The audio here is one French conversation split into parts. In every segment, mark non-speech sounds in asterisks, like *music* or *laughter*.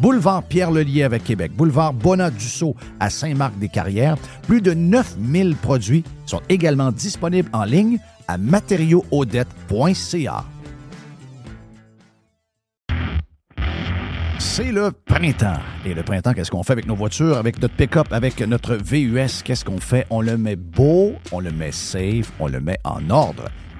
Boulevard Pierre-Lelier avec Québec, boulevard Bonat-Dussault à Saint-Marc-des-Carrières. Plus de 9000 produits sont également disponibles en ligne à matériauxaudette.ca. C'est le printemps. Et le printemps, qu'est-ce qu'on fait avec nos voitures, avec notre pick-up, avec notre VUS? Qu'est-ce qu'on fait? On le met beau, on le met safe, on le met en ordre.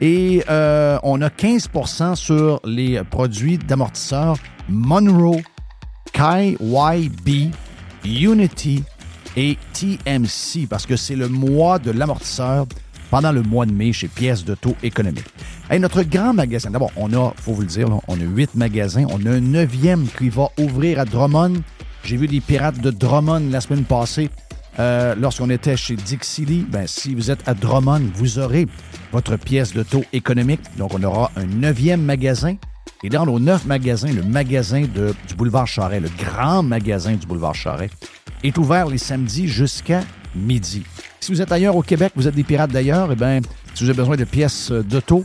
Et euh, on a 15% sur les produits d'amortisseurs Monroe, KYB, Unity et TMC parce que c'est le mois de l'amortisseur pendant le mois de mai chez Pièces de taux économique. Et notre grand magasin, d'abord, on a, faut vous le dire, on a huit magasins. On a un neuvième qui va ouvrir à Drummond. J'ai vu des pirates de Drummond la semaine passée. Euh, lorsqu'on était chez Dixie ben, si vous êtes à Drummond, vous aurez votre pièce de taux économique. Donc, on aura un neuvième magasin. Et dans nos neuf magasins, le magasin du boulevard Charret, le grand magasin du boulevard Charret, est ouvert les samedis jusqu'à midi. Si vous êtes ailleurs au Québec, vous êtes des pirates d'ailleurs, eh bien, si vous avez besoin de pièces d'auto,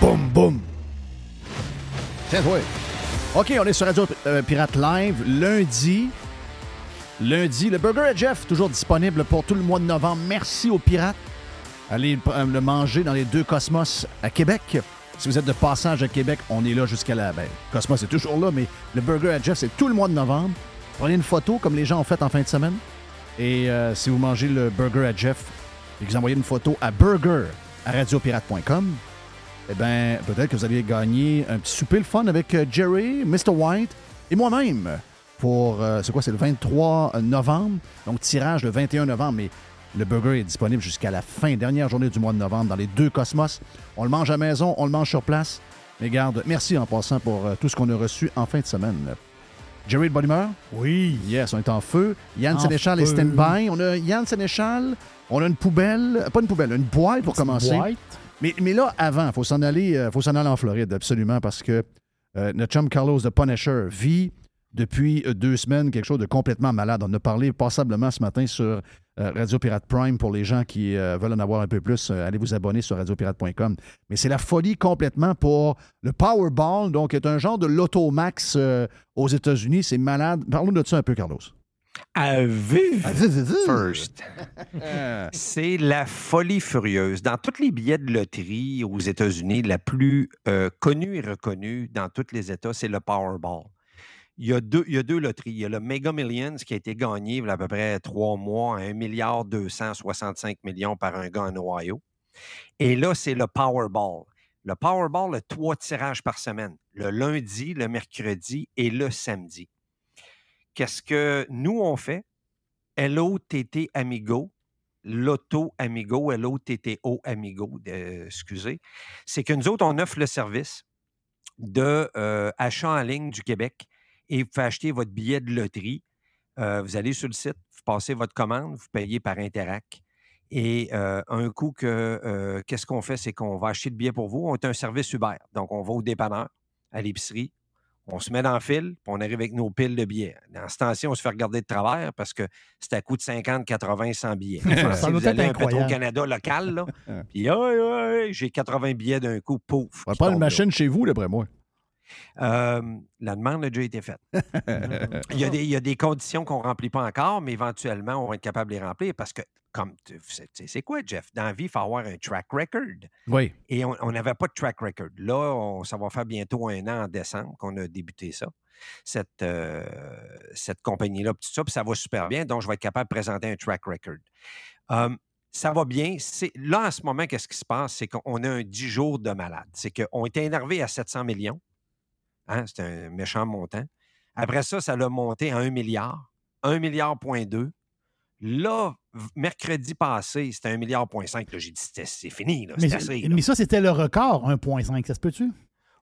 Boum, boum. Tiens, toi. OK, on est sur Radio euh, Pirate Live lundi. Lundi, le Burger à Jeff, toujours disponible pour tout le mois de novembre. Merci aux pirates. Allez le manger dans les deux Cosmos à Québec. Si vous êtes de passage à Québec, on est là jusqu'à la. Ben, Cosmos est toujours là, mais le Burger à Jeff, c'est tout le mois de novembre. Prenez une photo comme les gens ont fait en fin de semaine Et euh, si vous mangez le burger à Jeff et que vous envoyez une photo à burger à radiopirate.com, eh bien, peut-être que vous allez gagner un petit souper le fun avec euh, Jerry, Mr. White et moi-même pour, euh, c'est quoi, c'est le 23 novembre? Donc, tirage le 21 novembre, mais le burger est disponible jusqu'à la fin, dernière journée du mois de novembre dans les deux Cosmos. On le mange à maison, on le mange sur place. Mais garde, merci en passant pour euh, tout ce qu'on a reçu en fin de semaine. Jerry de? Oui. Yes, on est en feu. Yann En Sénéchal est feu. stand-by. On a Yann Sénéchal, on a une poubelle, pas une poubelle, une boîte pour commencer. Mais, là, avant, il faut s'en aller, euh, faut s'en aller en Floride, absolument, parce que euh, notre chum Carlos de Punisher vit depuis euh, deux semaines quelque chose de complètement malade. On a parlé passablement ce matin sur Radio Pirate Prime pour les gens qui veulent en avoir un peu plus. allez vous abonner sur radiopirate.com. Mais c'est la folie complètement pour le Powerball, donc est un genre de l'automax euh, aux États-Unis. C'est malade. Parlons de ça un peu, Carlos. À vivre first. *laughs* C'est la folie furieuse. Dans tous les billets de loterie aux États-Unis, la plus euh, connue et reconnue dans tous les États, c'est le Powerball. Il y, a deux, il y a deux loteries. Il y a le Mega Millions qui a été gagné il y a à peu près trois mois à 1 milliard 265 millions par un gars en Ohio. Et là, c'est le Powerball. Le Powerball a trois tirages par semaine, le lundi, le mercredi et le samedi. Qu'est-ce que nous, on fait? LOTT Amigo, Loto Amigo, L-O-T-T-O Amigo, euh, excusez, c'est que nous autres, on offre le service de euh, en ligne du Québec et vous pouvez acheter votre billet de loterie. Euh, vous allez sur le site, vous passez votre commande, vous payez par Interac. Et un coup que, qu'est-ce qu'on fait, c'est qu'on va acheter le billet pour vous. On est un service Uber. Donc, on va au dépanneur, à l'épicerie, on se met dans le fil, puis on arrive avec nos piles de billets. Dans ce temps-ci, on se fait regarder de travers parce que c'est à coût de 50, 80, 100 billets. *laughs* Ça si vous allez à un. Petro-Canada local, là, *laughs* puis hey, hey, hey, j'ai 80 billets d'un coup, pouf. on va pas une là. machine chez vous, d'après moi. Euh, la demande a déjà été faite. il, y a *laughs* des, il y a des conditions qu'on ne remplit pas encore, mais éventuellement, on va être capable de les remplir parce que, comme tu sais, c'est quoi, Jeff? Dans la vie, il faut avoir un track record. Oui. Et on n'avait pas de track record. Là, on- ça va faire bientôt un an en décembre qu'on a débuté ça, cette, euh, cette compagnie-là, tout ça, puis ça va super bien. Donc, je vais être capable de présenter un track record. Ça va bien. Là, en ce moment, qu'est-ce qui se passe? C'est qu'on a un 10 jours de malade. C'est qu'on était énervé à 700 millions. Hein, C'est un méchant montant. Après ça, ça l'a monté à 1 milliard. 1 milliard point 2. Là, mercredi passé, c'était 1 milliard point 5. Là, J'ai dit, c'est fini. là, Mais, C'est assez. là. mais ça, c'était le record, 1,5. Ça se peut-tu?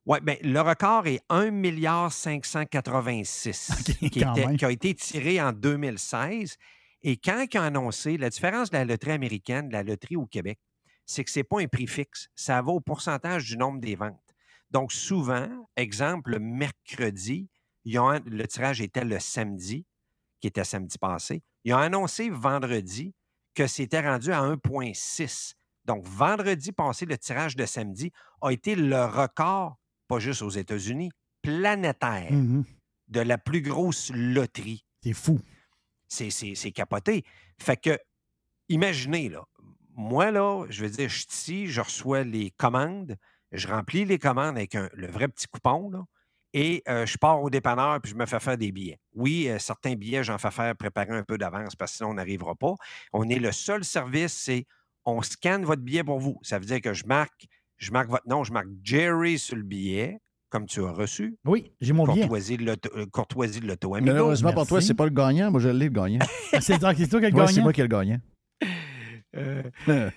Oui, bien, le record est 1 milliard 586 *laughs* OK, qui, était- qui a été tiré en 2016. Et quand ils ont annoncé, la différence de la loterie américaine, de la loterie au Québec, c'est que ce n'est pas un prix fixe. Ça va au pourcentage du nombre des ventes. Donc, souvent, exemple, le mercredi, ils ont- le tirage était le samedi, qui était samedi passé. Ils ont annoncé vendredi que c'était rendu à 1,6. Donc, vendredi passé, le tirage de samedi a été le record, pas juste aux États-Unis, planétaire Mhm. de la plus grosse loterie. C'est fou. C'est capoté. Fait que, imaginez, là, moi, là, je veux dire, je suis ici, je reçois les commandes, je remplis les commandes avec un- le vrai petit coupon, là, et euh, je pars au dépanneur puis je me fais faire des billets. Oui, euh, certains billets, j'en fais faire préparer un peu d'avance parce que sinon, on n'arrivera pas. On est le seul service, c'est on scanne votre billet pour vous. Ça veut dire que je marque, je marque votre nom, je marque Jerry sur le billet, comme tu as reçu. Oui, j'ai mon billet. Courtoisie de l'auto, euh, courtoisie de l'auto. Amigo. Malheureusement pour toi, c'est pas le gagnant. Moi, je l'ai, le gagnant. *laughs* C'est toi c'est toi qui as le Ouais, c'est gagnant? moi qui ai le gagnant. Euh,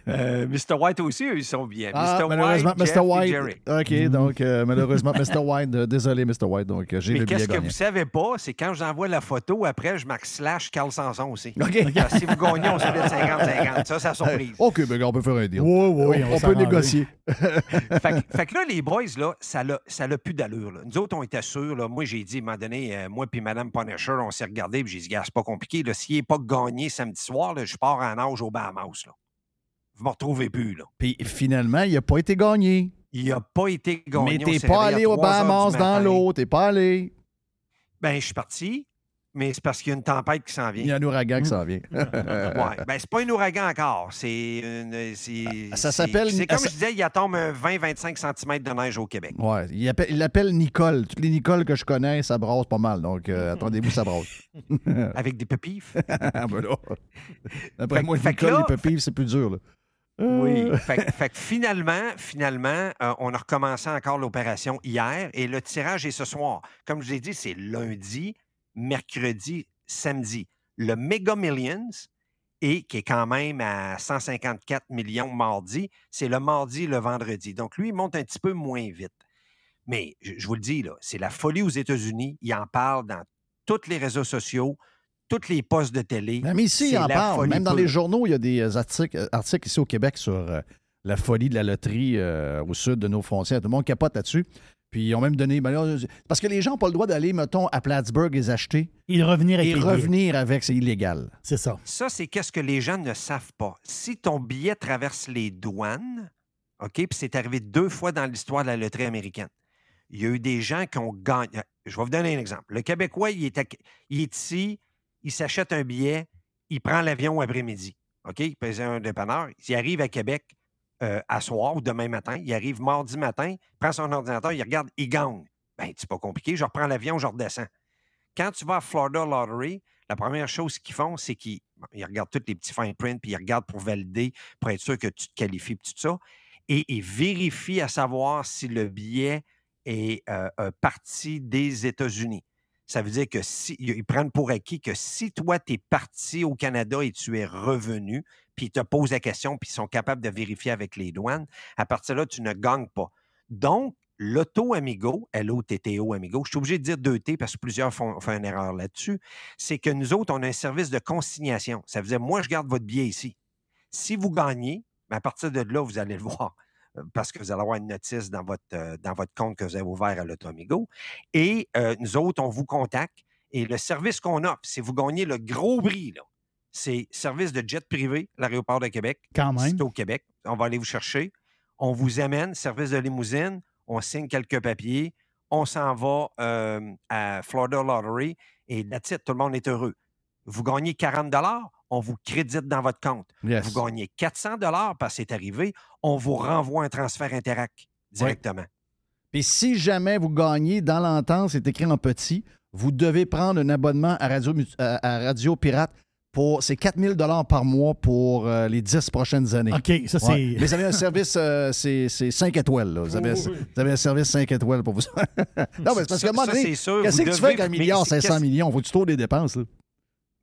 euh, *laughs* Mr. White aussi a eu son billet. Ah, Mr. malheureusement, White, Jeff Mr. et White. Jerry. OK, donc euh, malheureusement, Mr. *laughs* White, euh, désolé, Mr. White, donc j'ai Mais le qu'est-ce que vous savez pas, c'est quand j'envoie la photo, après, je marque slash Carl Sanson aussi. OK. Alors, si vous gagnez, on se fait 50-50. Ça, c'est la surprise. OK, ben, on peut faire un deal. Oui, oui, oui, on, on va on peut négocier. *laughs* fait, que- fait que là, les boys, là, ça l'a ça l'a plus d'allure. Nous autres, on était sûrs. Là. Moi, j'ai dit, à un moment donné, euh, moi puis Mme Punisher, on s'est regardé, puis j'ai dit, gars, c'est pas compliqué. S'il n'est pas gagné samedi soir, là, je pars en nage au Bahamas. Là. Vous me retrouvez plus. Là. Puis finalement, il n'a pas été gagné. Il n'a pas été gagné. Mais t'es pas allé au 3 heures du Bahamas dans l'eau, t'es pas allé. Ben, je suis parti. mais c'est parce qu'il y a une tempête qui s'en Il y vient. a un ouragan qui s'en vient. *laughs* Ouais. Ben, c'est pas un ouragan encore. C'est Ah, Ça s'appelle- C'est comme ça- je disais, il y a tombe un 20-25 cm de neige au Québec. Ouais, il appelle- il l'appelle Nicole. Toutes les Nicoles que je connais, ça brasse pas mal. Donc, euh, *laughs* attendez-vous, ça brasse. Avec des pépifs. *laughs* Ah, ben là. D'après Fait- moi, fait Nicole, là- les pépilles, c'est plus dur. Là. Oui. Euh, fait, finalement, finalement, euh, on a recommencé encore l'opération hier et le tirage est ce soir. Comme je vous ai dit, c'est lundi, mercredi, samedi. Le Mega Millions, et qui est quand même à 154 millions mardi, c'est le mardi et le vendredi. Donc, lui, il monte un petit peu moins vite. Mais je, je vous le dis, là, c'est la folie aux États-Unis. Il en parle dans tous les réseaux sociaux, tous les postes de télé. Mais ici, il en parle. Même dans les journaux, il y a des euh, articles, euh, articles ici au Québec sur euh, la folie de la loterie euh, au sud de nos frontières. Tout le monde capote là-dessus. Puis ils ont même donné. ben là, parce que les gens n'ont pas le droit d'aller, mettons, à Plattsburgh les acheter Il revenir avec et revenir avec, c'est illégal. C'est ça. Ça, c'est qu'est-ce que les gens ne savent pas. Si ton billet traverse les douanes, OK, puis c'est arrivé deux fois dans l'histoire de la loterie américaine. Il y a eu des gens qui ont gagné. Je vais vous donner un exemple. Le Québécois, il est, à- il est ici, il s'achète un billet, il prend l'avion après-midi. OK? Il paye un dépanneur. Il arrive à Québec euh, à soir ou demain matin. Il arrive mardi matin, il prend son ordinateur, il regarde, il gagne. Ben, c'est pas compliqué. Je reprends l'avion, je redescends. Quand tu vas à Florida Lottery, la première chose qu'ils font, c'est qu'ils regardent tous les petits fine print, puis ils regardent pour valider, pour être sûr que tu te qualifies, tout ça. Et ils vérifient à savoir si le billet est euh, parti des États-Unis. Ça veut dire que si ils prennent pour acquis que si toi, tu es parti au Canada et tu es revenu, puis ils te posent la question, puis ils sont capables de vérifier avec les douanes, à partir de là, tu ne gagnes pas. Donc, l'auto Amigo, L-O-T-T-O Amigo, je suis obligé de dire 2T parce que plusieurs font, font une erreur là-dessus, c'est que nous autres, on a un service de consignation. Ça veut dire, moi, je garde votre billet ici. Si vous gagnez, à partir de là, vous allez le voir parce que vous allez avoir une notice dans votre, euh, dans votre compte que vous avez ouvert à l'Auto Amigo. Et euh, nous autres, on vous contacte. Et le service qu'on offre, si vous gagnez le gros prix, là, c'est service de jet privé, l'aéroport de Québec. Quand même. C'est au Québec. On va aller vous chercher. On vous amène, service de limousine. On signe quelques papiers. On s'en va euh, à Florida Lottery. Et it, tout le monde est heureux. Vous gagnez 40 on vous crédite dans votre compte. Yes. Vous gagnez 400 parce que c'est arrivé, on vous renvoie un transfert Interac directement. Puis si jamais vous gagnez dans l'entente, c'est écrit en petit, vous devez prendre un abonnement à Radio, à, Radio Pirate pour. C'est 4000 par mois pour euh, les 10 prochaines années. OK, ça, c'est. Ouais. Mais vous avez un service, euh, c'est c'est 5 étoiles. là. Vous, avez, Oui, oui. vous avez un service 5 étoiles pour vous. *laughs* non, mais c'est parce c'est sûr, qu'est-ce vous que tu fais avec un milliard, c'est- 500 qu'est-ce- millions? Faut-tu trop des dépenses? là?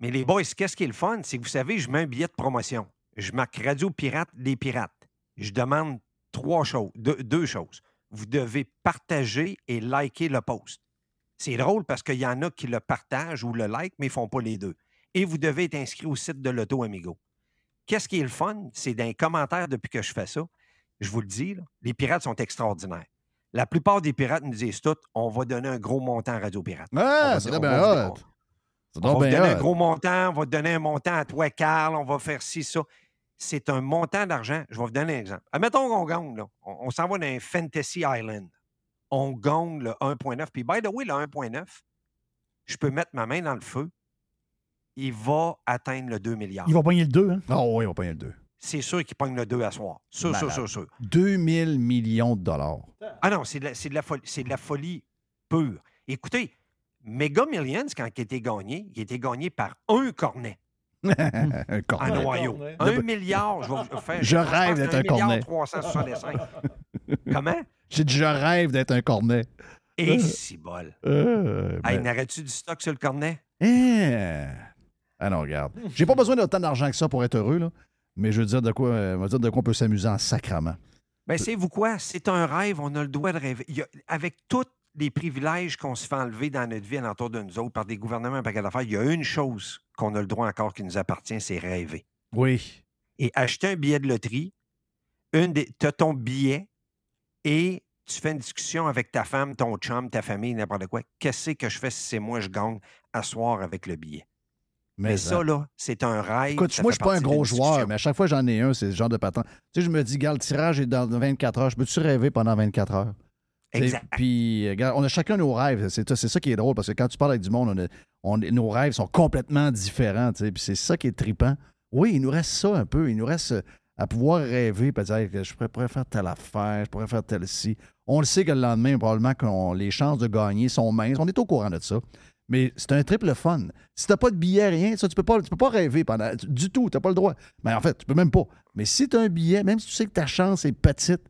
Mais les boys, qu'est-ce qui est le fun? C'est que vous savez, je mets un billet de promotion. Je marque Radio Pirate, les pirates. Je demande trois choses, deux, deux choses. Vous devez partager et liker le post. C'est drôle parce qu'il y en a qui le partagent ou le like, mais ils ne font pas les deux. Et vous devez être inscrit au site de l'Auto Amigo. Qu'est-ce qui est le fun? C'est dans les commentaires depuis que je fais ça. Je vous le dis, là, les pirates sont extraordinaires. La plupart des pirates nous disent tout, on va donner un gros montant à Radio Pirate. Ah, c'est bien on va bien donner un gros montant, on va te donner un montant à toi, Carl, on va faire ci, ça. C'est un montant d'argent. Je vais vous donner un exemple. Admettons qu'on gagne, là. On, on s'en va dans un Fantasy Island. On gagne le 1.9. Puis, by the way, le 1.9, je peux mettre ma main dans le feu. Il va atteindre le 2 milliards. Il va pogner le 2, hein? Ah oui, on va payer le 2. C'est sûr qu'il pogne le 2 à soir. Sûr, sûr, Malade. sûr, sûr. 2000 millions de dollars. Ah non, c'est de, la- c'est de la folie, c'est de la folie pure. Écoutez, Mega Millions, quand il a été gagné, il a été gagné par un cornet. *laughs* un cornet. Cornet. Un milliard, je vais vous faire. *laughs* Je rêve d'être un un cornet. milliard *laughs* 365. Comment? J'ai dit, je rêve d'être un cornet. Et si bol. Euh, Hey, ben- n'aurais-tu du stock sur le cornet? Eh. Ah non, regarde. J'ai pas besoin d'autant d'argent que ça pour être heureux, là. Mais je veux dire de quoi, euh, on va dire de quoi on peut s'amuser en sacrament. Ben, c'est vous quoi? C'est un rêve, on a le droit de rêver. Il y a- avec tous les privilèges qu'on se fait enlever dans notre vie alentour de nous autres par des gouvernements, un paquet d'affaires, il y a une chose qu'on a le droit encore qui nous appartient, c'est rêver. Oui. et acheter un billet de loterie, une des, tu as ton billet et tu fais une discussion avec ta femme, ton chum, ta famille, n'importe quoi. Qu'est-ce que je fais si c'est moi je gagne à soir avec le billet? Mais, Mais ça, là, c'est un rêve. Écoute, moi, je suis pas un gros joueur, mais à chaque fois j'en ai un, c'est ce genre de patent. Tu sais, je me dis, gars, le tirage est dans 24 heures. Je peux-tu rêver pendant 24 heures? Exact. Puis, euh, regarde, on a chacun nos rêves. C'est ça qui est drôle parce que quand tu parles avec du monde, on a- on- nos rêves sont complètement différents. Puis c'est ça qui est trippant. Oui, il nous reste ça un peu. Il nous reste euh, à pouvoir rêver, que je pourrais, pourrais faire telle affaire, je pourrais faire telle ci. On le sait que le lendemain, probablement que les chances de gagner sont minces. On est au courant de ça. Mais c'est un triple fun. Si tu n'as pas de billet, rien, ça, tu peux pas, tu peux pas rêver pendant du tout. Tu n'as pas le droit. Mais en fait, tu peux même pas. Mais si tu as un billet, même si tu sais que ta chance est petite,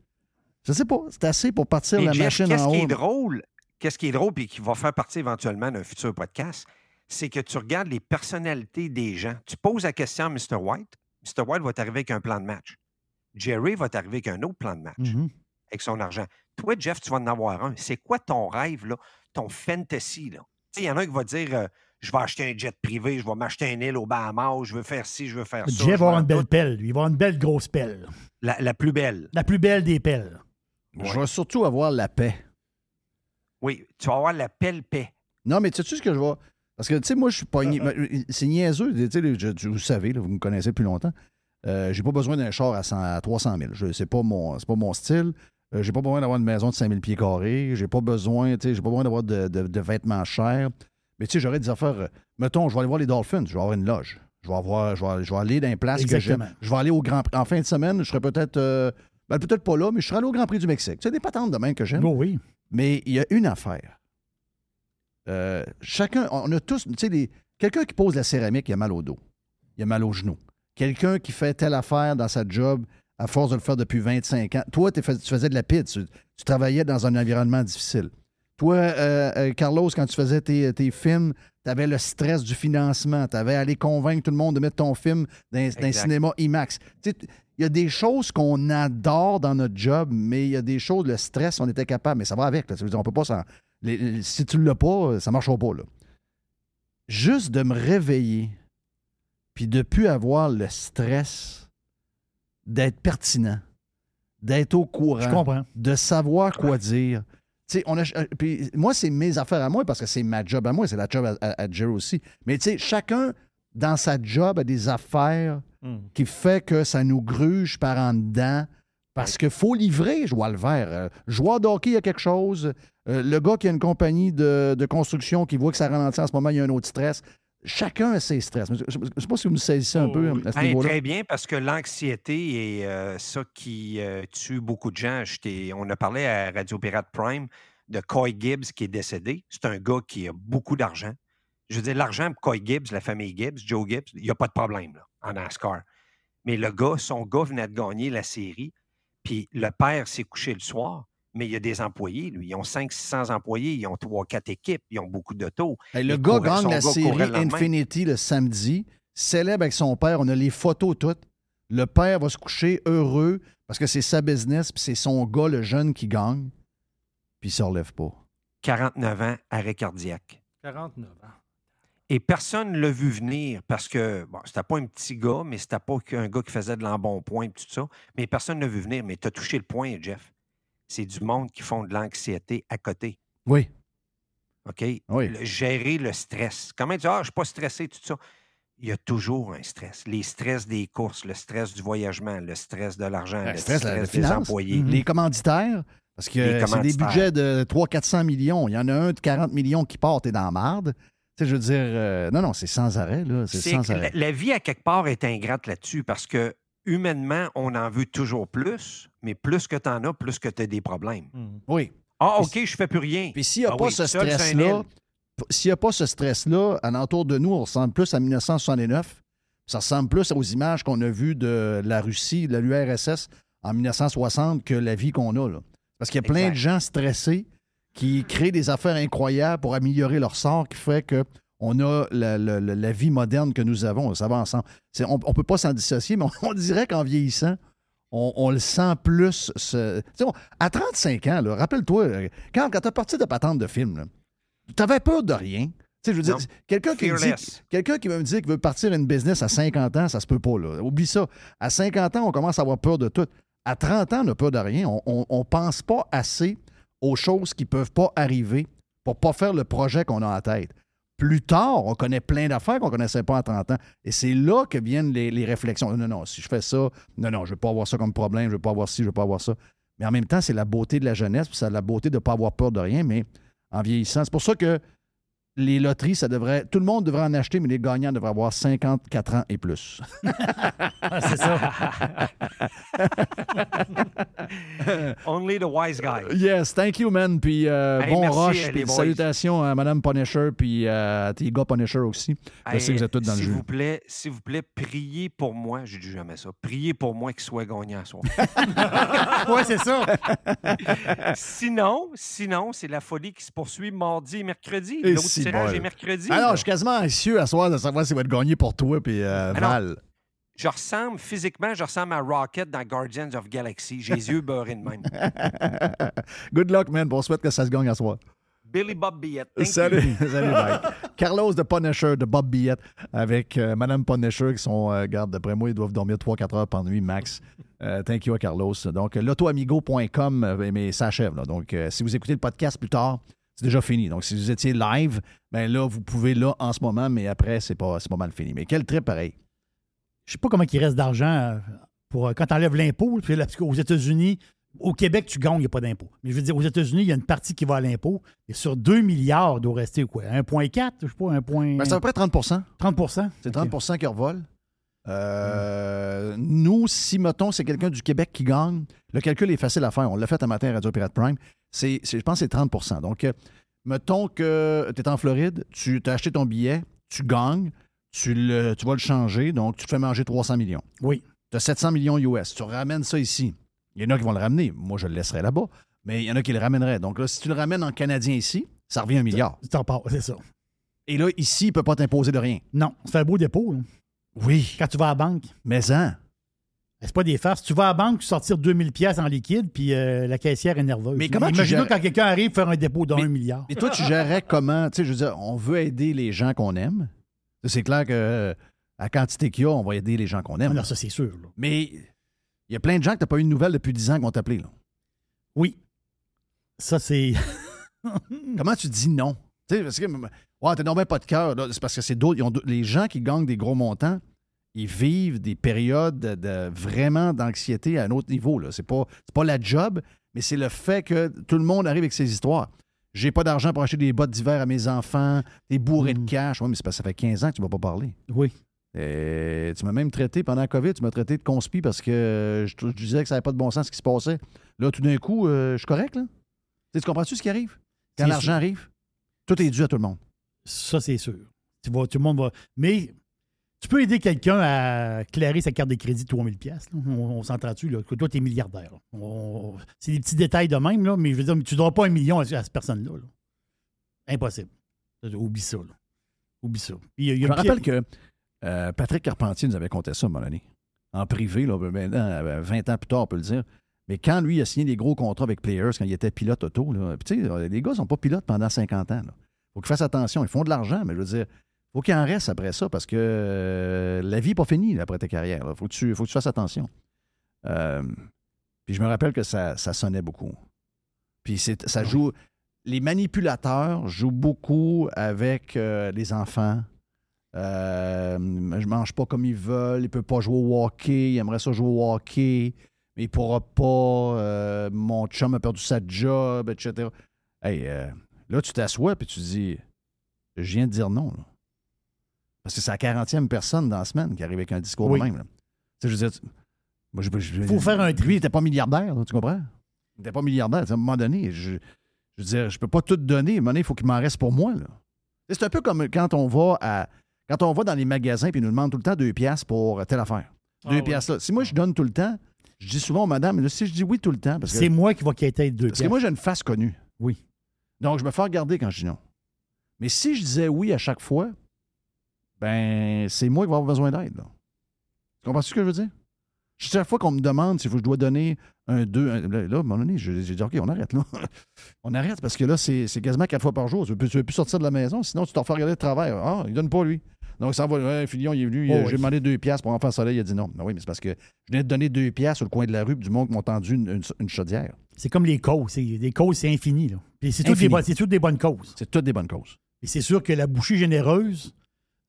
je sais pas, c'est assez pour partir Et la Jeff, machine qu'est-ce en qui haut. est drôle, qu'est-ce qui est drôle et qui va faire partie éventuellement d'un futur podcast, c'est que tu regardes les personnalités des gens. Tu poses la question à Mr. White. Mr. White va t'arriver avec un plan de match. Jerry va t'arriver avec un autre plan de match Mhm. avec son argent. Toi, Jeff, tu vas en avoir un. C'est quoi ton rêve, là, ton fantasy? Il y en a un qui va dire euh, Je vais acheter un jet privé, je vais m'acheter une île au Bahamas, je veux faire ci, je veux faire ça. Jeff je va avoir une belle pelle, lui. Il va avoir une belle grosse pelle. La, la plus belle. La plus belle des pelles. Je vais surtout avoir la paix. Oui, tu vas avoir la pelle paix. Non, mais tu sais ce que je vais. Parce que, tu sais, moi, je suis pas. *laughs* C'est niaiseux. Je- vous savez, là, vous me connaissez depuis longtemps. Euh, j'ai pas besoin d'un char à, 100 à 300 000. Je- C'est pas, mon- pas mon style. Euh, j'ai pas besoin d'avoir une maison de 5000 pieds carrés. J'ai pas besoin, tu sais, j'ai pas besoin d'avoir de, de- de vêtements chers. Mais tu sais, j'aurais des affaires. euh, mettons, je vais aller voir les Dolphins. Je vais avoir une loge. Je vais, avoir, je vais, je vais aller dans une place que j'aime. Exactement. Je vais aller au Grand Prix. En fin de semaine, je serai peut-être. Ben, peut-être pas là, mais je serai allé au Grand Prix du Mexique. Sais, des patentes de même que j'aime. Oh oui. Mais il y a une affaire. Euh, chacun, on a tous, tu sais, quelqu'un qui pose la céramique, il a mal au dos. Il a mal au genou. Quelqu'un qui fait telle affaire dans sa job à force de le faire depuis 25 ans. Toi, tu faisais de la pide, tu, tu travaillais dans un environnement difficile. Toi, euh, euh, Carlos, quand tu faisais tes, tes films, tu avais le stress du financement. Tu avais à aller convaincre tout le monde de mettre ton film dans, dans un cinéma IMAX. Tu sais, Il y a des choses qu'on adore dans notre job, mais il y a des choses, le stress, on était capable, mais ça va avec. là. Ça veut dire, on peut pas si tu ne l'as pas, ça ne marchera pas. Là. Juste de me réveiller, puis de plus avoir le stress d'être pertinent, d'être au courant Je comprends. de savoir quoi dire. Tu sais, on a, euh, puis moi, c'est mes affaires à moi parce que c'est ma job à moi, c'est la job à, à, à Jerry aussi. Mais chacun dans sa job a des affaires qui fait que ça nous gruge par en dedans. Parce qu'il faut livrer, je vois le vert. Joueur de hockey, il y a quelque chose. Euh, le gars qui a une compagnie de, de construction qui voit que ça ralentit en ce moment, il y a un autre stress. Chacun a ses stress. Je ne sais pas si vous me saisissez un Oh, peu à ce Hey, niveau-là. très bien, parce que l'anxiété est euh, ça qui euh, tue beaucoup de gens. On a parlé à Radio Pirate Prime de Coy Gibbs qui est décédé. C'est un gars qui a beaucoup d'argent. Je veux dire, l'argent pour Coy Gibbs, la famille Gibbs, Joe Gibbs, il n'y a pas de problème là, en NASCAR. Mais le gars, son gars venait de gagner la série, puis le père s'est couché le soir, mais il y a des employés, lui. Ils ont 500-600 employés, ils ont 3-4 équipes, ils ont beaucoup d'autos. Hey, le gars gagne la gars série le. Infinity le samedi, célèbre avec son père. On a les photos toutes. Le père va se coucher heureux parce que c'est sa business, puis c'est son gars, le jeune, qui gagne. Puis il se relève pas. 49 ans, arrêt cardiaque. 49 ans. Et personne ne l'a vu venir parce que, bon, c'était pas un petit gars, mais c'était pas qu'un gars qui faisait de l'embonpoint et tout ça. Mais personne ne l'a vu venir. Mais tu as touché le point, Jeff. C'est du monde qui font de l'anxiété à côté. Oui. OK? Oui. Le- gérer le stress. Comment dire, ah, je suis pas stressé, tout ça. Il y a toujours un stress. Les stress des courses, le stress du voyagement, le stress de l'argent, Le le stress, stress, la- la des finance. employés. Les commanditaires, parce que c'est des budgets de 300-400 millions. Il y en a un de 40 millions qui part, t'es dans la marde. Tu sais, je veux dire, euh, non, non, c'est sans arrêt, là. C'est C'est sans que arrêt. la, la vie, à quelque part, est ingrate là-dessus parce que humainement, on en veut toujours plus, mais plus que tu en as, plus que tu as des problèmes. Oui. Ah, OK, je fais plus rien. Puis s'il n'y a Ah pas oui, ce stress-là, s'il n'y a pas ce stress-là, alentour de nous, on ressemble plus à 1969. Ça ressemble plus aux images qu'on a vues de la Russie, de l'URSS en 1960 que la vie qu'on a. Là. Parce qu'il y a plein Exact. de gens stressés qui créent des affaires incroyables pour améliorer leur sort, qui fait que on a la, la- la- la vie moderne que nous avons. Ça va ensemble. On ne peut pas s'en dissocier, mais on, *laughs* on dirait qu'en vieillissant, on, on le sent plus. ce- on- à 35 ans, rappelle-toi, quand, quand tu as parti de patente de film, tu avais peur de rien. Je veux dire, quelqu'un qui, quelqu'un qui va me dire qu'il veut partir une business à 50 ans, ça se peut pas. Là. Oublie ça. À 50 ans, on commence à avoir peur de tout. À 30 ans, on n'a peur de rien. On ne pense pas assez aux choses qui ne peuvent pas arriver pour pas faire le projet qu'on a en tête. Plus tard, on connaît plein d'affaires qu'on ne connaissait pas à 30 ans. Et c'est là que viennent les, réflexions. Non, non, si je fais ça, non, non, je ne veux pas avoir ça comme problème, je ne veux pas avoir ci, je ne veux pas avoir ça. Mais en même temps, c'est la beauté de la jeunesse, c'est la beauté de ne pas avoir peur de rien, mais en vieillissant. C'est pour ça que les loteries, ça devrait. Tout le monde devrait en acheter, mais les gagnants devraient avoir 54 ans et plus. *laughs* Ah, c'est ça. *laughs* Only the wise guy. Yes, thank you, man. Puis euh, Hey, bon merci, rush. euh, Puis salutations à Mme Punisher, puis euh, à tes gars Punisher aussi. Je sais que vous êtes tous dans le s'il jeu. vous plaît, s'il vous plaît, priez pour moi. Je dis jamais ça. Priez pour moi qu'il soit gagnant à soir. *laughs* ouais, c'est ça. sinon, sinon, c'est la folie qui se poursuit mardi et mercredi. Et si tirage bol. est mercredi. Alors, là. je suis quasiment anxieux à soir de savoir s'il va être gagné pour toi, puis euh, Ah. Val. Je ressemble physiquement, je ressemble à Rocket dans Guardians of Galaxy. J'ai les yeux beurrés de même. *laughs* Good luck, man. Bon, on souhaite que ça se gagne à soir. Billy Bob you. Salut, *laughs* salut, Mike. *laughs* Carlos de Punisher, de Bob Billette, avec euh, Madame Punisher, qui sont, euh, garde, d'après moi, ils doivent dormir 3-4 heures par nuit, max. Euh, thank you à Carlos. Donc, l'autoamigo.com, euh, mais ça achève. Là. Donc, si vous écoutez le podcast plus tard, c'est déjà fini. Donc, si vous étiez live, ben là, vous pouvez là en ce moment, mais après, c'est pas, pas mal fini. Mais quel trip pareil. Je sais pas comment il reste d'argent euh, pour euh, quand tu enlèves l'impôt. Parce qu'aux États-Unis, au Québec, tu gagnes, il n'y a pas d'impôt. Mais je veux dire, aux États-Unis, il y a une partie qui va à l'impôt. Et sur 2 milliards, il doit rester quoi? 1,4? Je sais pas, 1, Ben, c'est à peu près 30% 30% C'est 30% qui revolent. Euh, Nous, si, mettons, c'est quelqu'un du Québec qui gagne, le calcul est facile à faire. On l'a fait un matin à Radio Pirate Prime. C'est, je pense que c'est 30% Donc, euh, mettons que tu es en Floride, tu as acheté ton billet, tu gagnes, tu, le, tu vas le changer, donc tu te fais manger 300 millions. Oui. Tu as 700 millions US. Tu ramènes ça ici. Il y en a qui vont le ramener. Moi, je le laisserai là-bas. Mais il y en a qui le ramèneraient. Donc là, si tu le ramènes en Canadien ici, ça revient à un milliard. Tu t'en pars, c'est ça. Et là, ici, il ne peut pas t'imposer de rien. Non, c'est un beau dépôt. là. Oui. Quand tu vas à la banque, Mais hein. C'est pas des farces. Tu vas à la banque, tu sortir 2000 pièces en liquide, puis euh, la caissière est nerveuse. Mais comment tu gères- quand quelqu'un arrive faire un dépôt d'un Mais- milliard. Et toi, tu gérerais comment? Tu sais, je veux dire, on veut aider les gens qu'on aime. C'est clair que euh, à la quantité qu'il y a, on va aider les gens qu'on Ah aime. non, ça, c'est sûr. là. Mais il y a plein de gens que tu n'as pas eu de nouvelles depuis 10 ans qui vont t'appeler. là. Oui. Ça, c'est. *laughs* Comment tu dis non? Tu sais, parce que, ouais, t'as pas de cœur. là. C'est parce que c'est d'autres- Les gens qui gagnent des gros montants, ils vivent des périodes de, de- vraiment d'anxiété à un autre niveau. là. C'est pas, la job, mais c'est le fait que tout le monde arrive avec ses histoires. J'ai pas d'argent pour acheter des bottes d'hiver à mes enfants, t'es bourré de Mm. cash. Oui, mais c'est parce que ça fait 15 ans que tu m'as pas parlé. Oui. Et tu m'as même traité pendant la COVID, tu m'as traité de conspi parce que euh, je, je disais que ça n'avait pas de bon sens ce qui se passait. Là, tout d'un coup, euh, je suis correct, là? Tu comprends-tu ce qui arrive? Quand l'argent arrive, tout est dû à tout le monde. Ça, c'est sûr. Tu vas, tout le monde va. Mais tu peux aider quelqu'un à clairer sa carte de crédit de 3000 pièces. On, on s'entend-tu? Que toi, t'es milliardaire. là. On- C'est des petits détails de même, là, mais je veux dire, tu ne donneras pas un million à, à cette personne-là. là. Impossible. Oublie ça, là. Oublie ça. Il il Je me rappelle que euh, Patrick Carpentier nous avait conté ça à un moment donné. En privé, là, maintenant, euh, 20 ans plus tard, on peut le dire. Mais quand lui a signé des gros contrats avec Players, quand il était pilote auto, là, tu sais, les gars ne sont pas pilotes pendant 50 ans. Il faut qu'ils fassent attention. Ils font de l'argent, mais je veux dire, faut qu'il en reste après ça parce que euh, la vie n'est pas finie là, après ta carrière. Il faut, que tu- faut que tu fasses attention. Euh, puis je me rappelle que ça, ça sonnait beaucoup. Puis ça joue. Les manipulateurs jouent beaucoup avec euh, les enfants. Je mange pas comme ils veulent, il peut pas jouer au hockey, il aimerait ça jouer au hockey, mais il pourra pas. mon chum a perdu sa job, etc. Hey, là, tu t'assois puis tu dis Je viens de dire non. là. Parce que c'est la 40e personne dans la semaine qui arrive avec un discours Oui. de même. là. Tu sais, je veux dire, moi, je, je- Faut faire un tri. Lui, il n'était pas milliardaire, là, tu comprends? Il n'était pas milliardaire. À un moment donné, je, je veux dire, je peux pas tout donner. À un moment donné, il faut qu'il m'en reste pour moi. C'est un peu comme quand on va à. Quand on va dans les magasins et ils nous demandent tout le temps deux piastres pour telle affaire. Ah Deux ouais. piastres là. Si moi je donne tout le temps, je dis souvent aux madame, là, si je dis oui tout le temps, parce que, C'est moi qui va quitter deux parce que pièces. moi j'ai une face connue. Oui. Donc je me fais regarder quand je dis non. Mais si je disais oui à chaque fois, ben c'est moi qui vais avoir besoin d'aide. Tu comprends ce que je veux dire? Chaque fois qu'on me demande si je dois donner un 2, là, là, à un moment donné, j'ai dit OK, on arrête là. *laughs* on arrête parce que là, c'est c'est quasiment quatre fois par jour. Tu ne veux, plus sortir de la maison, sinon tu t'en fais regarder de travers. Ah, il donne pas lui. Donc ça va, ouais, Filion, il est venu, Oh, euh, oui. j'ai demandé deux piastres pour enfant soleil, il a dit non. Ben oui, mais c'est parce que je venais de donner deux piastres sur le coin de la rue, puis du monde qui m'ont tendu une, une- une chaudière. C'est comme les causes. C'est- Les causes, c'est infini. Là. C'est toutes, toutes des bonnes causes. C'est toutes des bonnes causes. Et c'est sûr que la bouchée généreuse,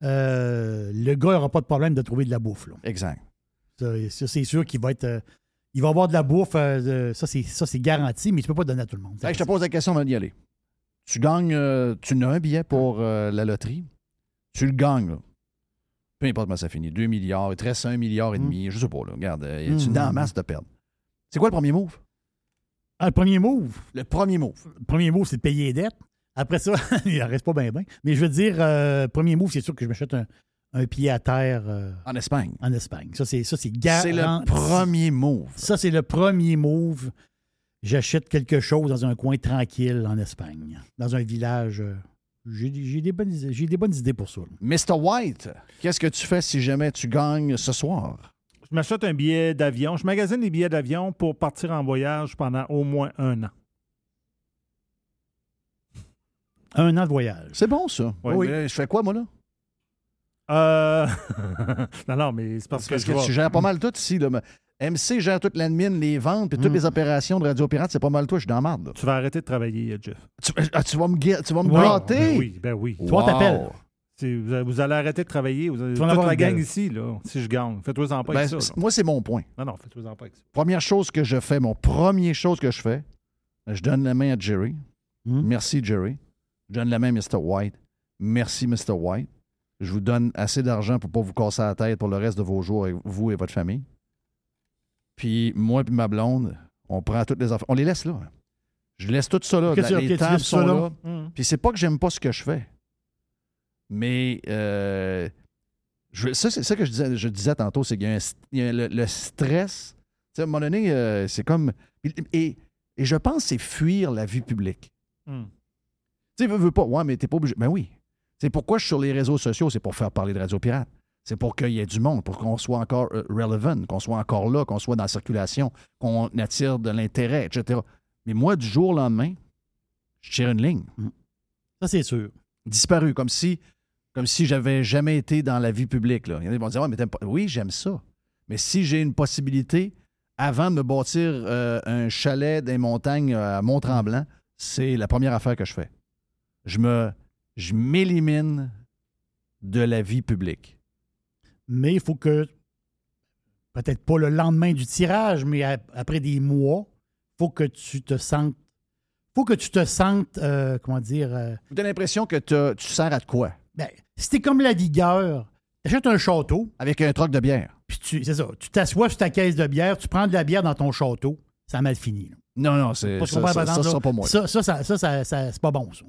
euh, le gars n'aura pas de problème de trouver de la bouffe. là. Exact. Ça, ça, c'est sûr qu'il va être. euh, Il va avoir de la bouffe, euh, ça, c'est, ça, c'est garanti, mais tu peux pas donner à tout le monde. Hey, je te pose la question avant d'y aller. Tu gagnes, tu n'as un billet pour la loterie. Tu le gagnes, là. Peu importe comment ça finit. 2 milliards, il te reste 1 milliard et Mm. demi. Je sais pas, là. Regarde, euh, tu Mm. dans la masse de perdre. C'est quoi le premier move? Ah, le premier move, Le premier move. le premier move, c'est de payer les dettes. Après ça, *laughs* il en reste pas bien, bien. Mais je veux dire, euh, premier move, c'est sûr que je m'achète un, un pied à terre euh, En Espagne. en Espagne. Ça, c'est, ça, c'est garanti. C'est le premier move. Ça, c'est le premier move. J'achète quelque chose dans un coin tranquille en Espagne, dans un village. euh, J'ai, j'ai des, bonnes, j'ai des bonnes idées pour ça. là. Mr. White, qu'est-ce que tu fais si jamais tu gagnes ce soir? Je m'achète un billet d'avion. Je magasine des billets d'avion pour partir en voyage pendant au moins un an. Un an de voyage. C'est bon, ça. Oui. Oui. mais je fais quoi, moi, là? Euh... *laughs* non, non, mais c'est parce, Parce que, que je tu gères pas mal tout ici. Là. MC gère toute l'admin, les ventes, puis toutes Mm. les opérations de Radio Pirate, c'est pas mal toi, je suis dans la marde. là. Tu vas arrêter de travailler, Jeff. Tu, ah, tu vas me, tu vas me Oui. gâter? Ben oui, ben oui. Toi, t'appelles. Vous, allez- arrêter de travailler. Vous allez, Tu toute avoir la gang ici, là, si je gagne. Faites-toi-en pas Ben, avec ça. moi, c'est mon point. Non, non, faites-toi-en pas avec ça. Première chose que je fais, mon premier chose que je fais, je donne la main à Jerry. Hmm. Merci, Jerry. Je donne la main à Mr. White. Merci, Mr. White. Je vous donne assez d'argent pour pas vous casser la tête pour le reste de vos jours avec vous et votre famille. Puis moi et ma blonde, on prend toutes les affaires. On les laisse là. Je laisse tout ça là. Les tables sont là? là. Hum. Puis c'est pas que j'aime pas ce que je fais. Mais euh, je- ça, c'est ça que je disais, je disais tantôt, c'est qu'il y a, un st- il y a le, le stress. À un moment donné, euh, c'est comme. Et, et je pense que c'est fuir la vie publique. Hum. Tu sais, veux, veux pas. Ouais, mais t'es pas obligé. Ben oui. C'est pourquoi je suis sur les réseaux sociaux, c'est pour faire parler de Radio Pirate. C'est pour qu'il y ait du monde, pour qu'on soit encore euh, relevant, qu'on soit encore là, qu'on soit dans la circulation, qu'on attire de l'intérêt, etc. Mais moi, du jour au lendemain, je tire une ligne Ça, c'est sûr. disparu, comme si, comme si j'avais jamais été dans la vie publique. Là. Il y en a qui vont dire, Ouais, mais pas. Oui, j'aime ça. Mais si j'ai une possibilité, avant de me bâtir euh, un chalet des montagnes euh, à Mont-Tremblant, c'est la première affaire que je fais. Je me, je m'élimine de la vie publique. Mais il faut que, peut-être pas le lendemain du tirage, mais ap- après des mois, faut que tu te sentes. faut que tu te sentes, euh, comment dire, euh, Tu as l'impression que tu sers à de quoi? ben, si t'es comme la vigueur, t'achètes un château, Avec un troc de bière. puis tu, c'est ça, tu t'assois sur ta caisse de bière, tu prends de la bière dans ton château, ça a mal fini. là. Non, non, c'est ça, ça, ça, là. pas moi. Ça, ça, ça, ça, ça- ça- c'est pas bon, ça.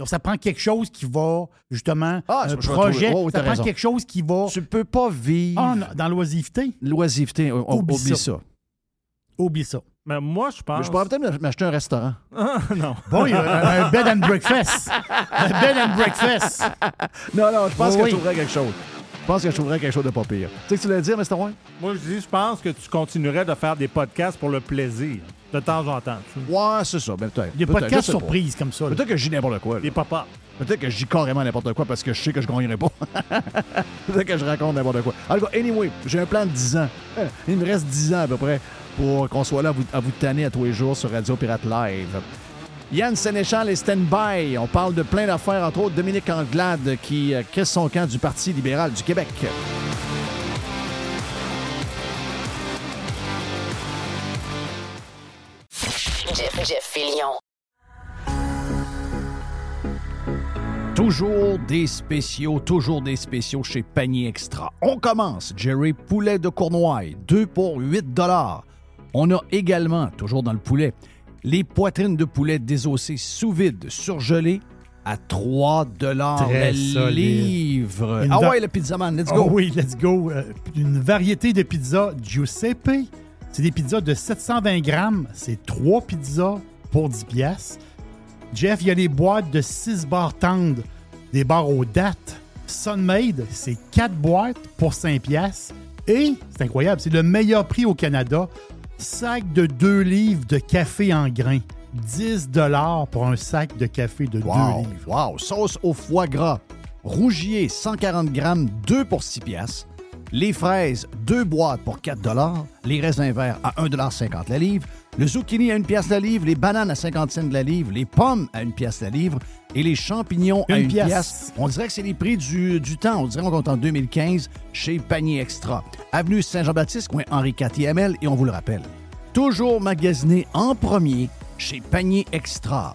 Donc, ça prend quelque chose qui va, justement, Ah, un projet, oh, ça prend raison. quelque chose qui va, Tu peux pas vivre Ah, non, dans l'oisiveté, l'oisiveté. o- o- Oublie Oublie, ça. ça. oublie ça. Mais moi, je pense. Je pourrais peut-être m'acheter un restaurant. *laughs* Ah, non. Bon, il y a un bed and breakfast. Un bed and breakfast. *laughs* Non, non, je pense Oui, que je trouverais quelque chose. Je pense que je trouverais quelque chose de pas pire. Tu sais que tu voulais dire, Mr. White? Moi, je dis, je pense que tu continuerais de faire des podcasts pour le plaisir, de temps en temps. tu sais. Ouais, c'est ça. Ben, peut-être. Des Peut-être, podcasts je sais pas. surprises comme ça. là. Peut-être que je dis n'importe quoi. là. Des pop-up. Peut-être que je dis carrément n'importe quoi parce que je sais que je gagnerai pas. *laughs* Peut-être que je raconte n'importe quoi. En tout cas, anyway, j'ai un plan de 10 ans. Euh, *laughs* Il me reste 10 ans à peu près pour qu'on soit là à vous, à vous tanner à tous les jours sur Radio Pirate Live. Yann Sénéchal est stand-by. On parle de plein d'affaires, entre autres Dominique Anglade qui euh, son camp du Parti libéral du Québec. Jeff, Jeff Fillion. Toujours des spéciaux, toujours des spéciaux chez Panier Extra. On commence. Jerry Poulet de Cournoye, 2 pour 8 dollars. On a également, toujours dans le poulet, les poitrines de poulet désossées sous vide, surgelées à 3 dollars le solide. livre. Une Ah ouais, le pizzaman, let's Oh go. oui, let's go. Euh, une variété de pizzas Giuseppe. C'est des pizzas de 720 grammes. C'est trois pizzas pour 10 piastres. Jeff, il y a les boîtes de 6 barres tendres, des barres aux dates. Sunmade, c'est 4 boîtes pour 5 piastres. Et, c'est incroyable, c'est le meilleur prix au Canada. Sac de 2 livres de café en grains. 10 pour un sac de café de 2 Wow, livres. wow. Sauce au foie gras. Rougier, 140 grammes, 2 pour 6 piastres. Les fraises, deux boîtes pour 4 Les raisins verts à 1,50 la livre. Le zucchini à 1 pièce la livre. Les bananes à 50 cents la livre. Les pommes à 1 pièce la livre. Et les champignons à Une 1 pièce. pièce. On dirait que c'est les prix du, du temps. On dirait qu'on est en 2015 chez Panier Extra. Avenue Saint-Jean-Baptiste, coin Henri IVL. Et on vous le rappelle, toujours magasiné en premier chez Panier Extra.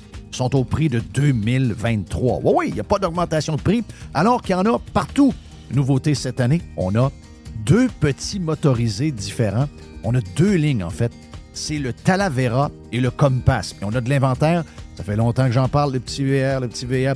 sont au prix de 2023. Oui, oui, il n'y a pas d'augmentation de prix, alors qu'il y en a partout. Nouveauté cette année, on a deux petits motorisés différents. On a deux lignes, en fait. C'est le Talavera et le Compass. On a de l'inventaire. Ça fait longtemps que j'en parle, le petit VR, le petit VR.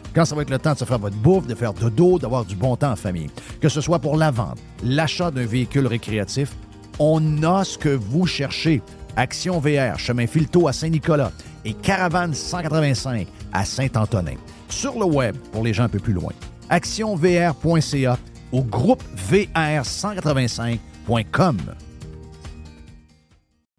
quand ça va être le temps de se faire votre bouffe, de faire dodo, d'avoir du bon temps en famille. Que ce soit pour la vente, l'achat d'un véhicule récréatif, on a ce que vous cherchez. Action VR, chemin Filto à Saint-Nicolas et Caravane 185 à Saint-Antonin. Sur le web, pour les gens un peu plus loin, actionvr.ca ou groupe VR185.com.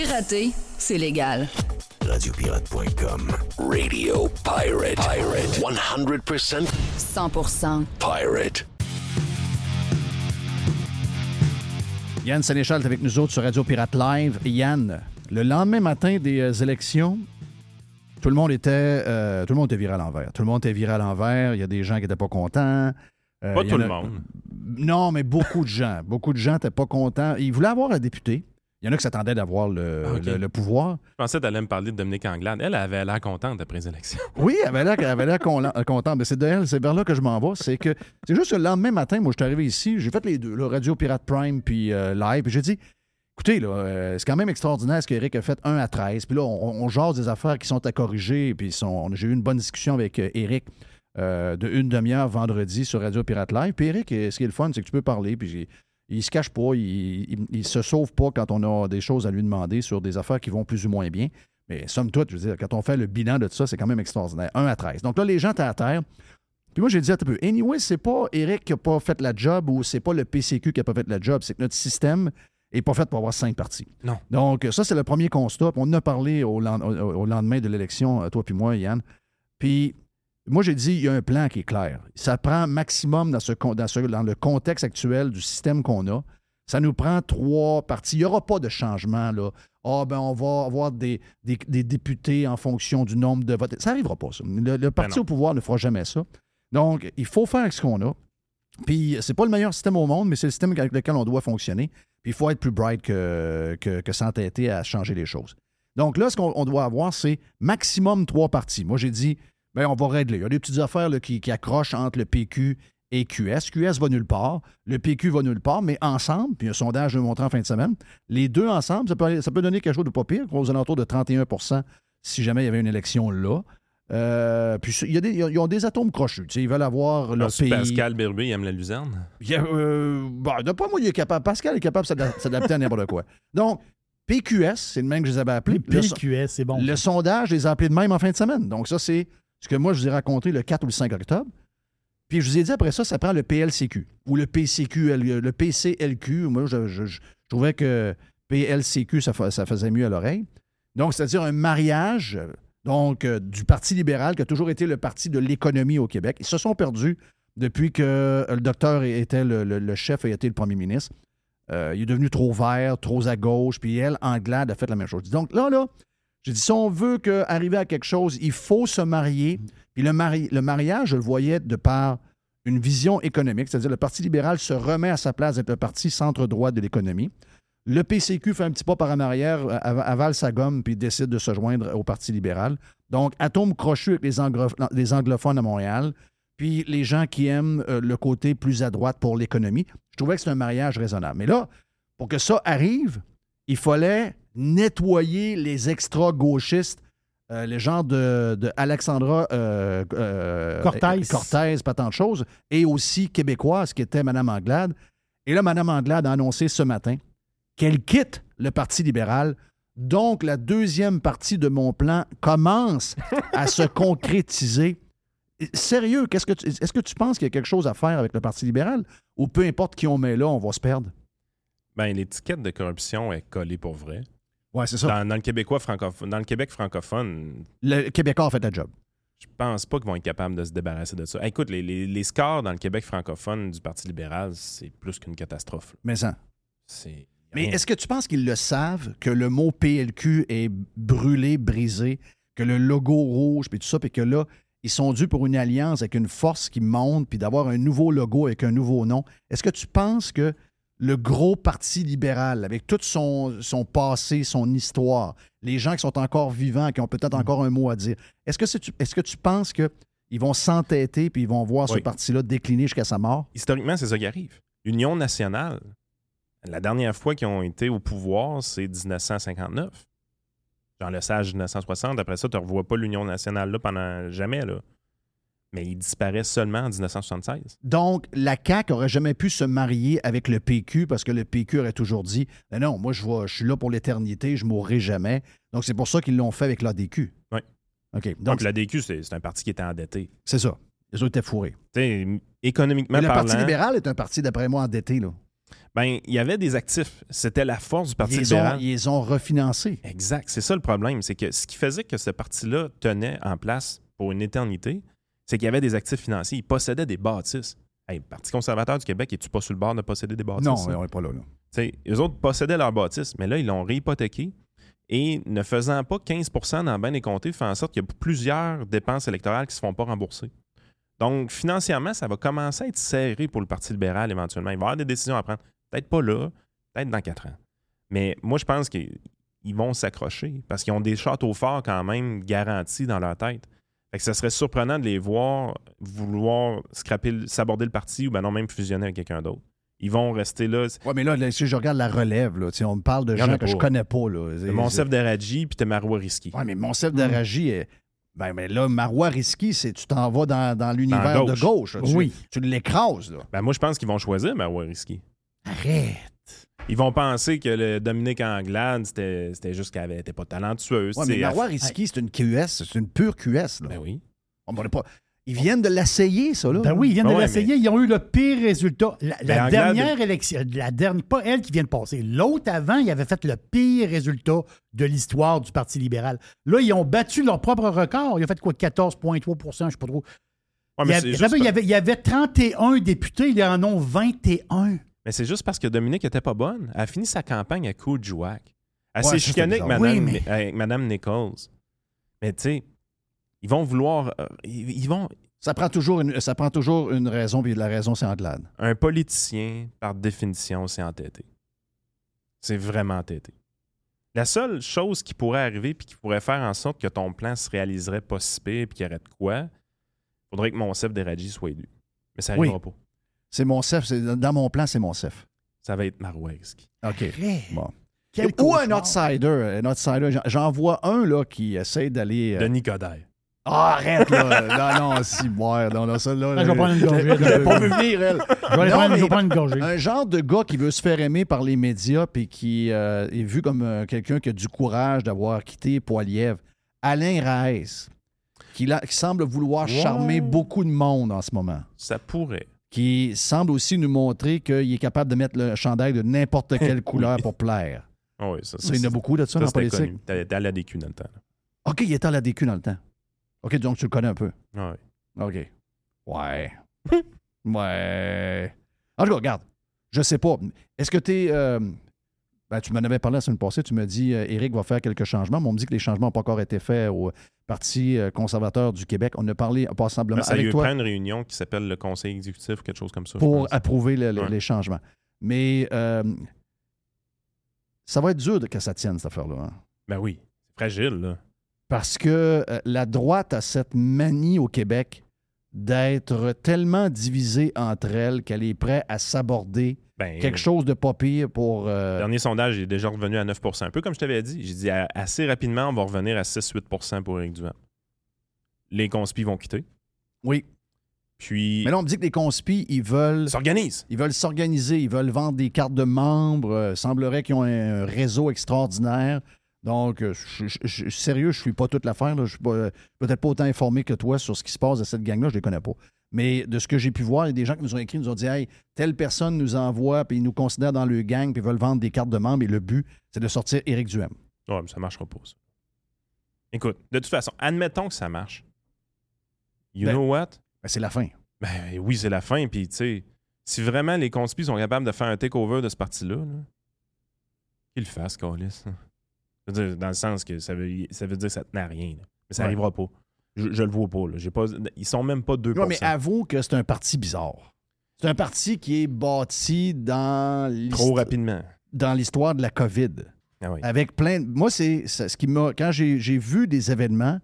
Pirater, c'est légal. Radiopirate.com. Radio Pirate. Pirate. 100% 100% pirate. Yann Sénéchal est avec nous autres sur Radio Pirate Live. Yann, le lendemain matin des euh, élections, tout le monde était euh, tout le monde était viré à l'envers. Tout le monde était viré à l'envers. Il y a des gens qui n'étaient pas contents. Euh, Pas tout le monde. Non, mais beaucoup de gens. Beaucoup de gens n'étaient pas contents. Ils voulaient avoir un député. Il y en a qui s'attendaient d'avoir le, Ah, le- le pouvoir. Je pensais d'aller me parler de Dominique Anglade. Elle avait l'air contente après les élections. *laughs* Oui, elle avait l'air, con- contente. Mais c'est de elle, c'est vers là que je m'en vais. C'est que c'est juste le lendemain matin, moi, je suis arrivé ici, j'ai fait les deux, là, Radio Pirate Prime puis euh, Live, puis j'ai dit, écoutez, là, euh, c'est quand même extraordinaire ce qu'Éric a fait 1 à 13. Puis là, on, on jase des affaires qui sont à corriger, puis j'ai eu une bonne discussion avec euh, Éric euh, de une demi-heure vendredi sur Radio Pirate Live. Puis Éric, euh, ce qui est le fun, c'est que tu peux parler, puis il, se cache pas, il, il se sauve pas quand on a des choses à lui demander sur des affaires qui vont plus ou moins bien. Mais somme toute, je veux dire, quand on fait le bilan de tout ça, c'est quand même extraordinaire. 1 à 13. Donc là, les gens étaient à terre. Puis moi, j'ai dit un peu, anyway, c'est pas Eric qui n'a pas fait la job ou c'est pas le PCQ qui n'a pas fait la job, c'est que notre système n'est pas fait pour avoir cinq partis. Non. Donc, ça, c'est le premier constat. Puis On en a parlé au, len- au- au lendemain de l'élection, toi puis moi, Yann. Puis moi, j'ai dit, il y a un plan qui est clair. Ça prend maximum dans, ce, dans, ce- dans le contexte actuel du système qu'on a. Ça nous prend trois partis. Il n'y aura pas de changement, là. Ah, ben, on va avoir des, des- des députés en fonction du nombre de votes. Ça n'arrivera pas, ça. Le, le parti non. au pouvoir ne fera jamais ça. Donc, il faut faire avec ce qu'on a. Puis, c'est pas le meilleur système au monde, mais c'est le système avec lequel on doit fonctionner. Puis, il faut être plus bright que, que, que s'entêter à changer les choses. Donc, là, ce qu'on on doit avoir, c'est maximum trois partis. Moi, j'ai dit, ben, on va régler. Il y a des petites affaires là, qui, qui accrochent entre le PQ et QS. QS va nulle part, le PQ va nulle part, mais ensemble, puis un sondage nous montré en fin de semaine, les deux ensemble, ça peut, aller- ça peut donner quelque chose de pas pire, aux alentours de 31% si jamais il y avait une élection là. Euh, puis il y a des, ils ont des atomes crochus. tu sais, Ils veulent avoir leur Penses-tu pays. Pascal Birubé, il aime la luzerne? Il y a, euh, bah, de pas moi, il est capable. Pascal est capable de s'ada- *laughs* s'adapter à n'importe quoi. Donc, PQS, c'est le même que je les avais appelés. Le, PQS, c'est bon. le sondage, je les ai appelés de même en fin de semaine. Donc, ça, c'est ce que moi, je vous ai raconté le 4 ou le 5 octobre. Puis, je vous ai dit après ça, ça prend le PLCQ ou le PCQ, le PCLQ. Moi, je, je- je trouvais que PLCQ, ça, ça faisait mieux à l'oreille. Donc, c'est-à-dire un mariage euh, donc, euh, du Parti libéral, qui a toujours été le parti de l'économie au Québec. Ils se sont perdus depuis que euh, le docteur était le, le- chef et était le premier ministre. Euh, il est devenu trop vert, trop à gauche, puis elle, Anglade, a fait la même chose. Donc là, là, j'ai dit, si on veut arriver à quelque chose, il faut se marier. Puis le, mari- le mariage, je le voyais de par une vision économique, c'est-à-dire le Parti libéral se remet à sa place d'être le parti centre-droit de l'économie. Le PCQ fait un petit pas par en arrière, euh, av- avale sa gomme, puis décide de se joindre au Parti libéral. Donc, atome crochu avec les anglophones à Montréal, puis les gens qui aiment euh, le côté plus à droite pour l'économie. Je trouvais que c'est un mariage raisonnable. Mais là, pour que ça arrive, il fallait nettoyer les extra-gauchistes, euh, les gens de, de Alexandra euh, euh, Cortez. Cortez, pas tant de choses, et aussi québécoise, qui était Mme Anglade. Et là, Mme Anglade a annoncé ce matin qu'elle quitte le Parti libéral. Donc, la deuxième partie de mon plan commence à se *laughs* concrétiser. Sérieux, qu'est-ce que tu- est-ce que tu penses qu'il y a quelque chose à faire avec le Parti libéral? Ou peu importe qui on met là, on va se perdre? Ben, l'étiquette de corruption est collée pour vrai. Ouais, c'est ça. Dans, dans le Québécois francophone, dans le Québec francophone, Le Québécois a fait la job. je pense pas qu'ils vont être capables de se débarrasser de ça. Écoute, les, les- les scores dans le Québec francophone du Parti libéral, c'est plus qu'une catastrophe. là. Mais ça. C'est Mais est-ce que tu penses qu'ils le savent, que le mot PLQ est brûlé, brisé, que le logo rouge, puis tout ça, puis que là, ils sont dus pour une alliance avec une force qui monte, puis d'avoir un nouveau logo avec un nouveau nom? Est-ce que tu penses que le gros parti libéral, avec tout son, son passé, son histoire, les gens qui sont encore vivants, qui ont peut-être encore un mot à dire, est-ce que, tu penses qu'ils vont s'entêter, puis ils vont voir ce parti-là décliner jusqu'à sa mort? Historiquement, c'est ça qui arrive. L'Union nationale, la dernière fois qu'ils ont été au pouvoir, c'est 1959. Jean Lesage, 1960. Après ça, tu ne revois pas l'Union nationale là pendant jamais. Là. Mais il disparaît seulement en 1976. Donc, la CAQ aurait jamais pu se marier avec le PQ parce que le PQ aurait toujours dit non, non, moi, je, vais- je suis là pour l'éternité, je mourrai jamais. Donc, c'est pour ça qu'ils l'ont fait avec l'ADQ. Oui. OK. Donc, Donc, la DQ, c'est un parti qui était endetté. c'est ça. Les autres étaient fourrés. Économiquement Mais le Parti libéral est un parti, d'après moi, endetté. Là. ben, il y avait des actifs. C'était la force du Parti Ils les, ont, libéral. ils les ont refinancés. Exact. C'est ça le problème. C'est que ce qui faisait que ce parti-là tenait en place pour une éternité, c'est qu'il y avait des actifs financiers. Il possédait des bâtisses. Hey, Parti conservateur du Québec, es-tu pas sur le bord de posséder des bâtisses? Non, ça? on n'est pas là. là. T'sais, eux autres possédaient leurs bâtisses, mais là, ils l'ont réhypothéqué. Et ne faisant pas 15 dans bien des comtés, fait en sorte qu'il y a plusieurs dépenses électorales qui ne se font pas rembourser. Donc, financièrement, ça va commencer à être serré pour le Parti libéral éventuellement. Il va y avoir des décisions à prendre. Peut-être pas là, peut-être dans quatre ans. Mais moi, je pense qu'ils vont s'accrocher parce qu'ils ont des châteaux forts quand même garantis dans leur tête. Fait que ça serait surprenant de les voir vouloir scraper, s'aborder le parti ou ben non, même fusionner avec quelqu'un d'autre. Ils vont rester là. Oui, mais là, là, si je regarde la relève, là, on me parle de gens que je pas. connais pas. Là. Monsef Deradji puis t'as Marois Risky. Oui, mais Monsef Daraji est. Ben, mais là, Marois Risky, c'est tu t'en vas dans, dans l'univers de gauche. gauche. là. Tu- Oui. Tu, l'écrases, là. Ben moi, je pense qu'ils vont choisir Marois Risky. Arrête. Ils vont penser que le Dominique Anglade, c'était c'était juste qu'elle n'était pas talentueuse. Mais Marois Risky, c'est une QS, c'est une pure QS. Là. Ben oui. On va pas... Ils viennent de l'essayer, ça, là. Ben oui, ils viennent de ouais, l'essayer. Ils ont eu le pire résultat. La, la Ben, Anglade- dernière élection, la dernière, pas elle qui vient de passer. L'autre avant, il avait fait le pire résultat de l'histoire du Parti libéral. Là, ils ont battu leur propre record. Ils ont fait quoi, 14,3% je ne sais pas trop. Ouais, il, y avait, juste il, y avait, il y avait 31 députés, ils en ont 21. Mais c'est juste parce que Dominique était pas bonne. Elle a fini sa campagne à coup de jouac. Elle s'est chicanée avec. Madame, Oui, mais- avec Madame Nichols. Mais tu sais, ils vont vouloir. euh, ils, ils vont. Ça prend toujours une, ça prend toujours une raison, puis la raison, c'est Anglade. Un politicien, par définition, c'est entêté. C'est vraiment entêté. La seule chose qui pourrait arriver puis qui pourrait faire en sorte que ton plan se réaliserait pas si pire puis qu'il y aurait de quoi, faudrait que Monsef Deradji soit élu. Mais ça Oui. n'arrivera pas. C'est mon c'est- Dans mon plan, c'est mon CEF. Ça va être Marouesque. OK. Bon. Quel Ou un outsider. Un outsider. J'en- vois un là, qui essaie d'aller. euh, Denis Coderre. Ah, arrête, là. *laughs* non, non, si, boire. Non, non, ça, là. Ah, je vais prendre une gorgée, Je pas vu venir, elle. Je vais Non, prendre, je vais mais prendre une gorgée. Un genre de gars qui veut se faire aimer par les médias puis qui euh, est vu comme euh, quelqu'un qui a du courage d'avoir quitté Poilièvre. Alain Raes, qui, qui semble vouloir Ouais. charmer beaucoup de monde en ce moment. Ça pourrait. Qui semble aussi nous montrer qu'il est capable de mettre le chandail de n'importe *laughs* quelle couleur pour plaire. Ah oui, ça, Ça, il y en a beaucoup de ça, dans la politique. connu. T'allais à la DQ dans le temps. là. OK, il était à la DQ dans le temps. OK, donc tu le connais un peu. Ah oui. OK. Ouais. *laughs* ouais. En tout cas, regarde, je sais pas. Est-ce que tu es. Ben, tu m'en avais parlé la semaine passée, tu me dis euh, Éric va faire quelques changements, mais on me dit que les changements n'ont pas encore été faits au Parti euh, conservateur du Québec. On a parlé passablement Ben, ça avec prend toi une réunion qui s'appelle le conseil exécutif ou quelque chose comme ça. pour approuver le- le- Ouais. les changements. Mais euh, ça va être dur de que ça tienne, cette affaire-là. hein. Ben oui, c'est fragile, là. Parce que euh, la droite a cette manie au Québec d'être tellement divisée entre elles qu'elle est prête à s'aborder Ben, quelque chose de pas pire pour. Le euh, dernier sondage est déjà revenu à 9% Un peu comme je t'avais dit. J'ai dit à- assez rapidement, on va revenir à 6-8% pour Éric Duhem. Les conspis vont quitter. Oui. Puis, Mais là, on me dit que les conspis, ils veulent. s'organisent. Ils veulent s'organiser, ils veulent vendre des cartes de membres. euh, semblerait qu'ils ont un réseau extraordinaire. Donc, euh, je, je- je- sérieux, je suis pas toute l'affaire. Je suis euh, peut-être pas autant informé que toi sur ce qui se passe de cette gang-là, je les connais pas. Mais de ce que j'ai pu voir, il y a des gens qui nous ont écrit, nous ont dit Hey, telle personne nous envoie, puis ils nous considèrent dans le gang, puis ils veulent vendre des cartes de membres, et le but, c'est de sortir Éric Duhem. Ouais, mais ça marchera pas, ça. Écoute, de toute façon, admettons que ça marche. You Ben- know what? Ben, c'est la fin. Ben oui, c'est la fin. Puis, tu sais, si vraiment les conspis sont capables de faire un takeover de ce parti-là, là, qu'ils le fassent, *laughs* dire, dans le sens que ça veut, ça veut dire que ça tenait à rien. là. Mais ça Ouais. n'arrivera pas. Je, je le vois pas. Là. Pas. Ils sont même pas 2 Ouais, mais avoue que c'est un parti bizarre. C'est un parti qui est bâti dans Trop rapidement. dans l'histoire de la COVID. Ah oui. avec plein de- Moi, c'est ce qui m'a. Quand j'ai vu des événements,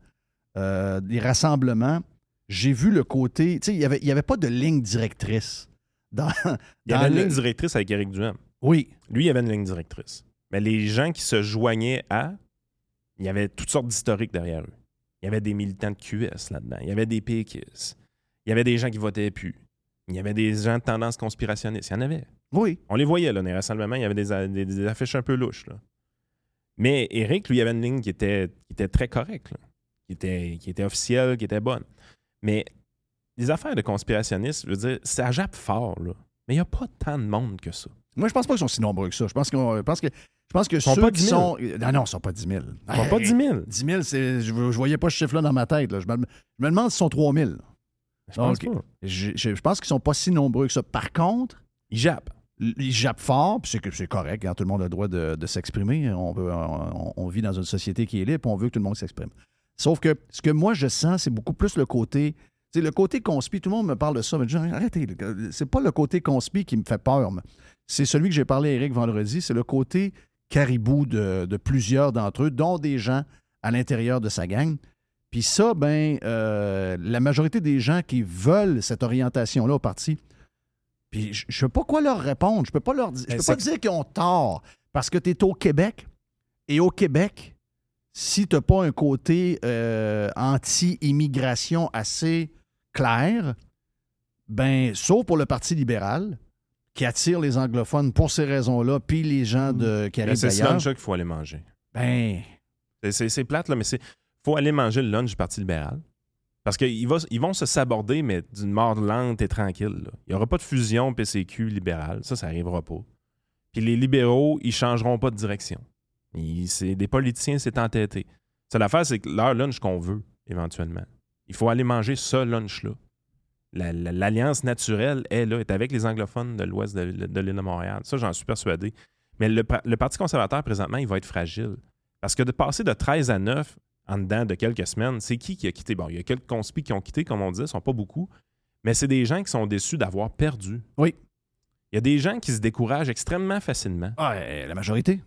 euh, des rassemblements, j'ai vu le côté. Tu sais, il n'y avait, y avait pas de ligne directrice. *laughs* Dans, Il y avait une ligne directrice avec Éric Duhem. Oui. Lui, il y avait une ligne directrice. Mais les gens qui se joignaient à, il y avait toutes sortes d'historiques derrière eux. Il y avait des militants de QS là-dedans. Il y avait des péquistes. Il y avait des gens qui votaient plus. Il y avait des gens de tendance conspirationniste. Il y en avait. Oui. On les voyait, là, dans les rassemblements. Il y avait des, a- des- des affiches un peu louches. Là. Mais Eric, lui, il avait une ligne qui était, qui était très correcte. Qui, était, qui était officielle, qui était bonne. Mais les affaires de conspirationnistes, je veux dire, ça jappe fort, là. Mais il n'y a pas tant de monde que ça. Moi, je pense pas qu'ils sont si nombreux que ça. Je pense, qu'on- je pense que, je pense que sont ceux pas qui 10 000. sont. Non, non, ils sont pas 10 000. Ils sont pas 10 000. 10 000, c'est, je, je voyais pas ce chiffre-là dans ma tête. là. Je, me, je me demande s'ils sont 3 000. Je pense Donc, pas. Je, je- je pense qu'ils sont pas si nombreux que ça. Par contre, Ils jappent. ils jappent fort, puis c'est, que- c'est correct. hein, tout le monde a le droit de, de s'exprimer. On, veut- on, on vit dans une société qui est libre, puis on veut que tout le monde s'exprime. Sauf que ce que moi, je sens, c'est beaucoup plus le côté. Tu sais, le côté conspi, tout le monde me parle de ça, mais je dis, arrêtez, le- c'est pas le côté conspi qui me fait peur. mais C'est celui que j'ai parlé à Eric vendredi, c'est le côté caribou de, de plusieurs d'entre eux, dont des gens à l'intérieur de sa gang. Puis ça, ben, euh, la majorité des gens qui veulent cette orientation-là au parti, puis je ne sais pas quoi leur répondre. Je peux pas leur dire, je peux pas dire qu'ils ont tort parce que tu es au Québec et au Québec, si tu n'as pas un côté euh, anti-immigration assez clair, ben, sauf pour le Parti libéral, qui attire les anglophones pour ces raisons-là, puis les gens de, qui Mais arrivent c'est lunch-là qu'il faut aller manger? ben, C'est- plate, là, mais c'est faut aller manger le lunch du Parti libéral. Parce qu'ils ils vont se saborder, mais d'une mort lente et tranquille. là. Il n'y aura pas de fusion PCQ libéral. Ça, ça n'arrivera pas. Puis les libéraux, ils changeront pas de direction. C'est- des politiciens, c'est entêté. C'est l'affaire, c'est que leur lunch qu'on veut, éventuellement. Il faut aller manger ce lunch-là. La- la- L'alliance naturelle est là, est avec les anglophones de l'ouest de, de l'île de Montréal. Ça, j'en suis persuadé. Mais le, pa- le Parti conservateur, présentement, il va être fragile. Parce que de passer de 13 à 9 en dedans de quelques semaines, c'est qui qui a quitté? Bon, il y a quelques conspis qui ont quitté, comme on disait, ce ne sont pas beaucoup, mais c'est des gens qui sont déçus d'avoir perdu. Oui. Il y a des gens qui se découragent extrêmement facilement. ouais, la majorité.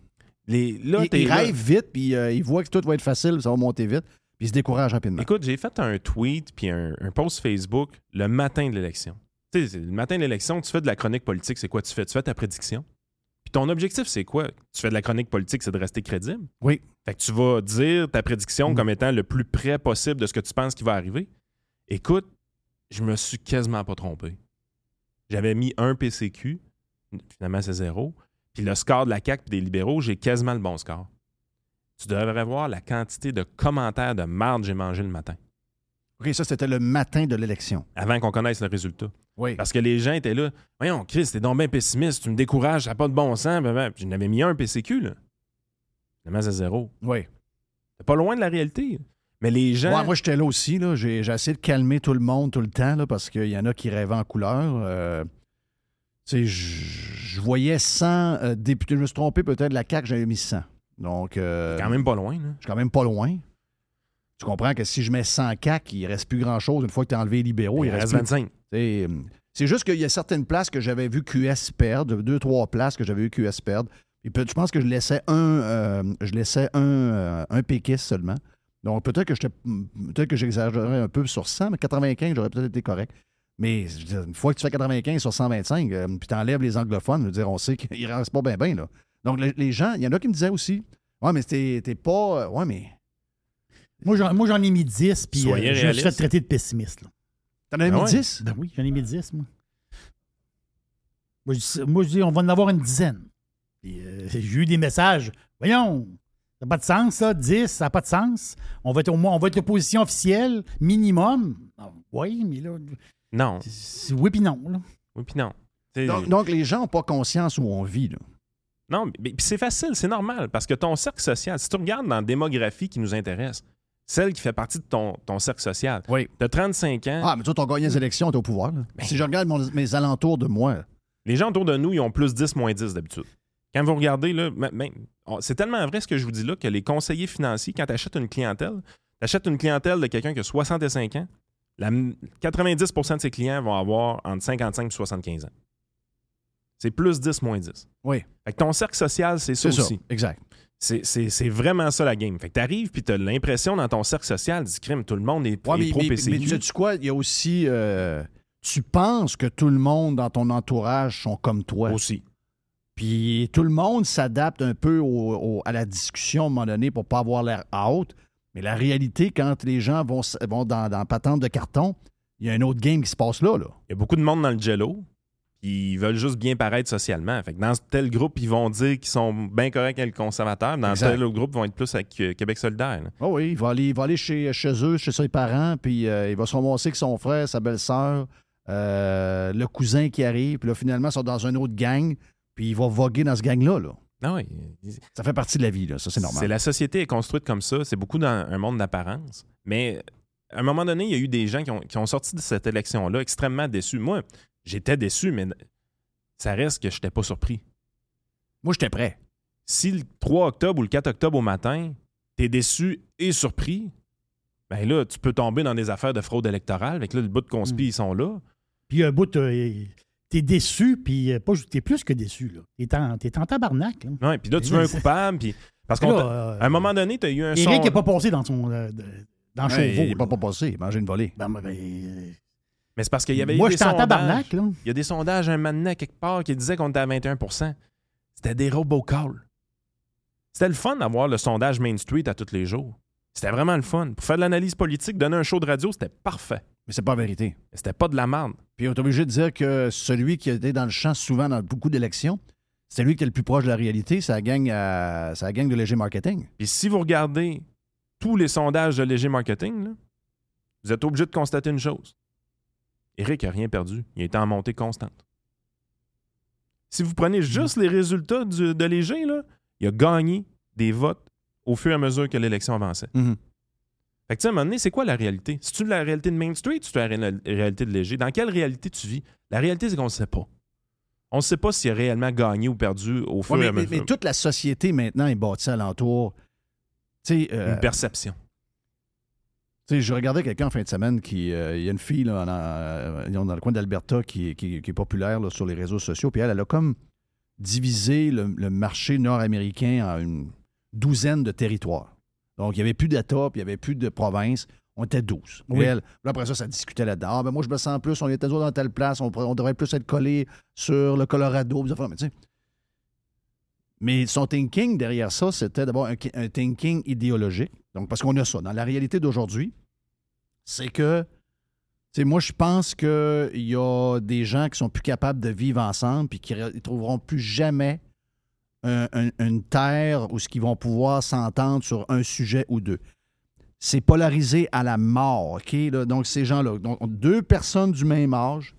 Les, là, ils ils rêvent vite, puis euh, ils voient que tout va être facile, ça va monter vite, puis ils se découragent rapidement. Écoute, j'ai fait un tweet puis un, un post Facebook le matin de l'élection. Tu sais, le matin de l'élection, tu fais de la chronique politique, c'est quoi tu fais? Tu fais ta prédiction. Puis ton objectif, c'est quoi? Tu fais de la chronique politique, c'est de rester crédible. Oui. Fait que tu vas dire ta prédiction Mm. comme étant le plus près possible de ce que tu penses qui va arriver. Écoute, je me suis quasiment pas trompé. J'avais mis un PCQ, finalement c'est zéro. Puis le score de la CAQ et des libéraux, j'ai quasiment le bon score. Tu devrais voir la quantité de commentaires de marde que j'ai mangé le matin, OK, ça, c'était le matin de l'élection. avant qu'on connaisse le résultat. Oui. Parce que les gens étaient là. Voyons, Chris, t'es donc bien pessimiste, tu me décourages, ça n'a pas de bon sens. blablabla. Puis J'en avais mis un PCQ, là. Finalement, c'est zéro. Oui. C'est pas loin de la réalité. Mais les gens. Ouais, moi, j'étais là aussi. Là. J'ai, j'ai essayé de calmer tout le monde tout le temps là, parce qu'il y en a qui rêvaient en couleur. Euh, tu sais, je je voyais 100 euh, députés. Je me suis trompé peut-être. La CAQ, j'avais mis 100. Donc, euh, quand même pas loin, là. je suis quand même pas loin. Tu comprends que si je mets 100 CAQ, il reste plus grand-chose. Une fois que tu as enlevé les libéraux, il, il reste plus- 25. Tu sais, euh, C'est juste qu'il y a certaines places que j'avais vu QS perdre, deux, trois places que j'avais vu QS perdre. Et peut- je pense que je laissais un, euh, je laissais un, euh, un péquiste seulement. Donc peut-être que j'étais, peut-être que j'exagérais un peu sur 100, mais 95, j'aurais peut-être été correct. Mais une fois que tu fais 95 sur 125, euh, puis tu enlèves les anglophones, je veux dire, on sait qu'il ne reste pas bien, bien. Donc les, les gens, il y en a qui me disaient aussi Ouais, mais t'es, pas. euh, Ouais, mais. Moi, j'en, ai mis 10, puis euh, je me suis fait traiter de pessimiste. T'en avais Ah mis ouais? 10 Ben oui, j'en ai mis 10, moi. Moi, je, dis- moi, je dis, on va en avoir une dizaine. Puis, euh, *laughs* j'ai eu des messages. Voyons, ça n'a pas de sens, ça. 10, ça n'a pas de sens. On va être au moins, on va être l'opposition officielle, minimum. Ah, oui, mais là, Non. c'est oui puis non. là. Oui, puis non. Donc, donc, les gens n'ont pas conscience où on vit. Là. Non, mais c'est facile, c'est normal, parce que ton cercle social, si tu regardes dans la démographie qui nous intéresse, celle qui fait partie de ton, ton cercle social, Oui. tu as 35 ans, Ah, mais toi, tu as gagné les élections, tu es au pouvoir. là. Ben. Si je regarde mon- mes alentours de moi, les gens autour de nous, ils ont plus 10, moins 10 d'habitude. Quand vous regardez, là, même- oh, c'est tellement vrai ce que je vous dis là que les conseillers financiers, quand tu achètes une clientèle, tu achètes une clientèle de quelqu'un qui a 65 ans, la m- 90% de ses clients vont avoir entre 55 et 75 ans. C'est plus 10, moins 10. Oui. Fait que ton cercle social, c'est ça aussi. Exact. C'est- vraiment ça la game. Fait que t'arrives puis t'as l'impression dans ton cercle social, dis crime, tout le monde est, Ouais, est mais, pro mais, PCU. mais tu sais quoi? Il y a aussi. euh, tu penses que tout le monde dans ton entourage sont comme toi. aussi. Puis tout le monde s'adapte un peu au- au- à la discussion à un moment donné pour pas avoir l'air out. Mais la réalité, quand les gens vont, vont dans, dans patente de carton, il y a un autre game qui se passe là. là. Il y a beaucoup de monde dans le jello. Puis Ils veulent juste bien paraître socialement. Fait que dans tel groupe, ils vont dire qu'ils sont bien corrects avec le conservateur. Dans Exact. tel autre groupe, ils vont être plus avec euh, Québec solidaire. là. Ah oui, il va aller, il va aller chez, chez eux, chez ses parents, puis euh, il va se avec son frère, sa belle-sœur, euh, le cousin qui arrive, puis là, finalement, ils sont dans une autre gang, puis il va voguer dans ce gang-là. Là. Ah oui. Ça fait partie de la vie, là. ça, c'est normal. C'est la société est construite comme ça. C'est beaucoup dans un monde d'apparence. Mais à un moment donné, il y a eu des gens qui ont, qui ont sorti de cette élection-là extrêmement déçus. Moi, j'étais déçu, mais ça reste que je n'étais pas surpris. Moi, j'étais prêt. Si le 3 octobre ou le 4 octobre au matin, tu es déçu et surpris, ben là, tu peux tomber dans des affaires de fraude électorale. Avec là, le bout de conspi, ils sont là. Puis un bout, euh, t'es déçu, puis euh, pas t'es plus que déçu. là. T'es en, t'es en tabarnak. Là. Ouais, puis là, tu Mais veux un coupable. Puis... Parce qu'à euh, un moment donné, tu as eu un Éric son... n'est pas passé dans son. euh, dans Ouais, Chauveau. il n'est pas, pas passé, il mangeait une volée. Ben, ben, ben, euh, Mais c'est parce qu'il y avait moi, des sondages. tabarnak. Là. Il y a des sondages un donné, quelque part qui disaient qu'on était à 21% C'était des robocalls. C'était le fun d'avoir le sondage Main Street à tous les jours. C'était vraiment le fun. Pour faire de l'analyse politique, donner un show de radio, c'était parfait. Mais c'est pas la vérité. C'était pas de la merde. Puis on est obligé de dire que celui qui était dans le champ souvent dans beaucoup d'élections, c'est lui qui est le plus proche de la réalité, ça gagne, à, ça gagne de léger marketing. Puis si vous regardez tous les sondages de léger marketing, là, vous êtes obligé de constater une chose. Eric n'a rien perdu. Il est en montée constante. Si vous prenez juste les résultats du- de léger, là, il a gagné des votes au fur et à mesure que l'élection avançait. Mhm. Fait que, tu sais, à un moment donné, c'est quoi la réalité? Si tu la réalité de Main Street, tu la ré- réalité de Léger. Dans quelle réalité tu vis? La réalité, c'est qu'on ne sait pas. On ne sait pas s'il a réellement gagné ou perdu au fur Ouais, et à mais, mais- mesure. mais toute la société maintenant est bâtie alentour. Euh, Une perception. Je regardais quelqu'un en fin de semaine qui. euh, Il y a une fille là, en- euh, dans le coin d'Alberta qui, qui- qui est populaire là, sur les réseaux sociaux. Puis elle, elle a comme divisé le, le marché nord-américain en une douzaine de territoires. Donc, il n'y avait plus d'État, puis il n'y avait plus de province. On était 12. Oui. Réel. Puis après ça, ça discutait là-dedans. Ah, ben moi, je me sens plus, on était toujours dans telle place, on, devrait plus être collé sur le Colorado. Mais, son thinking derrière ça, c'était d'abord un, un thinking idéologique. Parce qu'on a ça. Dans la réalité d'aujourd'hui, c'est que, tu moi, je pense qu'il y a des gens qui sont plus capables de vivre ensemble puis qui ne trouveront plus jamais un- un- une terre où ce qu'ils vont pouvoir s'entendre sur un sujet ou deux. C'est polarisé à la mort, OK? Donc, ces gens-là, deux personnes du même âge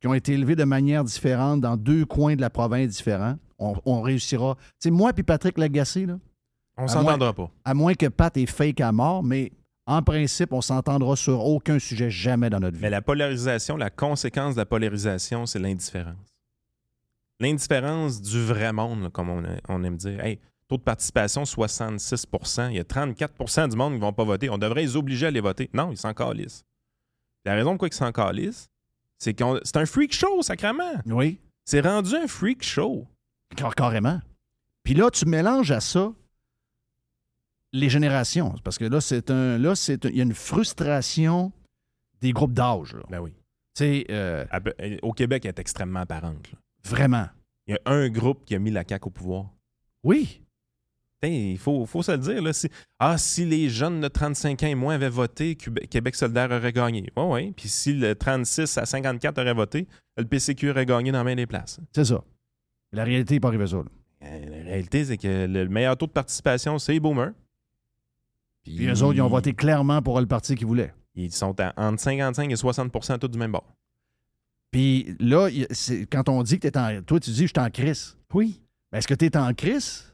qui ont été élevées de manière différente dans deux coins de la province différents, on, on réussira. Tu sais, moi puis Patrick Lagacé, là, On s'entendra pas. à moins que Pat est fake à mort, mais en principe, on s'entendra sur aucun sujet jamais dans notre vie. Mais la polarisation, la conséquence de la polarisation, c'est l'indifférence. L'indifférence du vrai monde, là, comme on, on aime dire. Hey, taux de participation, 66 Il y a 34% du monde qui ne vont pas voter. On devrait les obliger à les voter. Non, ils s'en calissent. La raison pourquoi ils s'en calissent, c'est qu'on c'est un freak show, sacrément. Oui, C'est rendu un freak show. car- carrément. Puis là, tu mélanges à ça les générations. Parce que là, c'est un. Là, c'est il y a une frustration des groupes d'âge. Ben oui. Euh, Au Québec, elle est extrêmement apparente. là. vraiment. Il y a un groupe qui a mis la CAQ au pouvoir. Oui. Il faut, faut se le dire. Là, si, ah, si les jeunes de 35 ans et moins avaient voté, Québec solidaire aurait gagné. Oui, oui. Puis si le 36 à 54 aurait voté, le PCQ aurait gagné dans bien des places. C'est ça. La réalité n'est pas arrivée ça. là. Euh, La réalité, c'est que le meilleur taux de participation, c'est les boomers. Puis eux autres, ils ont voté clairement pour le parti qu'ils voulaient. Ils sont à, entre 55 et 60% tous du même bord. Puis là, quand on dit que tu es en. Toi, tu dis, je suis en crise. Oui. Mais est-ce que tu es en crise?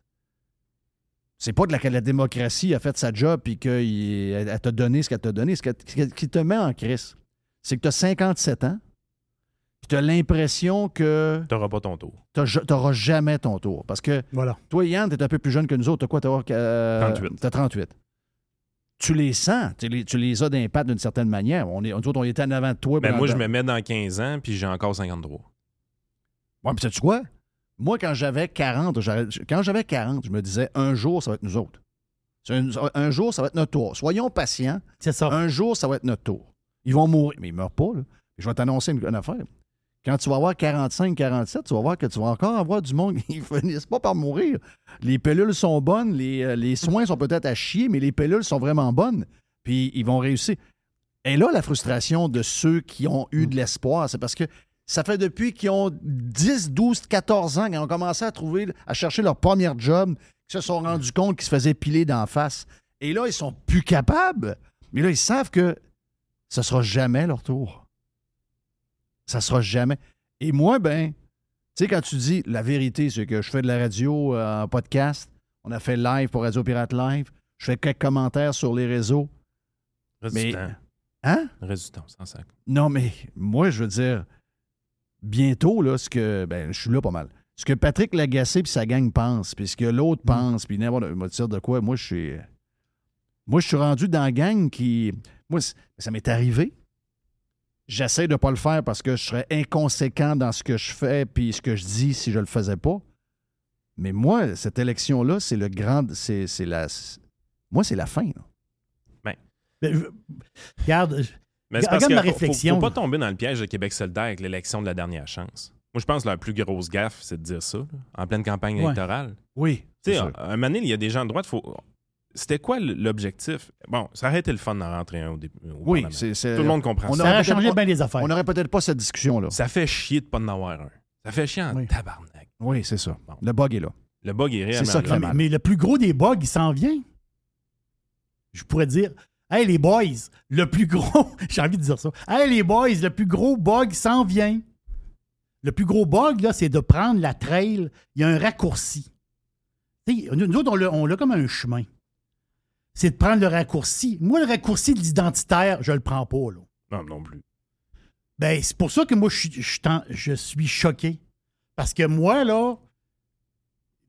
C'est pas de la, que la démocratie a fait sa job puis qu'elle t'a donné ce qu'elle t'a donné. Ce que- ce qui te met en crise, c'est que tu as 57 ans, puis tu as l'impression que Tu n'auras pas ton tour. tu n'auras jamais ton tour. Parce que Voilà. toi, Yann, tu es un peu plus jeune que nous autres. Tu as quoi? Tu as, 38. 38. Tu les sens, tu les, tu les as d'impact d'une certaine manière. On est, nous autres, on était en avant de toi. Ben, pendant- moi, je me mets dans 15 ans, puis j'ai encore 53. Ouais, mais sais-tu quoi? Moi, quand j'avais 40, j'arrête- quand j'avais 40, je me disais, un jour, ça va être nous autres. Un, un jour, ça va être notre tour. Soyons patients. C'est ça. Un jour, ça va être notre tour. Ils vont mourir. Mais ils ne meurent pas, là. Je vais t'annoncer une, une affaire. Quand tu vas avoir 45, 47, tu vas voir que tu vas encore avoir du monde qui ne *laughs* finissent pas par mourir. Les pilules sont bonnes, les, euh, les soins sont peut-être à chier, mais les pilules sont vraiment bonnes. Puis ils vont réussir. Et là, la frustration de ceux qui ont eu de l'espoir, c'est parce que ça fait depuis qu'ils ont 10, 12, 14 ans qu'ils ont commencé à trouver, à chercher leur premier job, qu'ils se sont rendus compte qu'ils se faisaient piler d'en face. Et là, ils sont plus capables. Mais là, ils savent que ce sera jamais leur tour. Ça sera jamais. Et moi, ben, tu sais, quand tu dis la vérité, c'est que je fais de la radio euh, en podcast, on a fait live pour Radio Pirate Live, je fais quelques commentaires sur les réseaux. Mais-. Hein? Temps, sans sac. Non, mais moi, je veux dire, bientôt, là, ce que. Ben, je suis là pas mal. Ce que Patrick Lagacé puis sa gang pense, puis ce que l'autre pense, puis n'importe dire de quoi, moi, je suis. Moi, je suis rendu dans la gang qui. Moi, ça m'est arrivé. J'essaie de ne pas le faire parce que je serais inconséquent dans ce que je fais puis ce que je dis si je le faisais pas. Mais moi, cette élection-là, c'est le grand. C'est c'est la. Moi, c'est la fin. là. Ben, je- Regarde, je- Mais c'est Regarde parce que ma faut- faut- réflexion. Faut, pas tomber dans le piège de Québec solidaire avec l'élection de la dernière chance. Moi, je pense que la plus grosse gaffe, c'est de dire ça, là, en pleine campagne Ouais. électorale. Oui. Tu sais, un moment donné, il y a des gens de droite, faut... C'était quoi l'objectif? Bon, ça aurait été le fun d'en rentrer un au début. au Oui, c'est. c'est- Tout le monde comprend on ça. ça aurait changé pas- bien des affaires. On n'aurait peut-être pas cette discussion-là. Ça fait chier de pas en avoir un. Ça fait chier en Oui. tabarnak. Oui, c'est ça. Bon. Le bug est là. Le bug est réellement ça qui là. mais, mal. mais le plus gros des bugs, il s'en vient. Je pourrais dire, hey les boys, le plus gros, *laughs* j'ai envie de dire ça. Hey les boys, le plus gros bug s'en vient. Le plus gros bug, là, c'est de prendre la trail. Il y a un raccourci. Tu sais, nous, nous autres, on l'a comme un chemin. C'est de prendre le raccourci. Moi, le raccourci de l'identitaire, je le prends pas, là. Non, non plus. Ben, c'est pour ça que moi, je, suis- je, suis en- je suis choqué. Parce que moi, là,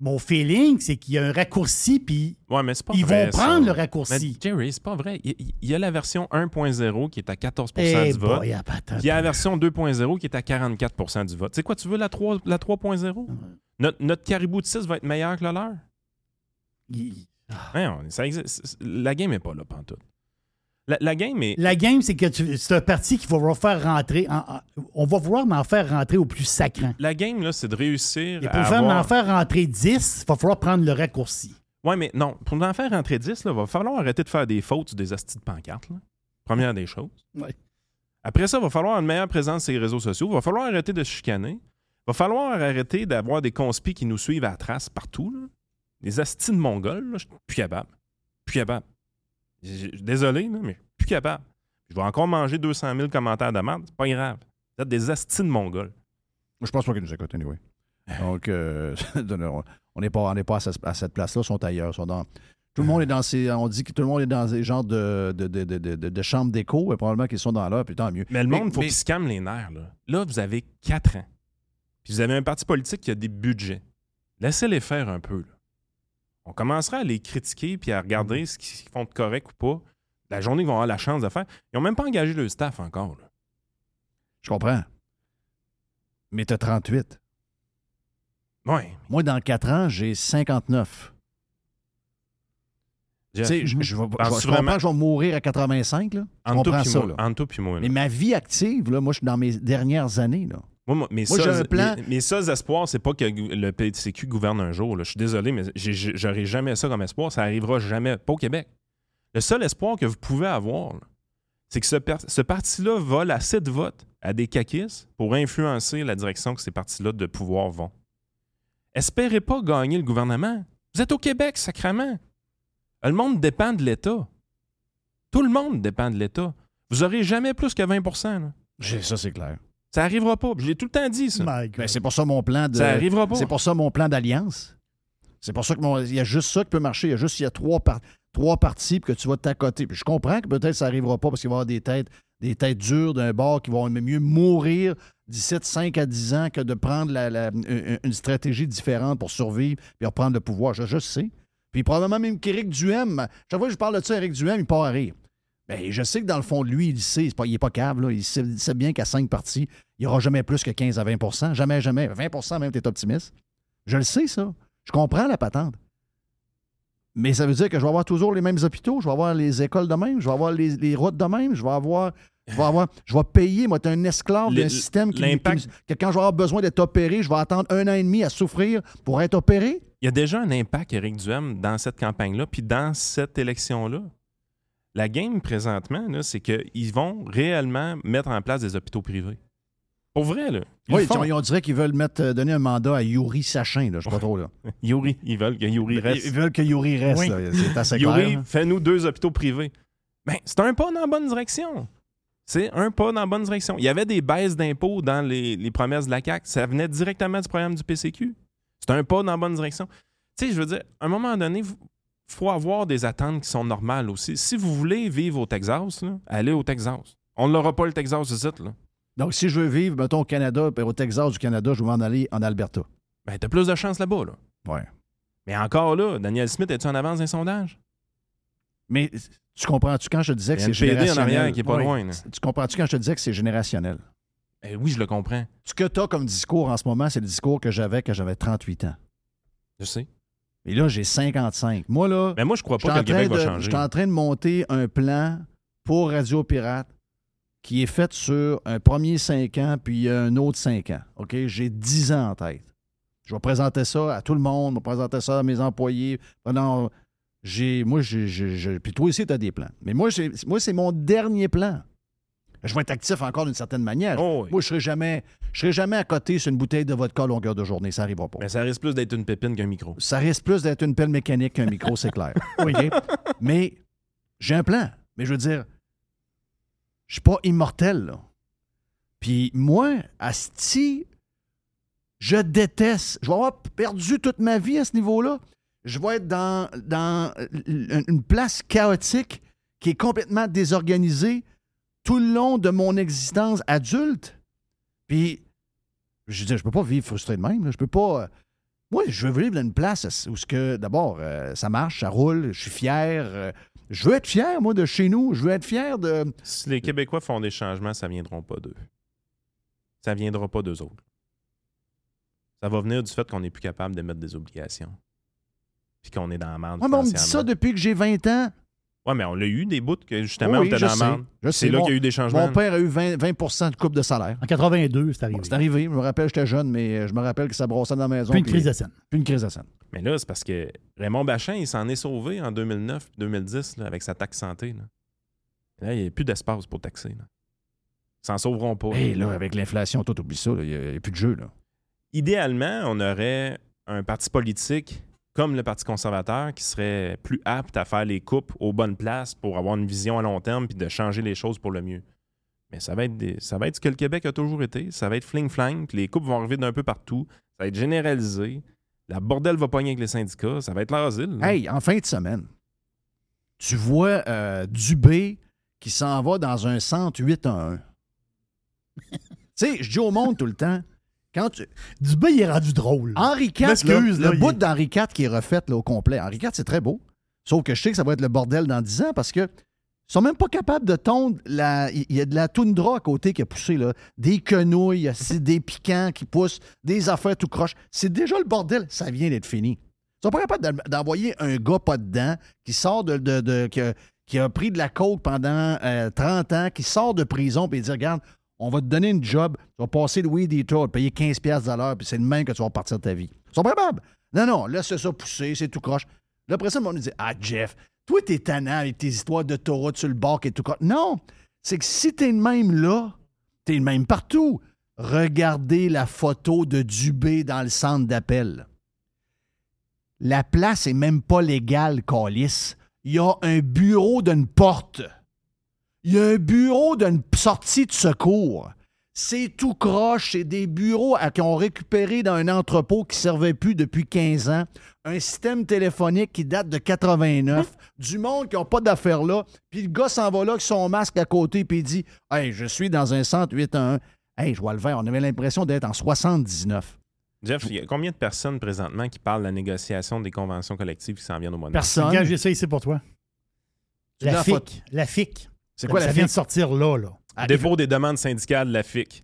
mon feeling, c'est qu'il y a un raccourci, puis Ouais, mais c'est pas ils vrai, vont ça. prendre le Mais raccourci. Jerry, c'est pas vrai. Il y, a la version 1.0 qui est à 14 Eh du vote. boy, ah, attends. Puis il y a la version 2.0 qui est à 44% du vote. Tu sais quoi, tu veux la 3, la 3.0? Notre, notre caribou de 6 va être meilleur que le leur? Il- Ça existe- La game n'est pas là, pantoute. La, la game est. La game, c'est que tu- c'est un parti qu'il va vouloir faire rentrer. en- en- on va vouloir m'en faire rentrer au plus sacrant. La game, là, c'est de réussir Et à pour faire avoir- m'en faire rentrer 10, il va falloir prendre le raccourci. Ouais, mais non, pour en faire rentrer 10, il va falloir arrêter de faire des fautes sur des astis de pancartes. là. Première des choses. Ouais. Après ça, il va falloir une meilleure présence sur les réseaux sociaux. Il va falloir arrêter de se chicaner. Il va falloir arrêter d'avoir des conspis qui nous suivent à la trace partout. là. Des astis de mongols, là, je suis plus capable. Plus capable. Désolé, là, mais je suis plus capable. Je vais encore manger 200 000 commentaires de merde. C'est pas grave. Vous êtes des astis de mongols. Je pense pas qu'ils nous écoutent, anyway. *laughs* Donc, euh, *laughs* on n'est pas, on pas à, ce- à cette place-là, ils sont ailleurs. ils sont dans, tout le monde est dans ces. On dit que tout le monde est dans des genres de, de, de, de, de- chambres d'écho, mais probablement qu'ils sont dans l'heure, puis tant mieux. Mais le monde, il faut mais- qu'il se calme les nerfs. Là. là, vous avez 4 ans. Puis vous avez un parti politique qui a des budgets. Laissez-les faire un peu. là. On commencera à les critiquer puis à regarder ce qu'ils font de correct ou pas. La journée qu'ils vont avoir la chance de faire. Ils n'ont même pas engagé le staff encore. là. Je comprends. Mais tu as 38. Ouais. Moi, dans 4 ans, j'ai 59. Tu sais, je, je, vais- je, vraiment- je mourir à 85. Là? Je toi comprends ça. moi, là. entre toi puis moi, là. Mais ma vie active, là, moi, je suis dans mes dernières années. Là. Moi, moi, mes, Moi, j'ai seuls, un plan- mes, mes seuls espoirs, c'est pas que le PCQ gouverne un jour. là. Je suis désolé, mais j'aurai jamais ça comme espoir. Ça arrivera jamais. Pas au Québec. Le seul espoir que vous pouvez avoir, là, c'est que ce, per- ce parti-là vole assez de votes à des caquistes pour influencer la direction que ces partis-là de pouvoir vont. Espérez pas gagner le gouvernement. Vous êtes au Québec, sacrement. Le monde dépend de l'État. Tout le monde dépend de l'État. Vous aurez jamais plus que 20 là. J'ai- Ça, c'est clair. Ça arrivera pas. Je l'ai tout le temps dit, ça. Ben, c'est pour ça mon plan de. Ça arrivera pas. C'est pour ça mon plan d'alliance. C'est pour ça que mon- il y a juste ça qui peut marcher. Il y a juste il y a trois, par- trois parties puis que tu vas t'accoter. Puis je comprends que peut-être ça n'arrivera pas parce qu'il va y avoir des têtes, des têtes dures d'un bord qui vont mieux mourir d'ici de 5 à 10 ans que de prendre la- la- une, une stratégie différente pour survivre puis reprendre le pouvoir. Je, je sais. Puis probablement même qu'Éric Duhem, chaque fois que je parle de ça, Éric Duhem, il part à rire. Ben, je sais que dans le fond de lui, il sait, pas, il n'est pas cave, là. Il sait, il sait bien qu'à cinq parties, il n'y aura jamais plus que 15 à 20% Jamais, jamais. 20% même, tu es optimiste. Je le sais, ça. Je comprends la patente. Mais ça veut dire que je vais avoir toujours les mêmes hôpitaux, je vais avoir les écoles de même, je vais avoir les, les routes de même, je vais avoir. Je vais, avoir, je vais payer, moi, tu un esclave d'un système qui, l'impact- qui- que quand je vais avoir besoin d'être opéré, je vais attendre un an et demi à souffrir pour être opéré? Il y a déjà un impact, Éric Duhem, dans cette campagne-là, puis dans cette élection-là. La game présentement, c'est qu'ils vont réellement mettre en place des hôpitaux privés. Pour vrai, là. Ils Oui, on, on dirait qu'ils veulent mettre, euh, donner un mandat à Yuri Sachin, là, je sais pas trop. Là. *laughs* Yuri, ils veulent que Yuri reste. Ils veulent que Yuri reste, Oui. là. c'est assez *laughs* clair. Yuri, fais-nous deux hôpitaux privés. Ben, c'est un pas dans la bonne direction. C'est un pas dans la bonne direction. Il y avait des baisses d'impôts dans les, les promesses de la CAQ. Ça venait directement du programme du PCQ. C'est un pas dans la bonne direction. Tu sais, je veux dire, à un moment donné, faut avoir des attentes qui sont normales aussi. Si vous voulez vivre au Texas, là, allez au Texas. On n'aura pas le Texas ici, là. Donc, si je veux vivre, mettons, au Canada, puis au Texas du Canada, je vais m'en aller en Alberta. Ben, t'as plus de chance là-bas, là. Ouais. Mais encore là, Daniel Smith, es-tu en avance d'un sondage? Mais tu comprends-tu quand je te disais Il que c'est en générationnel? arrière qui est pas Oui. loin, là. Tu comprends-tu quand je te disais que c'est générationnel? Ben oui, je le comprends. Ce que tu as comme discours en ce moment, c'est le discours que j'avais quand j'avais 38 ans. Je sais. Et là, j'ai 55. Moi, là, Mais moi, je crois pas que le Québec va changer. je suis en train de monter un plan pour Radio Pirate qui est fait sur un premier 5 ans puis un autre 5 ans. OK? J'ai 10 ans en tête. Je vais présenter ça à tout le monde, je vais présenter ça à mes employés. Pendant, j'ai, moi, j'ai, puis toi aussi, tu as des plans. Mais moi, moi, c'est mon dernier plan. Je vais être actif encore d'une certaine manière. Oh oui. Moi, je serai jamais, je serai jamais à côté sur une bouteille de vodka à longueur de journée. Ça n'arrivera pas. Mais ça risque plus d'être une pépine qu'un micro. Ça risque plus d'être une pelle mécanique qu'un micro, c'est clair. *laughs* Mais j'ai un plan. Mais je veux dire, je suis pas immortel, là. Puis moi, Asti, je déteste. Je vais avoir perdu toute ma vie à ce niveau-là. Je vais être dans, dans une place chaotique qui est complètement désorganisée tout le long de mon existence adulte. Puis, je veux dire, je peux pas vivre frustré de même. là. Je peux pas. euh, moi, je veux vivre dans une place où ce que, d'abord, euh, ça marche, ça roule, je suis fier. euh, je veux être fier, moi, de chez nous. Je veux être fier de. Si les Québécois font des changements, ça ne viendront pas d'eux. Ça ne viendra pas d'eux autres. Ça va venir du fait qu'on n'est plus capable d'émettre des obligations. puis qu'on est dans la merde. Ouais, mais on me dit ça depuis que j'ai 20 ans. Ouais, mais on l'a eu des bouts que justement, Oui, on était dans la sais. merde. Je sais. C'est là qu'il y a eu des changements. Mon père a eu 20, 20 de coupe de salaire. En 82, c'est arrivé. C'est arrivé. Je me rappelle, j'étais jeune, mais euh, je me rappelle que ça brossait dans la maison. Puis une crise de scène. Puis une crise de scène. Mais là, c'est parce que Raymond Bachin, il s'en est sauvé en 2009-2010 là, avec sa taxe santé. Là, Là, il n'y a plus d'espace pour taxer. Là. Ils s'en sauveront pas. Hé, là, avec l'inflation, tout oublie ça. là. Il n'y a, il y a plus de jeu. Là. Idéalement, on aurait un parti politique comme le Parti conservateur qui serait plus apte à faire les coupes aux bonnes places pour avoir une vision à long terme puis de changer les choses pour le mieux. Mais ça va être, ça va être ce que le Québec a toujours été. Ça va être fling-flang, les coupes vont arriver d'un peu partout. Ça va être généralisé. La bordelle va pogner avec les syndicats. Ça va être l'asile. Hey, en fin de semaine, tu vois euh, Dubé qui s'en va dans un centre 8 à 1. *laughs* tu sais, je dis au monde tout le temps, quand tu... Dubé, il est rendu drôle. Henri IV, M'excuse, là, là, le bout d'Henri IV qui est refait là, au complet. Henri IV, c'est très beau. Sauf que je sais que ça va être le bordel dans 10 ans parce que ils sont même pas capables de tondre la. Il y a de la toundra à côté qui a poussé, là. Des quenouilles, aussi des piquants qui poussent, des affaires tout croche. C'est déjà le bordel. Ça vient d'être fini. Ils sont pas capables d'en- d'envoyer un gars pas dedans qui sort de. de- de- qui, a, qui a pris de la coke pendant euh, 30 ans, qui sort de prison et dire Regarde, on va te donner une job, tu vas passer le weed eater, payer 15$ piastres à l'heure, puis c'est le même que tu vas partir de ta vie. Ils sont. Non, non, laisse ça pousser, c'est tout croche. Là, après ça, on nous dit Ah, Jeff, toi, t'es tannant avec tes histoires d'autoroute sur le bord qui est tout croche. Non, c'est que si t'es le même là, t'es le même partout. Regardez la photo de Dubé dans le centre d'appel. La place est même pas légale, Calis. Il y a un bureau d'une porte. Il y a un bureau d'une sortie de secours. C'est tout croche. C'est des bureaux à- qui ont récupéré dans un entrepôt qui ne servait plus depuis 15 ans. Un système téléphonique qui date de 89. Du monde qui n'a pas d'affaires là. Puis le gars s'en va là avec son masque à côté puis il dit Hey, je suis dans un centre 8 à 1. Hey, je vois le vert. On avait l'impression d'être en 79. Jeff, il y a combien de personnes présentement qui parlent de la négociation des conventions collectives qui s'en viennent au mois de? Personne. Regarde, j'ai ça ici pour toi. La la FIC. La FIC. C'est quoi ça la vient de sortir là, là. Ah, Dépôt des demandes syndicales de la FIC.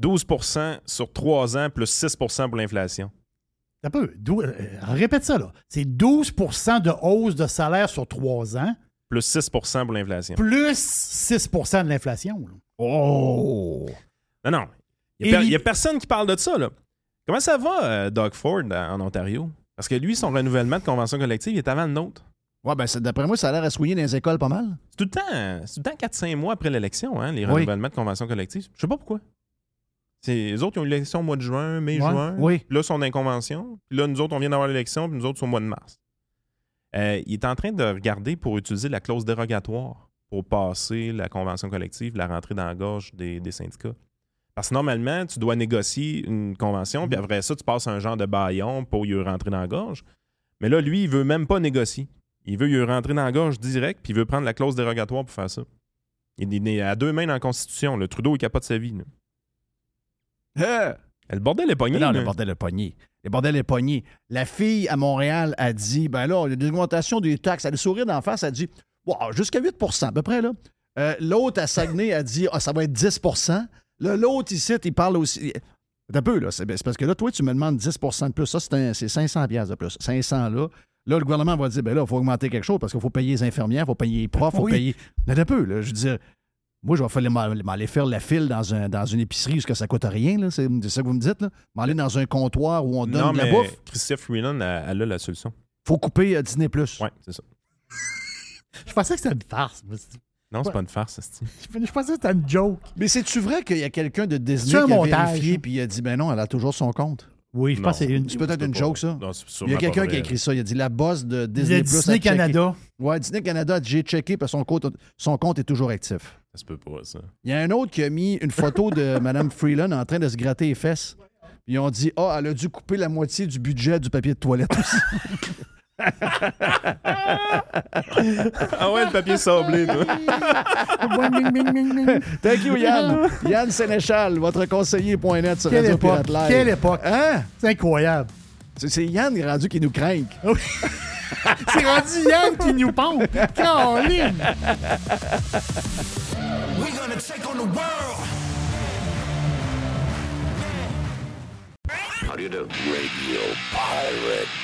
12% sur 3 ans, plus 6% pour l'inflation. Un peu. Dou- euh, répète ça, là. C'est 12% de hausse de salaire sur trois ans, Plus 6% pour l'inflation. plus 6 de l'inflation. là. Oh! Non, non. Il n'y a, Et- per- il y a personne qui parle de ça, là. Comment ça va, euh, Doug Ford, en en Ontario? Parce que lui, son renouvellement de convention collective, il est avant le nôtre. Ouais, ben, d'après moi, ça a l'air à soigner dans les écoles pas mal. C'est tout le temps, c'est tout le temps 4-5 mois après l'élection, hein, les Oui. renouvellements de convention collective. Je sais pas pourquoi. Les autres, ils ont eu l'élection au mois de juin, mai, Ouais. juin. Oui. Puis là, ils sont dans les conventions. Puis là, nous autres, on vient d'avoir l'élection, puis nous autres, c'est au mois de mars. Euh, il est en train de regarder pour utiliser la clause dérogatoire pour passer la convention collective, la rentrer dans la gorge des, des syndicats. Parce que normalement, tu dois négocier une convention, puis après ça, tu passes un genre de baillon pour y rentrer dans la gorge. Mais là, lui, il veut même pas négocier. Il veut y rentrer dans la gorge direct, puis il veut prendre la clause dérogatoire pour faire ça. Il est né à deux mains dans la Constitution. Le Trudeau, il capote sa vie. là. Euh, Le bordel est pogné. non, le bordel est pogné. Le bordel est pogné. La fille à Montréal a dit ben là, il y a une augmentation des taxes. Elle a sourire d'en face, elle a dit wow, jusqu'à 8% à peu près. là. Euh, L'autre à Saguenay a dit ah, ça va être 10% Là, L'autre ici, il parle aussi. C'est un peu, là. C'est c'est parce que là, toi, tu me demandes 10% de plus. Ça, c'est un- c'est 500 pièces de plus. 500 là. Là, le gouvernement va dire, ben là, il faut augmenter quelque chose parce qu'il faut payer les infirmières, il faut payer les profs, il faut Oui. payer. Mais un peu, là. Je veux dire, moi, je vais faire- m'aller faire la file dans, un, dans une épicerie parce que ça coûte rien, là. C'est c'est ça que vous me dites, là? M'aller dans un comptoir où on donne Non, de la mais bouffe? Christophe Freeland, elle, elle a la solution. faut couper euh, Disney Plus. Oui, c'est ça. *laughs* Je pensais que c'était une farce. mais c'est- Non, c'est pas une farce, c'est *laughs* Je pensais que c'était une joke. Mais c'est-tu vrai qu'il y a quelqu'un de Disney qui a montage, vérifié ça. puis il a dit, ben non, elle a toujours son compte? Oui, je pense que c'est une. C'est peut-être une joke, ça. Non, c'est Il y a quelqu'un qui a écrit ça. Il a dit la boss de Disney Plus. a Disney. Canada. Ouais, Disney Canada, j'ai checké parce que son compte, son compte est toujours actif. Ça se peut pas, ça. Il y a un autre qui a mis une photo de *laughs* Mme Freeland en train de se gratter les fesses. Ils ont dit Ah, elle a dû couper la moitié du budget du papier de toilette aussi. *laughs* Ah ouais, le papier sablé, toi. Thank you, Yann. Yann Sénéchal, votre conseiller.net sur Quelle Radio époque. Pirate Live. Quelle époque. Hein? C'est incroyable. C'est Yann rendu qui nous craint. *laughs* C'est rendu Yann qui nous pompe. Caroline. How do you do? Radio Pirate.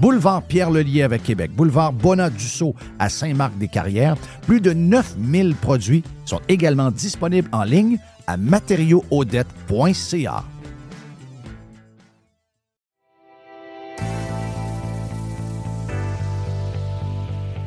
Boulevard Pierre-Lelier avec Québec. Boulevard Bonnat-Dussault à Saint-Marc-des-Carrières. Plus de 9000 produits sont également disponibles en ligne à matériauxaudette.ca.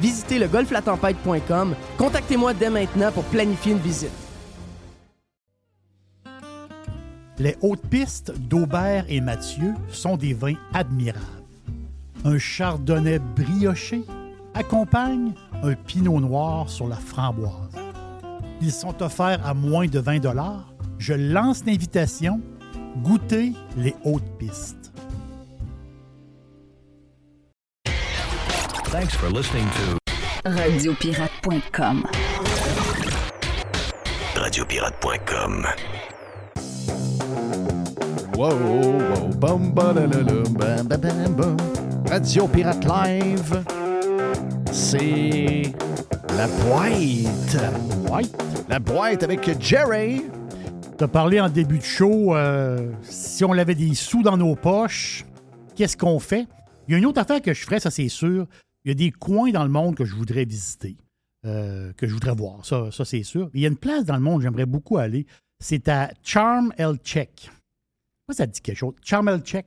visitez le golflatempête.com. Contactez-moi dès maintenant pour planifier une visite. Les hautes pistes d'Aubert et Mathieu sont des vins admirables. Un chardonnay brioché accompagne un pinot noir sur la framboise. Ils sont offerts à moins de 20 Je lance l'invitation. Goûtez les hautes pistes. Thanks for listening to Radiopirate.com. Radiopirate.com. Wow, wow, bum, badalala, bam, bam, bam, bam. Radio Pirate Live, c'est la boîte. Boîte. La boîte avec Jerry. Tu as parlé en début de show, euh, si on avait des sous dans nos poches, qu'est-ce qu'on fait? Il y a une autre affaire que je ferais, ça c'est sûr. Il y a des coins dans le monde que je voudrais visiter, euh, que je voudrais voir, ça, ça c'est sûr. Il y a une place dans le monde que j'aimerais beaucoup aller, c'est à Charm El Check. Pourquoi ça te dit quelque chose? Charm El Check.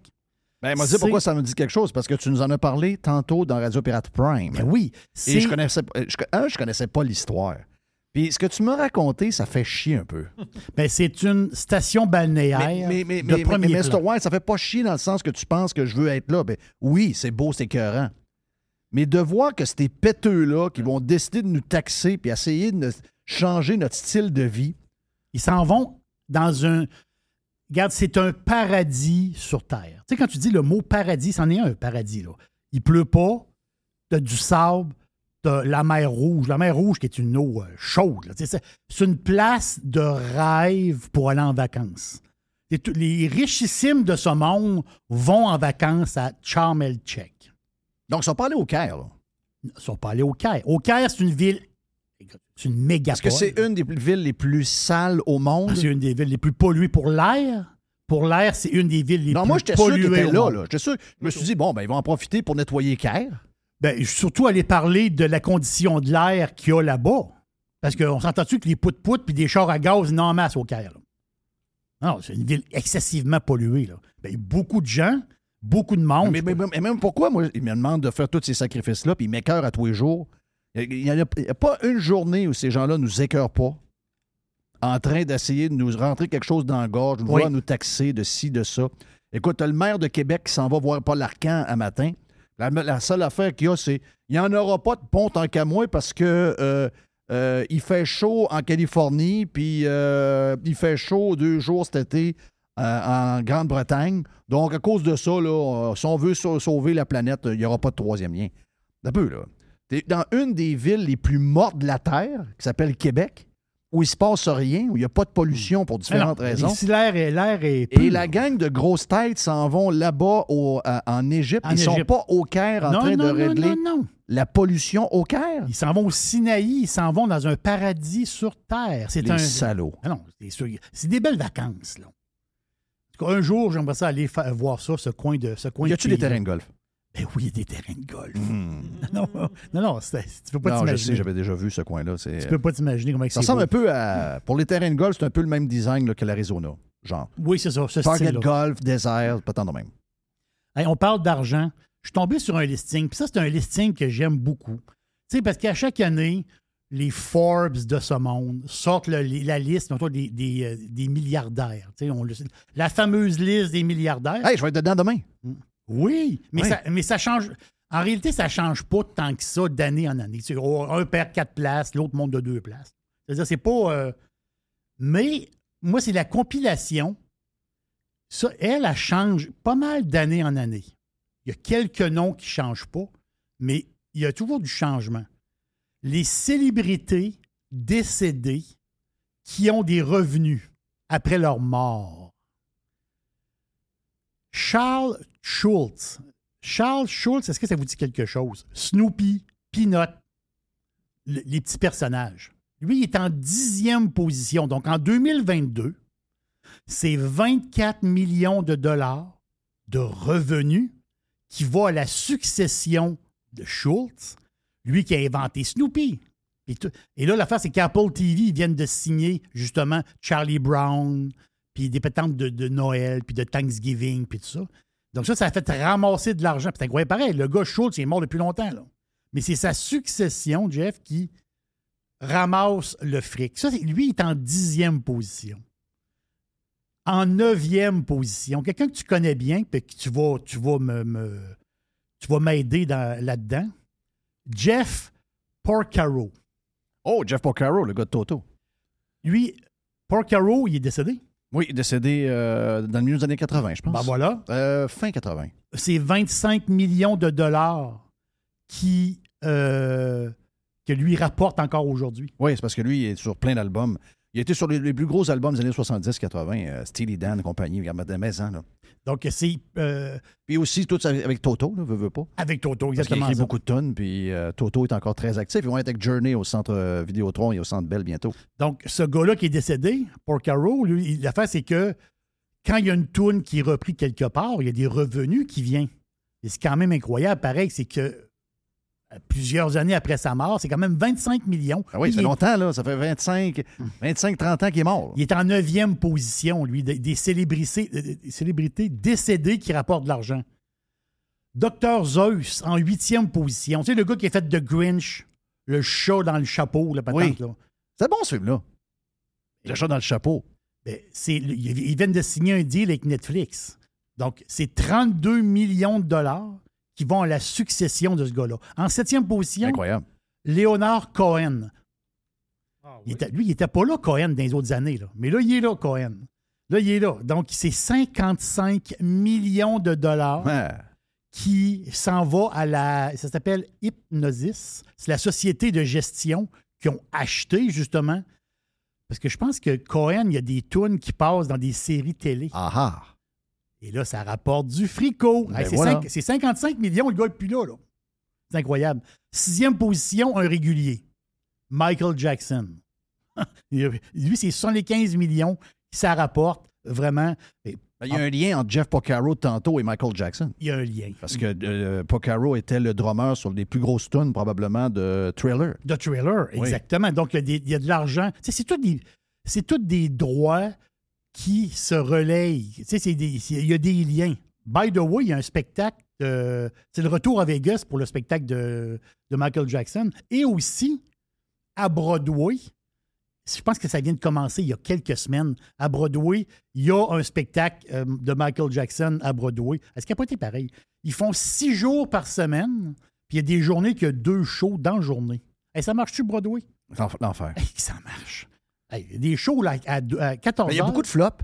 Ben, moi, dis C'est- pourquoi ça me dit quelque chose, parce que tu nous en as parlé tantôt dans Radio Pirate Prime. Ben oui, Et je connaissais, je, un, je connaissais pas l'histoire. Puis ce que tu m'as raconté, ça fait chier un peu. *laughs* ben, c'est une station balnéaire Mais, mais, mais, de mais, premier mais, plan. Mr. White, ça fait pas chier dans le sens que tu penses que je veux être là. Ben, oui, c'est beau, c'est écœurant. Mais de voir que ces péteux-là qui vont décider de nous taxer puis essayer de changer notre style de vie, Ils s'en vont dans un. Regarde, c'est un paradis sur Terre. Tu sais, quand tu dis le mot paradis, c'en est un, paradis. Là. Il pleut pas, tu du sable, tu la mer Rouge. La mer Rouge qui est une eau euh, chaude. C'est une place de rêve pour aller en vacances. Tout- les richissimes de ce monde vont en vacances à Charm El Check. Donc ils sont pas allés au Caire. là. Ils ne sont pas allés au Caire. Au Caire, c'est une ville. C'est une méga Est-ce que c'est une des villes les plus sales au monde? Ah, C'est une des villes les plus polluées pour l'air? Pour l'air, c'est une des villes les Non, plus moi, sûr polluées au là, monde. là. J'étais sûr. Je me suis dit, bon, ben, ils vont en profiter pour nettoyer Caire. Ben, surtout aller parler de la condition de l'air qu'il y a là-bas. Parce qu'on s'entend-tu que les pout-pout puis des chars à gaz, non en masse au Caire. là? Non, c'est une ville excessivement polluée. Là. Ben, beaucoup de gens, beaucoup de monde. Mais, mais- mais même pourquoi, moi, ils me demandent de faire tous ces sacrifices-là, puis ils m'écœurent à tous les jours. Il n'y a, il pas une journée où ces gens-là nous écœurent pas en train d'essayer de nous rentrer quelque chose dans la gorge, Oui. vouloir nous taxer de ci, de ça. Écoute, le maire de Québec qui s'en va voir Paul Arcan à matin. La, la seule affaire qu'il y a, c'est il n'y en aura pas de pont tant qu'à moi parce que euh, euh, il fait chaud en Californie, puis euh, il fait chaud deux jours cet été en Grande-Bretagne. Donc, à cause de ça, là, euh, si on veut sau- sauver la planète, il n'y aura pas de troisième lien. Un peu, là. T'es dans une des villes les plus mortes de la Terre, qui s'appelle Québec, où il se passe rien, où il n'y a pas de pollution pour différentes raisons. Si l'air est, l'air est Et la gang de grosses têtes s'en vont là-bas au- en Égypte. En Ils sont Égypte. pas au Caire en non, train non, de régler non, non. la pollution au Caire? Ils s'en vont au Sinaï, ils s'en vont dans un paradis sur Terre. C'est Les un. salauds. Ah non, c'est sûr. C'est des belles vacances, là. En tout cas, un jour, j'aimerais ça aller voir ça, ce coin de ce coin Y a-tu des terrains de golf? Ben oui, il y a des terrains de golf. *laughs* Non, non, non, c'est- tu peux pas non, je t'imaginer. sais, j'avais déjà vu ce coin-là. Tu peux pas t'imaginer comment Ça c'est ressemble beau. un peu à. Pour les terrains de golf, c'est un peu le même design là, que l'Arizona. Genre. Oui, c'est ça, ce Target golf, désert, pas tant de même. Hey, on parle d'argent. Je suis tombé sur un listing. Puis ça, c'est un listing que j'aime beaucoup. Tu sais, parce qu'à chaque année, les Forbes de ce monde sortent le- la liste mettons, des, des, euh, des milliardaires. On le la fameuse liste des milliardaires. Hey, je vais être dedans demain. Oui, mais, Oui. Ça, mais ça change. En réalité, ça ne change pas tant que ça d'année en année. Oh, un perd quatre places, l'autre monte de deux places. C'est-à-dire, c'est pas. euh, Mais moi, c'est la compilation. Ça, elle, elle change pas mal d'année en année. Il y a quelques noms qui ne changent pas, mais il y a toujours du changement. Les célébrités décédées qui ont des revenus après leur mort. Charles Schultz. Charles Schultz, est-ce que ça vous dit quelque chose? Snoopy, Peanut, le- les petits personnages. Lui, est en dixième position. Donc, en 2022, c'est 24 millions de dollars de revenus qui vont à la succession de Schultz, lui qui a inventé Snoopy. Et, et là, l'affaire, c'est qu'Apple TV ils viennent de signer justement Charlie Brown, puis des pétantes de, de Noël, puis de Thanksgiving, puis tout ça. Donc ça, ça a fait ramasser de l'argent. C'est incroyable. Pareil, le gars Schultz, il est mort depuis longtemps. Là. Mais c'est sa succession, Jeff, qui ramasse le fric. Ça, lui, il est en dixième position. En neuvième position, quelqu'un que tu connais bien, puis que tu vas, tu vas me, tu vas m'aider dans- là-dedans. Jeff Porcaro. Oh, Jeff Porcaro, le gars de Toto. Lui, Porcaro, il est décédé. Oui, décédé euh, dans le milieu des années 80, je pense. Ben voilà. Euh, fin 80. c'est 25 millions de dollars qui, euh, que lui rapporte encore aujourd'hui. Oui, c'est parce que lui, il est sur plein d'albums. Il était sur les, les plus gros albums des années 70-80, euh, Steely Dan et compagnie, regarde, de maison, là. Donc, c'est euh, Puis aussi, tout avec, Toto, là, veut, veut pas. avec Toto, Parce exactement. écrit ça. beaucoup de tonnes, puis euh, Toto est encore très actif. Ils vont être avec Journey au centre Vidéotron et au centre Bell bientôt. Donc, ce gars-là qui est décédé, Porcaro, lui, l'affaire, c'est que quand il y a une toune qui est reprise quelque part, il y a des revenus qui viennent. Et c'est quand même incroyable, pareil, c'est que plusieurs années après sa mort, c'est quand même 25 millions. Ah oui, ça fait longtemps, là. Ça fait 25, 25-30 ans qu'il est mort. Il est en neuvième position, lui, des, des célébrités, des célébrités décédées qui rapportent de l'argent. Dr. Zeus en huitième position. Tu sais, le gars qui a fait The Grinch, le chat dans le chapeau, la patente, Oui. là. C'est bon, ce film-là. Le chat dans le chapeau. Ben, ils viennent de signer un deal avec Netflix. Donc, c'est 32 millions de dollars qui vont à la succession de ce gars-là. En septième position, Incroyable. Léonard Cohen. Il était- lui, il n'était pas là, Cohen, dans les autres années. Là. Mais là, il est là, Cohen. Là, il est là. Donc, c'est 55 millions de dollars Ouais. qui s'en va à la. Ça s'appelle Hypnosis. C'est la société de gestion qui ont acheté, justement. Parce que je pense que Cohen, il y a des tunes qui passent dans des séries télé. Ah ah. Et là, ça rapporte du fricot. Ben Hey, c'est voilà. cinq- c'est 55 millions, le gars n'est plus là. là. C'est incroyable. Sixième position, un régulier. Michael Jackson. *laughs* Lui, c'est 75 millions ça rapporte vraiment. Et Ben, Il y a un lien entre Jeff Porcaro tantôt et Michael Jackson. il y a un lien. Parce que euh, Porcaro était le drummer sur les plus grosses tunes, probablement, de Thriller. De trailer, Oui. exactement. Donc, il y a, des- il y a de l'argent. C'est tout des, c'est tous des droits qui se relayent. Tu sais, il y a des liens. By the way, il y a un spectacle. euh, c'est le retour à Vegas pour le spectacle de, de Michael Jackson. Et aussi, à Broadway, je pense que ça vient de commencer il y a quelques semaines. À Broadway, il y a un spectacle euh, de Michael Jackson à Broadway. Est-ce qu'il n'a pas été pareil? Ils font six jours par semaine, puis il y a des journées qu'il y a deux shows dans la journée. Et ça marche-tu, Broadway? L'enf- L'enfer. Hey, ça marche. Hey, il y a des shows là, à, deux- à 14 Mais il y a heures. beaucoup de flops.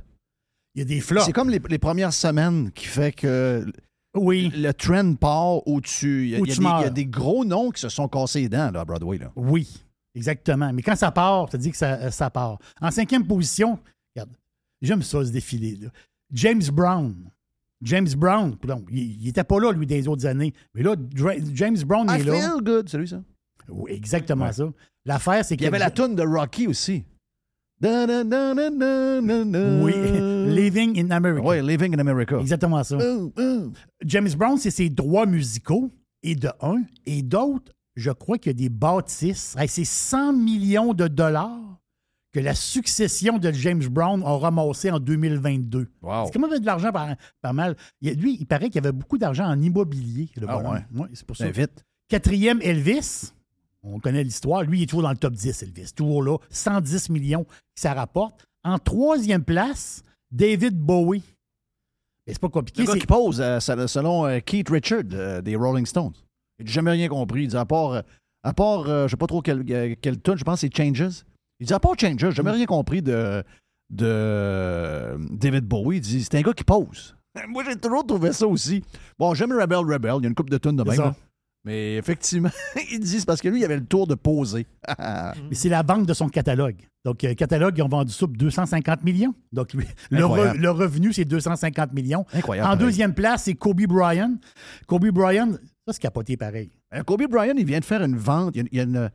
Il y a des flops. C'est comme les, les premières semaines qui fait que Oui, le trend part où tu. Il y, a- Où il y a tu des- il y a meurs. des gros noms qui se sont cassés les dents là, à Broadway. Là. oui, exactement. Mais quand ça part, tu dis que ça, ça part. En cinquième position, regarde, j'aime ça, ce défilé. là. James Brown. James Brown, pardon, il n'était pas là, lui, des autres années. Mais là, Dra- James Brown I est là. feel good, c'est lui ça. Oui, exactement Ouais. ça. L'affaire, c'est qu'il il y avait la toune de Rocky aussi. Da, da, da. Oui, Living in America. Ouais, Living in America. Exactement ça. James Brown, c'est ses droits musicaux, et de un, et d'autre, je crois qu'il y a des bâtisses. Hey, c'est 100 millions de dollars que la succession de James Brown a ramassé en 2022. Wow. C'est quand même de l'argent par, par mal. Il lui, il paraît qu'il y avait beaucoup d'argent en immobilier. le Ah ouais? Ouais, c'est pour ça. Ben, vite. Quatrième, Elvis. On connaît l'histoire. Lui, il est toujours dans le top 10, Elvis. Toujours là. 110 millions que ça rapporte. En troisième place, David Bowie. Mais c'est pas compliqué. Le gars c'est- qui pose, euh, sel- selon euh, Keith Richard euh, des Rolling Stones. Il n'a jamais rien compris. Il dit à part, à part je sais pas trop quelle tune, je pense que c'est Changes. Il dit à part Changes, j'ai jamais rien compris de, de David Bowie. Il dit c'est un gars qui pose. *laughs* Moi, j'ai toujours trouvé ça aussi. Bon, j'aime Rebel Rebel. Il y a une coupe de tunes de même. Mais effectivement, il dit c'est parce que lui, il avait le tour de poser. *laughs* Mais c'est la vente de son catalogue. Donc, euh, catalogue, ils ont vendu ça pour 250 millions. Donc, lui, le, re- le revenu, c'est 250 millions. Incroyable. En pareil. deuxième place, c'est Kobe Bryant. Kobe Bryant, ça, c'est capoté pareil. Euh, Kobe Bryant, il vient de faire une vente. Il y a, une...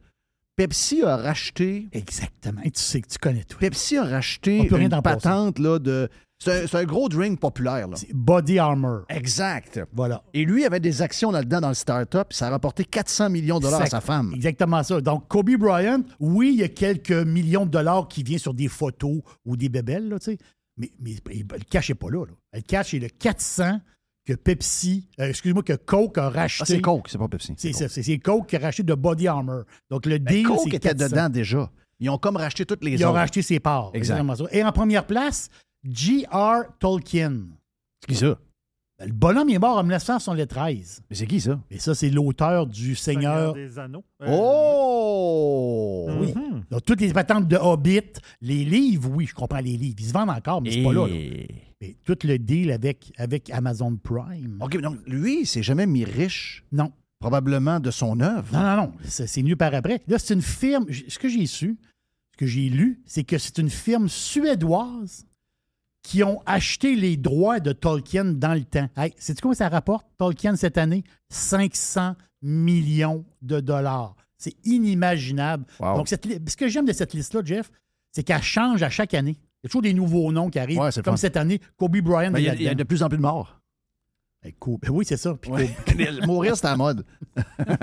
Pepsi a racheté Exactement. Et tu sais que tu connais tout. Pepsi a racheté une patente là, de. C'est un, gros drink populaire. Là. C'est Body Armor. Exact. Voilà. Et lui avait des actions là-dedans dans le start-up. Ça a rapporté 400 millions de dollars à sa femme. Exactement ça. Donc, Kobe Bryant, oui, il y a quelques millions de dollars qui viennent sur des photos ou des bébelles, là, tu sais. Mais, mais le cash n'est pas là, là. Le cash est le 400 que Pepsi, euh, excuse-moi, que Coke a racheté. Ah, c'est Coke, c'est pas Pepsi. C'est Coke. qui a racheté de Body Armor. Donc, le Ben, deal, Coke était 400. dedans déjà. Ils ont comme racheté toutes les Ils ont racheté ses parts. Exact. Exactement ça. Et en première place, G.R. Tolkien. C'est qui ça? Ben, Le bonhomme est mort en 1973. Mais c'est qui ça? Et ça, c'est l'auteur du Seigneur. des Anneaux. Euh, Oh! Oui. mhm. Donc, toutes les patentes de Hobbit, les livres, oui, je comprends les livres. Ils se vendent encore, mais c'est pas là. là. Et- Mais tout le deal avec, avec Amazon Prime. OK, donc lui, il s'est jamais mis riche, Non. probablement de son œuvre. Non, non, non. C'est mieux par après. Là, c'est une firme. Ce que j'ai su, ce que j'ai lu, c'est que c'est une firme suédoise qui ont acheté les droits de Tolkien dans le temps. Hey, sais-tu quoi ça rapporte, Tolkien, cette année? 500 millions de dollars. C'est inimaginable. Wow. Donc, cette ce que j'aime de cette liste-là, Jeff, c'est qu'elle change à chaque année. Il y a toujours des nouveaux noms qui arrivent. Ouais, c'est comme fun. cette année, Kobe Bryant. Ben, il y, a- y de plus en plus de morts. Kobe- ben oui, c'est ça. Puis Ouais. *laughs* Mourir, c'est à la mode.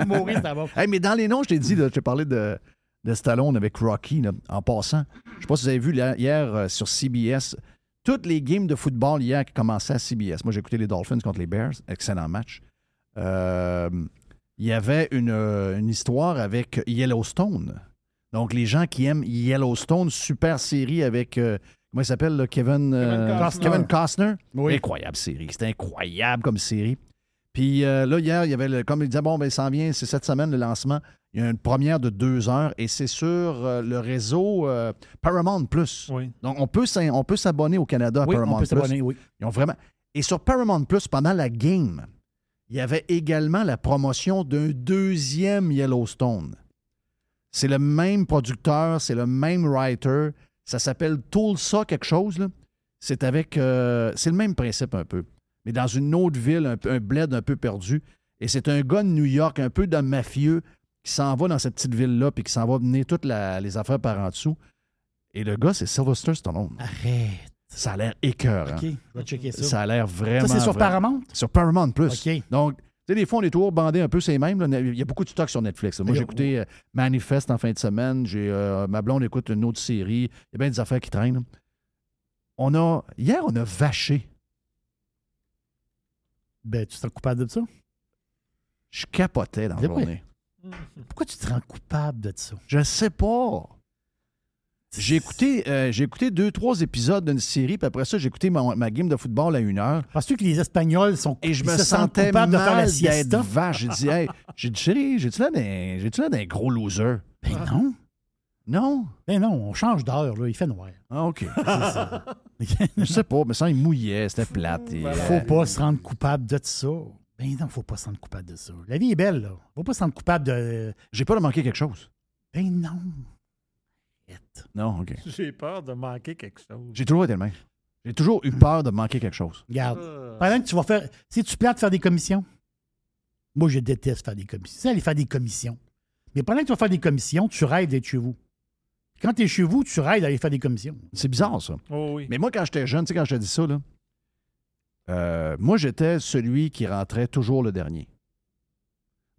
Mourir, ça va. Hey, mais dans les noms, je t'ai dit, là, je t'ai parlé de, de Stallone avec Rocky, là, en passant. Je sais pas si vous avez vu là, hier euh, sur CBS, toutes les games de football hier qui commençaient à CBS. Moi, j'ai écouté les Dolphins contre les Bears. Excellent match. Euh, il y avait une, euh, une histoire avec Yellowstone. Donc, les gens qui aiment Yellowstone, super série avec, euh, comment il s'appelle, Kevin, euh, Costner. Kevin Costner. Oui. Incroyable série. C'était incroyable comme série. Puis euh, là, hier, il y avait, le- comme il disait, bon, ben, ça s'en vient, c'est cette semaine le lancement. Il y a une première de deux heures et c'est sur euh, le réseau euh, Paramount Plus. Oui. Donc, on peut, on peut s'abonner au Canada à Oui, Paramount on peut Plus. s'abonner, oui. Ils ont vraiment. Et sur Paramount Plus, pendant la game, il y avait également la promotion d'un deuxième Yellowstone. C'est le même producteur, c'est le même writer. Ça s'appelle Tulsa quelque chose. C'est avec. c'est le même principe un peu. Mais dans une autre ville, un, bled un peu perdu. Et c'est un gars de New York, un peu d'un mafieux, qui s'en va dans cette petite ville-là, puis qui s'en va mener toutes la- les affaires par en dessous. Et le gars, c'est Sylvester Stallone. Arrête. Ça a l'air écœurant. OK, je vais checker ça. Ça a l'air vraiment. Ça, c'est sur vraiment- Paramount? Sur Paramount Plus. OK. Donc, tu sais, des fois, on est toujours bandés un peu, c'est même. là. Il y a beaucoup de stock sur Netflix. là. Moi, j'ai écouté euh, Manifest en fin de semaine. J'ai euh, Ma blonde écoute une autre série. Il y a bien des affaires qui traînent. On a. Hier, on a vaché. Ben, tu te rends coupable de ça? Je capotais dans la journée. *laughs* Pourquoi tu te rends coupable de ça? Je sais pas. J'ai écouté, euh, j'ai écouté deux, trois épisodes d'une série, puis après ça, j'ai écouté ma, ma game de football à une heure. Penses-tu que les Espagnols sont Et je me se sentais coupables de faire la mal vache. J'ai dit, hey, j'ai dit, chérie, j'ai-tu là d'un, j'ai-tu là d'un gros loser? Ben non. Non? Ben non, on change d'heure, là. Il fait noir. Ah, OK. *laughs* *laughs* je sais pas, mais ça, il mouillait, c'était plate. et, euh, Faut pas se rendre coupable de ça. Ben non, faut pas se rendre coupable de ça. La vie est belle, là. Faut pas se rendre coupable de. J'ai pas de manquer quelque chose. Ben non. Non, OK. J'ai peur de manquer quelque chose. J'ai toujours été le même. J'ai toujours eu peur de manquer quelque chose. Regarde. Euh. Pendant que tu vas faire. Si tu plates faire des commissions, moi, je déteste faire des commissions. Tu sais, aller faire des commissions. Mais pendant que tu vas faire des commissions, tu rêves d'être chez vous. Quand tu es chez vous, tu rêves d'aller faire des commissions. C'est bizarre, ça. Oh oui. Mais moi, quand j'étais jeune, tu sais, quand je te dis ça, là, euh, moi, j'étais celui qui rentrait toujours le dernier.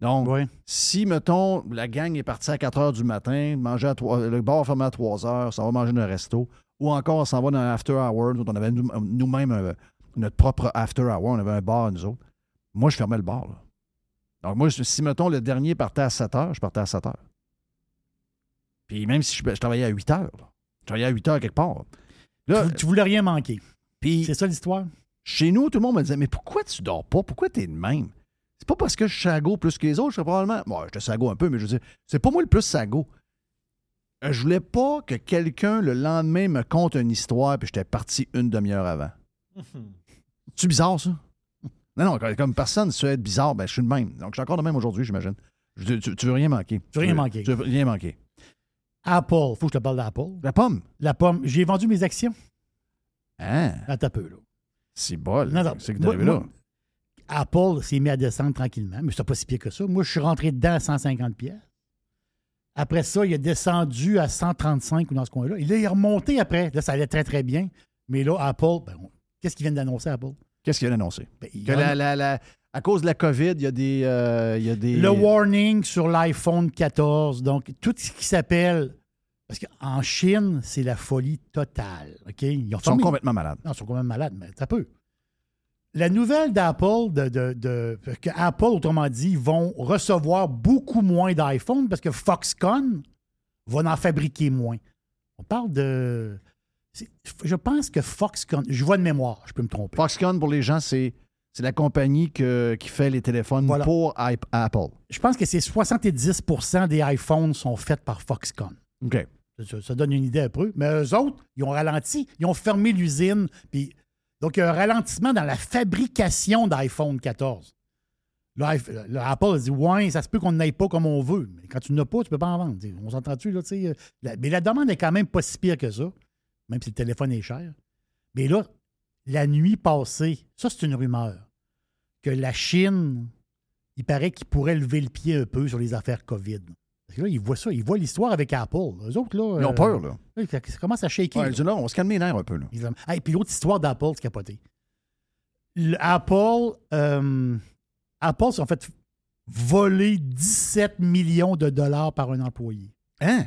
Donc, si, mettons, la gang est partie à 4 heures du matin, manger à trois- le bar fermé à 3 heures, ça va manger dans un resto, ou encore, on s'en va dans un after hour, on avait nous- nous-mêmes euh, notre propre after hour, on avait un bar, nous autres. Moi, je fermais le bar. là. Donc, moi, si, mettons, le dernier partait à 7 heures, je partais à 7 heures. Puis même si je, je travaillais à 8 heures, là. je travaillais à 8 heures quelque part. Là, Tu, tu voulais rien manquer. puis C'est ça l'histoire? chez nous, tout le monde me disait Mais pourquoi tu dors pas? Pourquoi tu es de même? C'est pas parce que je suis sago plus que les autres, je serais probablement. Bon, j'étais sago un peu, mais je veux dire, c'est pas moi le plus sago. Euh, Je voulais pas que quelqu'un le lendemain me conte une histoire puis j'étais parti une demi-heure avant. *laughs* C'est bizarre, ça? Non, non, comme- personne, si tu veux être bizarre, ben, je suis le même. Donc, je suis encore le même aujourd'hui, j'imagine. Je- Tu, tu veux rien manquer. Tu veux rien manquer. Tu veux rien manquer. Apple. Faut que je te parle d'Apple. La pomme. La pomme. J'ai vendu mes actions. Hein? Attends un peu, là. C'est bol. Non, non. C'est que Moi- là. moi, Apple s'est mis à descendre tranquillement, mais c'est pas si pire que ça. Moi, je suis rentré dedans à 150 pièces. Après ça, il a descendu à 135 ou dans ce coin-là. Et là, il est remonté après. Là, ça allait très, très bien. Mais là, Apple, ben, qu'est-ce qu'ils viennent d'annoncer, Apple? Qu'est-ce qu'il vient d'annoncer? Ben, Que la- la- la- à cause de la COVID, il y a des. euh, il y a des Le warning sur l'iPhone 14. Donc, tout ce qui s'appelle. Parce qu'en Chine, c'est la folie totale. OK? Ils, ont Ils sont complètement malades. Non, ils sont même malades, mais ça peut. La nouvelle d'Apple, de, de, de- que Apple, autrement dit, vont recevoir beaucoup moins d'iPhone parce que Foxconn va en fabriquer moins. On parle de. Je pense que Foxconn. Je vois de mémoire, je peux me tromper. Foxconn, pour les gens, c'est, c'est la compagnie que- qui fait les téléphones Voilà. pour Apple. Je pense que c'est 70% des iPhones sont faits par Foxconn. OK. Ça, ça donne une idée un peu. Mais eux autres, ils ont ralenti. Ils ont fermé l'usine. Puis, donc, il y a un ralentissement dans la fabrication d'iPhone 14. Là, Apple a dit Ouais, ça se peut qu'on n'aille pas comme on veut. Mais quand tu n'as pas, tu peux pas en vendre. On s'entend-tu, là, tu sais. euh, Mais la demande est quand même pas si pire que ça, même si le téléphone est cher. Mais là, la nuit passée, ça, c'est une rumeur, que la Chine, il paraît qu'il pourrait lever le pied un peu sur les affaires COVID. Parce que là, ils voient ça, ils voient l'histoire avec Apple. Eux autres, là. Ils ont euh, peur, là. oui, ça, ça commence à shaker. Ouais, là. là, on se calmer les nerfs un peu. Là. Hey, puis l'autre histoire d'Apple, c'est capoté. Le- Apple, euh, Apple s'est en fait volé 17 millions de dollars par un employé. Hein?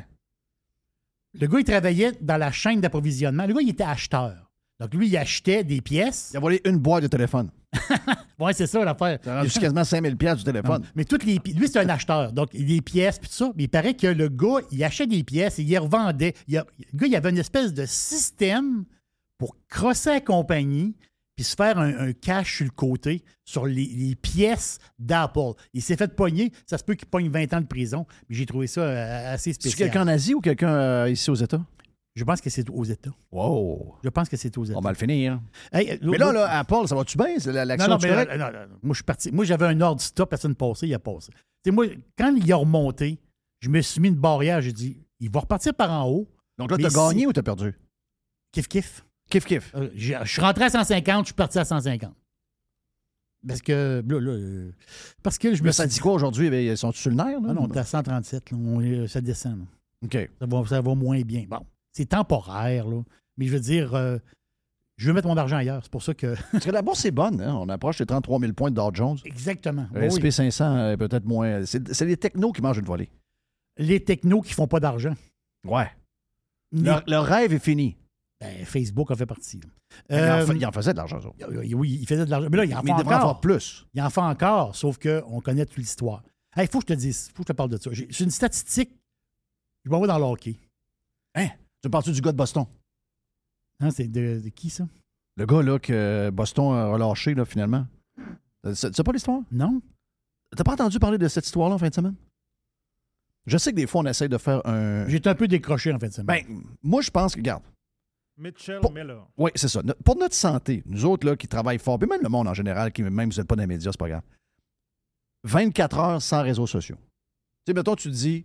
Le gars, il travaillait dans la chaîne d'approvisionnement. Le gars, il était acheteur. Donc, lui, il achetait des pièces. Il a volé une boîte de téléphone. *laughs* Ouais, c'est ça l'affaire. Ça a rendu quasiment 5000 pièces du téléphone. Mais toutes les lui, c'est un acheteur. Donc, des pièces, puis tout ça. Mais il paraît que le gars, il achetait des pièces et il les revendait. Il a- le gars, il avait une espèce de système pour crosser la compagnie puis se faire un, un cash sur le côté sur les, les pièces d'Apple. Il s'est fait pogner. Ça se peut qu'il pogne 20 ans de prison. Mais j'ai trouvé ça euh, assez C'est spécial. quelqu'un en Asie ou quelqu'un euh, ici aux États? Je pense que c'est aux États. Wow! Je pense que c'est aux États. On va le finir. Hey, euh, Mais là, là, Apple, ça va-tu bien? Non, L'action non, tu mais non, non, non. Moi, je suis parti. Moi, j'avais un ordre stop, personne passé, il a passé. Tu sais, moi, quand il a remonté, je me suis mis une barrière, j'ai dit, il va repartir par en haut. Donc là, t'as si- gagné ou t'as perdu? Kiff, kiff. Kiff, kiff. Euh, je suis rentré à 150, je suis parti à 150. Parce que, là, là, euh, parce que je me ça dit quoi aujourd'hui? Ben, Ils sont sur le nerf? Là? Ah non, on est à 137, là. On ça descend. là. OK. Ça va, ça va moins bien. Bon, c'est temporaire, là. Mais je veux dire, euh, je veux mettre mon argent ailleurs. C'est pour ça que. *laughs* Parce que la bourse est bonne. hein? On approche les 33 000 points de Dow Jones. Exactement. Le Oui. SP500 est peut-être moins. C'est c'est les technos qui mangent une volée. Les technos qui font pas d'argent. Ouais. Leur, rêve est fini. Ben, Facebook en fait partie. là. Il, en Euh, il en faisait de l'argent, ça. oui, il faisait de l'argent. Mais là, il en Mais fait il devrait en encore. faire plus. Il en fait encore, sauf qu'on connaît toute l'histoire. Il faut que je te dise, il faut que je te parle de ça. J'ai j'ai une statistique. Je m'en vais dans le hockey. Hein? Tu me parles du gars de Boston? Hein, c'est de, de qui, ça? Le gars là, que Boston a relâché, là, finalement. Tu sais tu sais pas l'histoire? Non? T'as pas entendu parler de cette histoire-là en fin de semaine? Je sais que des fois, on essaie de faire un. J'étais un peu décroché en fin de semaine. Ben, moi, je pense que, regarde, Mitchell Pour- Miller. Oui, c'est ça. Pour notre santé, nous autres là, qui travaillent fort, puis même le monde en général, qui même vous n'êtes pas dans les médias, c'est pas grave. 24 heures sans réseaux sociaux. Tu sais, mettons, tu te dis,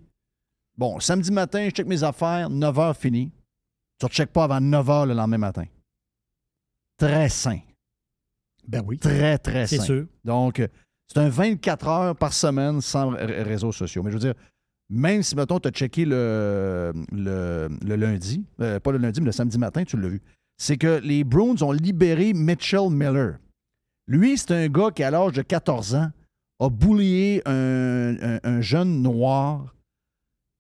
bon, samedi matin, je check mes affaires, 9 heures fini. Tu ne checkes pas avant 9 heures le lendemain matin. Très sain. ben oui. Très, très C'est sain. sûr. Donc, euh, c'est un 24 heures par semaine sans réseaux sociaux. Mais je veux dire, même si, mettons, tu as checké le, le, le lundi, euh, pas le lundi, mais le samedi matin, tu l'as vu, c'est que les Bruins ont libéré Mitchell Miller. Lui, c'est un gars qui, à l'âge de 14 ans, a boulié un, un- un jeune noir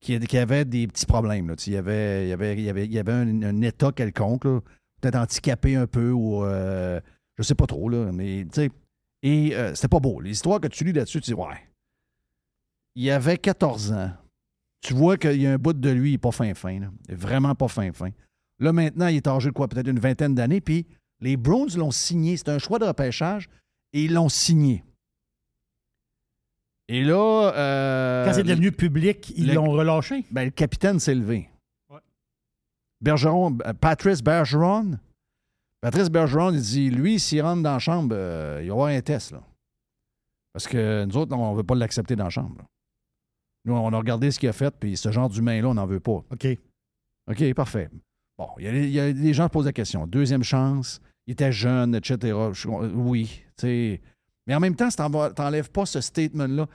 qui, avait des petits problèmes. Il y avait, avait, avait, avait un, état quelconque, peut-être handicapé un peu ou euh, je sais pas trop, là, mais tu sais. Et euh, c'était pas beau. L'histoire que tu lis là-dessus, tu dis, ouais. Il avait 14 ans. Tu vois qu'il y a un bout de lui, il n'est pas fin fin. vraiment pas fin fin. Là, maintenant, il est âgé de quoi? Peut-être une vingtaine d'années. Puis les Browns l'ont signé. C'est un choix de repêchage et ils l'ont signé. Et là. euh, Quand c'est devenu public, ils le- l'ont relâché. ben, le capitaine s'est levé. Ouais. Bergeron, euh, Patrice Bergeron. Patrice Bergeron, il dit lui, s'il rentre dans la chambre, euh, il va y avoir un test. Là. Parce que nous autres, on ne veut pas l'accepter dans la chambre. là. Nous, on a regardé ce qu'il a fait, puis ce genre d'humain-là, on n'en veut pas. OK. OK, parfait. Bon, il y, a, il y a des gens qui posent la question. Deuxième chance, il était jeune, etc. Je- oui, tu sais. Mais en même temps, tu n'enlèves pas ce statement-là.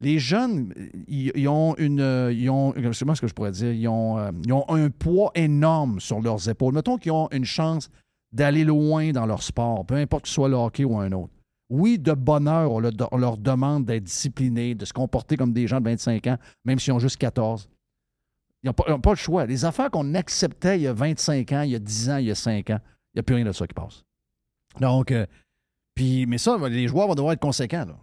Les jeunes, ils, ont une. euh, Ils ont, est-ce que je pourrais dire? Ils ont, euh, ils ont un poids énorme sur leurs épaules. Mettons qu'ils ont une chance d'aller loin dans leur sport, peu importe que ce soit le hockey ou un autre. Oui, de bonne heure, on, leur- demande d'être disciplinés, de se comporter comme des gens de 25 ans, même s'ils ont juste 14. Ils n'ont pas le choix. Les affaires qu'on acceptait il y a 25 ans, il y a 10 ans, il y a 5 ans, il n'y a plus rien de ça qui passe. Donc, euh, puis, mais ça, les joueurs vont devoir être conséquents. là.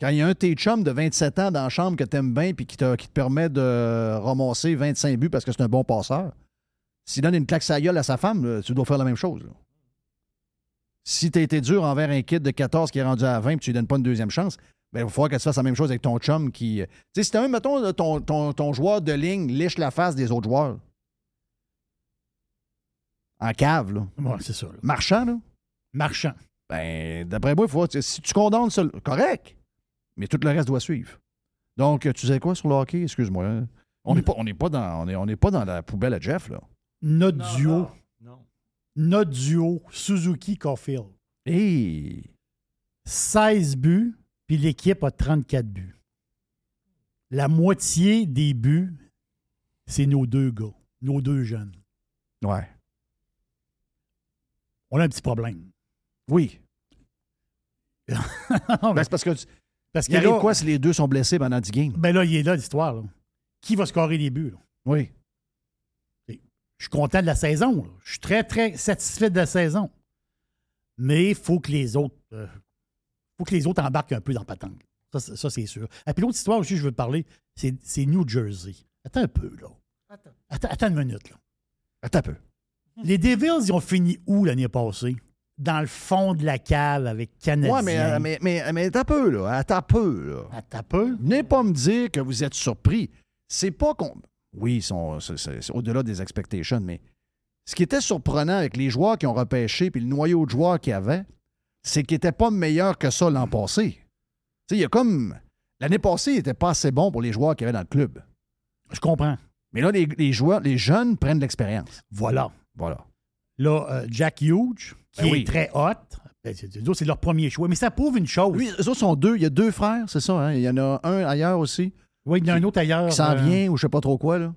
Quand il y a un de tes chums de 27 ans dans la chambre que tu aimes bien puis qui te, qui te permet de ramasser 25 buts parce que c'est un bon passeur, s'il donne une claque sa gueule à sa femme, là, tu dois faire la même chose. là. Si tu as été dur envers un kid de 14 qui est rendu à 20 et tu lui donnes pas une deuxième chance, ben, il va falloir que tu fasses la même chose avec ton chum qui. euh, Tu sais, si t'as un, mettons, ton, ton, ton joueur de ligne liche la face des autres joueurs. En cave, là. Ouais, c'est ça. là. Marchand, là. Marchand. Ben, d'après moi, il faut, si tu condamnes ça, correct, mais tout le reste doit suivre. Donc, tu sais quoi sur le hockey? Excuse-moi. hein. On n'est pas, on n'est pas, dans, on est, on n'est pas dans la poubelle à Jeff, là. Notre Non, duo. non, non. Notre duo Suzuki-Caulfield. Hey! 16 buts, puis l'équipe a 34 buts. La moitié des buts, c'est nos deux gars, nos deux jeunes. Ouais. On a un petit problème. Oui. *laughs* Non, Ben, c'est parce que tu- parce il arrive là, quoi si les deux sont blessés pendant 10 games? ben là, il est là l'histoire. Qui va scorer les buts? là? Oui. Je suis content de la saison. là. Je suis très, très satisfait de la saison. Mais il faut que les autres. euh, faut que les autres embarquent un peu dans le patente. Ça, c'est- ça, c'est sûr. Et puis l'autre histoire aussi, je veux te parler, c'est c'est New Jersey. Attends un peu, là. Attends, attends une minute, là. Attends un peu. Les Devils, ils ont fini où l'année passée? Dans le fond de la cave avec Canadien. Ouais, mais, euh, mais, mais, mais attends un peu, là. Attends un peu, là. Attends un peu? Venez pas me dire que vous êtes surpris. C'est pas qu'on. Oui, sont- c'est au-delà des expectations, mais ce qui était surprenant avec les joueurs qui ont repêché puis le noyau de joueurs qu'il y avait, c'est qu'ils n'étaient pas meilleurs que ça l'an passé. Tu sais, il y a comme. L'année passée, il n'était pas assez bon pour les joueurs qu'il y avait dans le club. Je comprends. Mais là, les, les joueurs, les jeunes prennent de l'expérience. Voilà. Voilà. Là, euh, Jack Hughes, qui Ben est oui. très hot, Ben, c'est- leur premier choix. Mais ça prouve une chose. Lui, eux autres sont deux. Il y a deux frères, c'est ça. hein? Il y en a un ailleurs aussi oui, il y en a un autre ailleurs. qui s'en euh, vient ou je sais pas trop quoi. Là.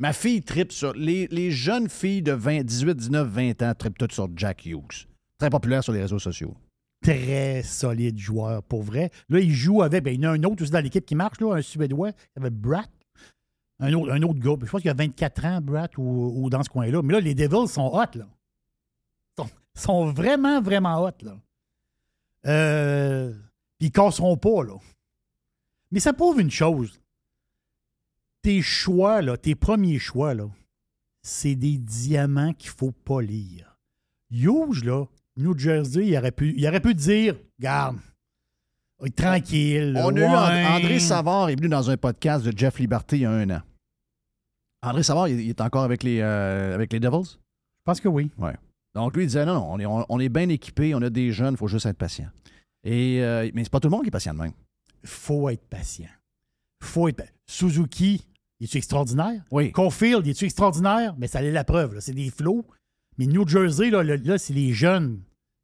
Ma fille tripe sur. Les, les jeunes filles de 20, 18, 19, 20 ans trippent toutes sur Jack Hughes. Très populaire sur les réseaux sociaux. Très solide joueur, pour vrai. Là, il joue avec. Ben, il y en a un autre aussi dans l'équipe qui marche, là, un Suédois. Il s'appelle Bratt. Un autre, un autre gars. Je pense qu'il a 24 ans, Bratt, ou, ou dans ce coin-là. Mais là, les Devils sont hot, là. Sont, vraiment, vraiment hot, là. Euh, puis ils casseront pas, là. Mais ça prouve une chose. Tes choix, là, tes premiers choix, là, c'est des diamants qu'il faut pas lire. Hughes, là, New Jersey, il aurait pu, il aurait pu dire, garde, tranquille. On a eu André Savard est venu dans un podcast de Jeff Liberté il y a un an. André Savard, il il est encore avec les, euh, avec les Devils? Je pense que oui. Ouais. Donc lui, il disait non, non, on est, on, on est bien équipé, on a des jeunes, il faut juste être patient. Et, euh, mais c'est pas tout le monde qui est patient de même. faut être patient. faut être Suzuki, il est extraordinaire? Oui. Caulfield, il est extraordinaire? Mais ça l'est la preuve. là. C'est des flots. Mais New Jersey, là, là, là, c'est les jeunes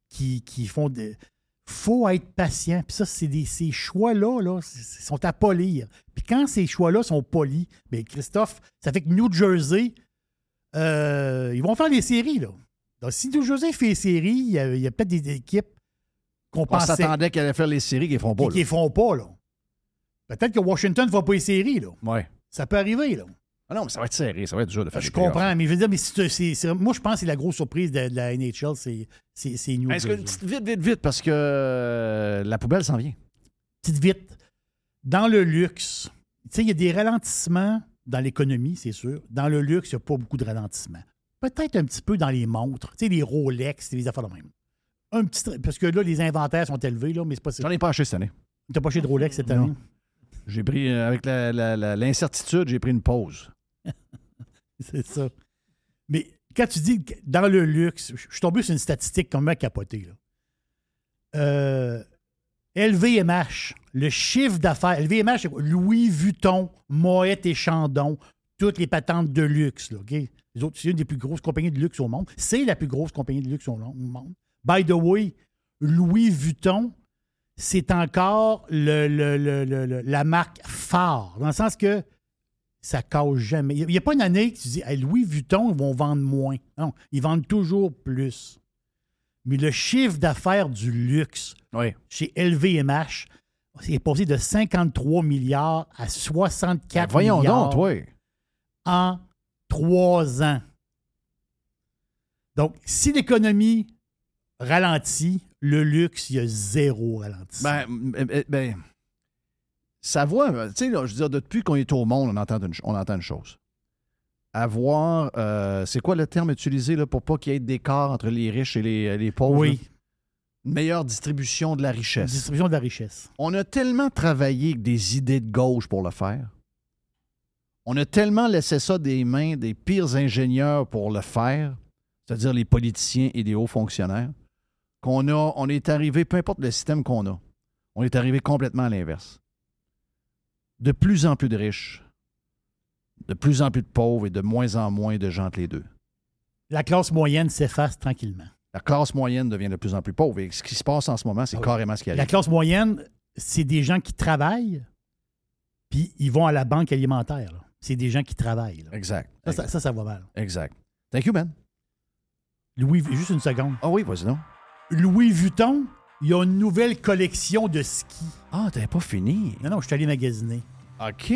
qui, qui font des. faut être patient. Puis ça, c'est des, ces choix-là, là, sont à polir. Puis quand ces choix-là sont polis, bien, Christophe, ça fait que New Jersey, euh, ils vont faire les séries, là. Donc, si Jersey fait les séries, il y a, a peut-être des équipes qu'on On pensait s'attendait qu'elle allait faire les séries qu'ils font pas. qui feront pas, là. Peut-être que Washington ne va pas les séries, là. Ouais. Ça peut arriver, là. Ah non, mais ça va être serré, ça va être dur de faire Je comprends, mais je veux dire, mais c'est- moi, je pense que c'est la grosse surprise de, de la NHL, c'est c'est- New Est-ce que, petite- vite, vite, vite, parce que euh, la poubelle s'en vient. Petite vite. Dans le luxe, tu sais, il y a des ralentissements dans l'économie, c'est sûr. Dans le luxe, il n'y a pas beaucoup de ralentissements. Peut-être un petit peu dans les montres, tu sais, les Rolex, les affaires de même. Un petit, parce que là, les inventaires sont élevés, là, mais c'est pas. J'en ai pas acheté cette année. Tu n'as pas acheté de Rolex cette année? J'ai pris, euh, avec l'incertitude, j'ai pris une pause. *laughs* C'est ça. Mais quand tu dis dans le luxe, je suis tombé sur une statistique comme à capoter. Là. Euh, LVMH, le chiffre d'affaires, LVMH, c'est quoi? Louis Vuitton, Moet et Chandon, toutes les patentes de luxe. Là, OK? Les autres, c'est une des plus grosses compagnies de luxe au monde. C'est la plus grosse compagnie de luxe au monde. By the way, Louis Vuitton, c'est encore le- le- le- la marque phare, dans le sens que ça casse jamais. Il n'y a pas une année que tu dis Hey, Louis Vuitton, ils vont vendre moins. Non, ils vendent toujours plus. Mais le chiffre d'affaires du luxe Oui. chez LVMH est passé de 53 milliards à 64 Ben, voyons milliards donc, toi. en trois ans. Donc, si l'économie ralentit, le luxe, il y a zéro ralentissement. Ben, euh, euh, ben, ça voit, euh, tu sais, là, je veux dire, depuis qu'on est au monde, on entend une, on entend une chose. Avoir, euh, c'est quoi le terme utilisé là, pour pas qu'il y ait d'écart entre les riches et les, les pauvres? oui, là? Une meilleure distribution de la richesse. distribution de la richesse. On a tellement travaillé avec des idées de gauche pour le faire. On a tellement laissé ça des mains des pires ingénieurs pour le faire, c'est-à-dire les politiciens et les hauts fonctionnaires, qu'on a, on est arrivé, peu importe le système qu'on a, on est arrivé complètement à l'inverse. De plus en plus de riches, de plus en plus de pauvres et de moins en moins de gens entre les deux. La classe moyenne s'efface tranquillement. La classe moyenne devient de plus en plus pauvre. Et ce qui se passe en ce moment, c'est Ah oui. carrément ce qui La arrive. classe moyenne, c'est des gens qui travaillent, puis ils vont à la banque alimentaire. là. C'est des gens qui travaillent. là. Exact. Ça, ça, ça, ça va mal. Exact. Thank you, man. Louis, juste une seconde. Ah oui, vas-y. Louis Vuitton, il y a une nouvelle collection de ski. Ah, t'avais pas fini. Non, non, je suis allé magasiner. OK.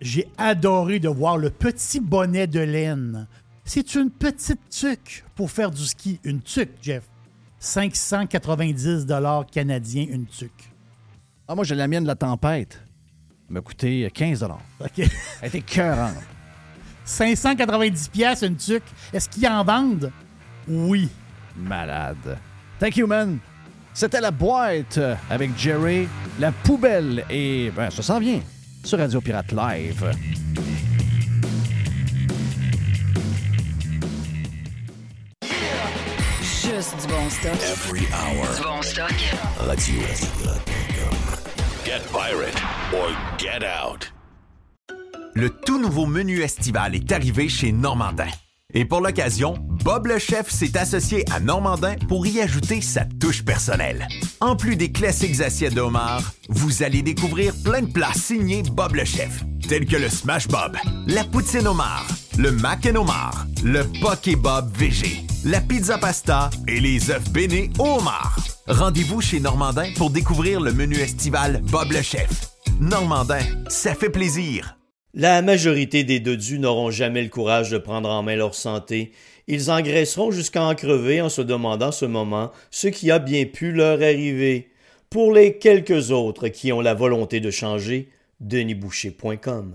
J'ai adoré de voir le petit bonnet de laine. C'est une petite tuque pour faire du ski. Une tuque, Jeff. 590 canadiens, une tuque. Ah, moi, j'ai la mienne de la tempête. M'a coûté 15 OK. Elle était écœurante. 590 pièces une tuque. Est-ce qu'ils en vendent? Oui. Malade. Thank you, man. C'était la boîte euh, avec Jerry, la poubelle et ben, ça s'en vient sur Radio Pirate Live. Juste du bon stock. Every hour. Du bon stock. Radio Le tout nouveau menu estival est arrivé chez Normandin. Et pour l'occasion, Bob le chef s'est associé à Normandin pour y ajouter sa touche personnelle. En plus des classiques assiettes de homard, vous allez découvrir plein de plats signés Bob le chef, tels que le Smash Bob, la poutine homard, le mac and homard, le Poké Bob VG, la pizza pasta et les œufs bénis au homard. Rendez-vous chez Normandin pour découvrir le menu estival Bob le chef. Normandin, ça fait plaisir. La majorité des dodus n'auront jamais le courage de prendre en main leur santé. Ils engraisseront jusqu'à en crever en se demandant ce moment ce qui a bien pu leur arriver. Pour les quelques autres qui ont la volonté de changer, denisboucher.com.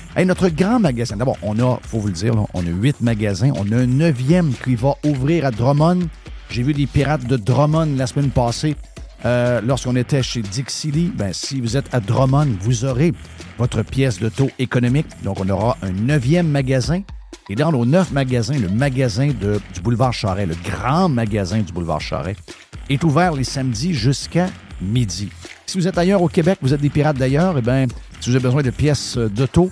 Et notre grand magasin, d'abord, on a, faut vous le dire, on a huit magasins. On a un neuvième qui va ouvrir à Drummond. J'ai vu des pirates de Drummond la semaine passée. Euh, lorsqu'on était chez Dixie ben, si vous êtes à Drummond, vous aurez votre pièce de taux économique. Donc, on aura un neuvième magasin. Et dans nos neuf magasins, le magasin du boulevard Charret, le grand magasin du boulevard Charret, est ouvert les samedis jusqu'à midi. Si vous êtes ailleurs au Québec, vous êtes des pirates d'ailleurs, eh bien, si vous avez besoin de pièces d'auto,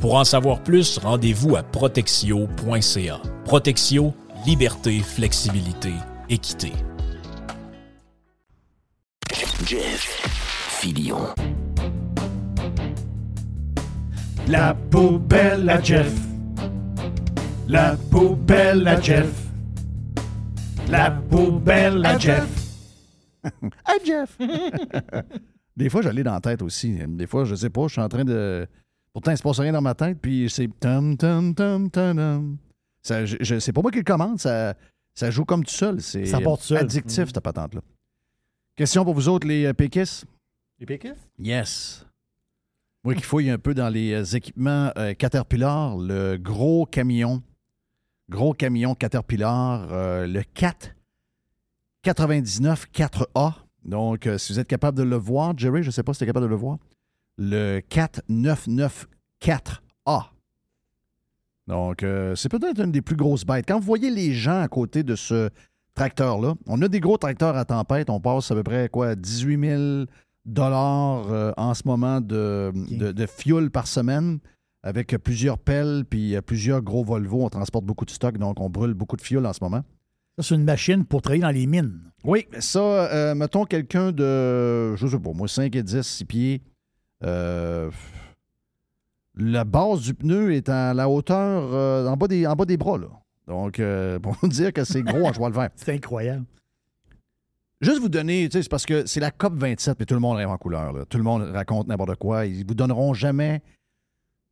Pour en savoir plus, rendez-vous à protexio.ca. Protexio, liberté, flexibilité, équité. Jeff Filion. La poubelle à Jeff. La poubelle à Jeff. La poubelle à Jeff. *laughs* Hey Jeff! *laughs* Des fois, j'allais dans la tête aussi. Des fois, je sais pas, je suis en train de. Pourtant, il se passe rien dans ma tête, puis c'est tum tum tum tum tum. Ça, je, je- c'est pas moi qui le commande, ça, ça joue comme tout seul. C'est Ça tout seul. addictif, cette patente-là. Question pour vous autres, les euh, péquistes? Les péquistes? Yes. Moi qui fouille un peu dans les euh, équipements euh, Caterpillar, le gros camion, gros camion Caterpillar, euh, le 4 99 4A. Donc, euh, si vous êtes capable de le voir, Jerry, je ne sais pas si tu es capable de le voir, le 4994A. Donc, euh, c'est peut-être une des plus grosses bêtes. Quand vous voyez les gens à côté de ce tracteur-là, on a des gros tracteurs à tempête, on passe à peu près quoi, 18 000 dollars euh, en ce moment de, de, de fuel par semaine avec plusieurs pelles puis euh, plusieurs gros Volvo. On transporte beaucoup de stock, donc on brûle beaucoup de fuel en ce moment. Ça, c'est une machine pour travailler dans les mines. Oui, ça, euh, mettons quelqu'un de, je sais pas, moi, 5 et 10, 6 pieds. Euh, la base du pneu est à la hauteur, euh, en, bas des, en bas des bras, là. Donc, euh, *laughs* pour vous dire que c'est gros en joie le vert. C'est incroyable. Juste vous donner, c'est parce que c'est la COP 27, mais tout le monde rêve en couleur. là. Tout le monde raconte n'importe quoi. Ils vous donneront jamais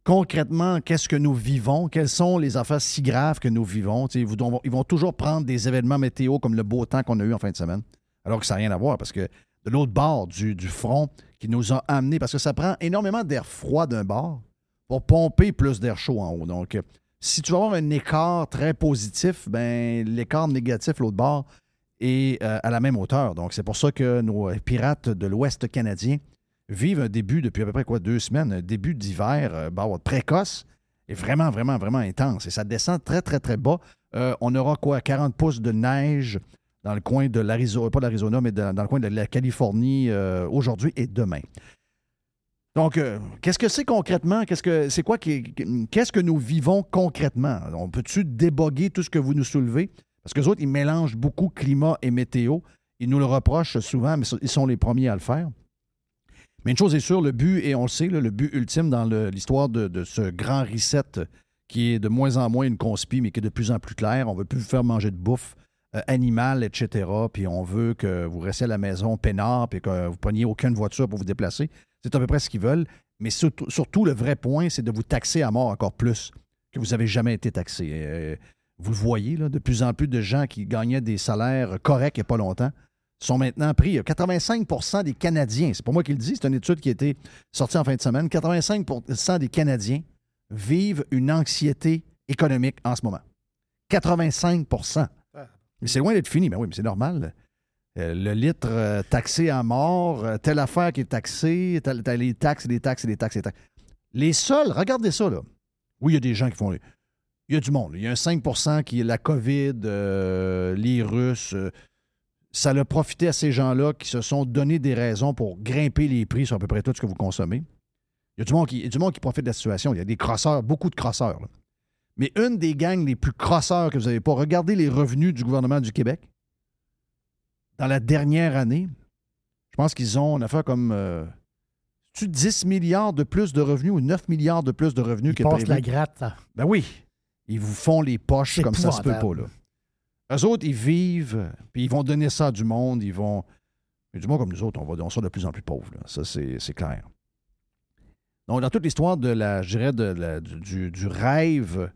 concrètement qu'est-ce que nous vivons, quelles sont les affaires si graves que nous vivons. Ils, vous ils vont toujours prendre des événements météo comme le beau temps qu'on a eu en fin de semaine, alors que ça n'a rien à voir parce que de l'autre bord du, front qui nous a amenés, parce que ça prend énormément d'air froid d'un bord pour pomper plus d'air chaud en haut. Donc, euh, si tu vas avoir un écart très positif, ben l'écart négatif, l'autre bord, est euh, à la même hauteur. Donc, c'est pour ça que nos pirates de l'Ouest canadien vivent un début, depuis à peu près quoi, deux semaines, un début d'hiver euh, bon, précoce et vraiment, vraiment, vraiment intense. Et ça descend très, très, très bas. Euh, on aura quoi, 40 pouces de neige dans le coin de l'Arizona, pas l'Arizona, mais dans, le coin de la Californie euh, aujourd'hui et demain. Donc, euh, qu'est-ce que c'est concrètement? Qu'est-ce que c'est quoi qu'est-ce que nous vivons concrètement? On peut-tu déboguer tout ce que vous nous soulevez? Parce que les autres, ils mélangent beaucoup climat et météo. Ils nous le reprochent souvent, mais ils sont les premiers à le faire. Mais une chose est sûre, le but, et on le sait, le but ultime dans l'histoire de, de ce grand reset qui est de moins en moins une conspi, mais qui est de plus en plus clair. On ne veut plus faire manger de bouffe euh, animale, etc. Puis on veut que vous restiez à la maison peinard, puis que vous preniez aucune voiture pour vous déplacer. C'est à peu près ce qu'ils veulent. Mais surtout, surtout, le vrai point, c'est de vous taxer à mort encore plus que vous n'avez jamais été taxé. Euh, vous le voyez, là, de plus en plus de gens qui gagnaient des salaires corrects il n'y a pas longtemps sont maintenant pris. 85% des Canadiens, c'est pas moi qui le dis, c'est une étude qui a été sortie en fin de semaine, 85% des Canadiens vivent une anxiété économique en ce moment. 85 Mais c'est loin d'être fini, mais oui, mais c'est normal. Euh, le litre euh, taxé à mort, euh, telle affaire qui est taxée, t'as, t'as les taxes, les taxes, les taxes, les taxes. Les seuls, regardez ça, là. Oui, il y a des gens qui font. Il y a du monde. Il y a un 5% qui est la COVID, les Russes. ça a profité à ces gens-là qui se sont donné des raisons pour grimper les prix sur à peu près tout ce que vous consommez. Il y a du monde qui, du monde qui profite de la situation. Il y a des crosseurs, beaucoup de crosseurs. Mais une des gangs les plus crosseurs que vous n'avez pas, regardez les revenus du gouvernement du Québec. Dans la dernière année, je pense qu'ils ont une affaire comme euh, tu 10 milliards de plus de revenus ou 9 milliards de plus de revenus Ils que passent la gratte. là. Ben oui. Ils vous font les poches comme ça se peut pas, là. Eux autres, ils vivent, puis ils vont donner ça à du monde, ils vont. Mais du monde comme nous autres, on va on sera de plus en plus pauvres. là. Ça, c'est clair. Donc, dans toute l'histoire de la, je dirais, de la- du, du- du rêve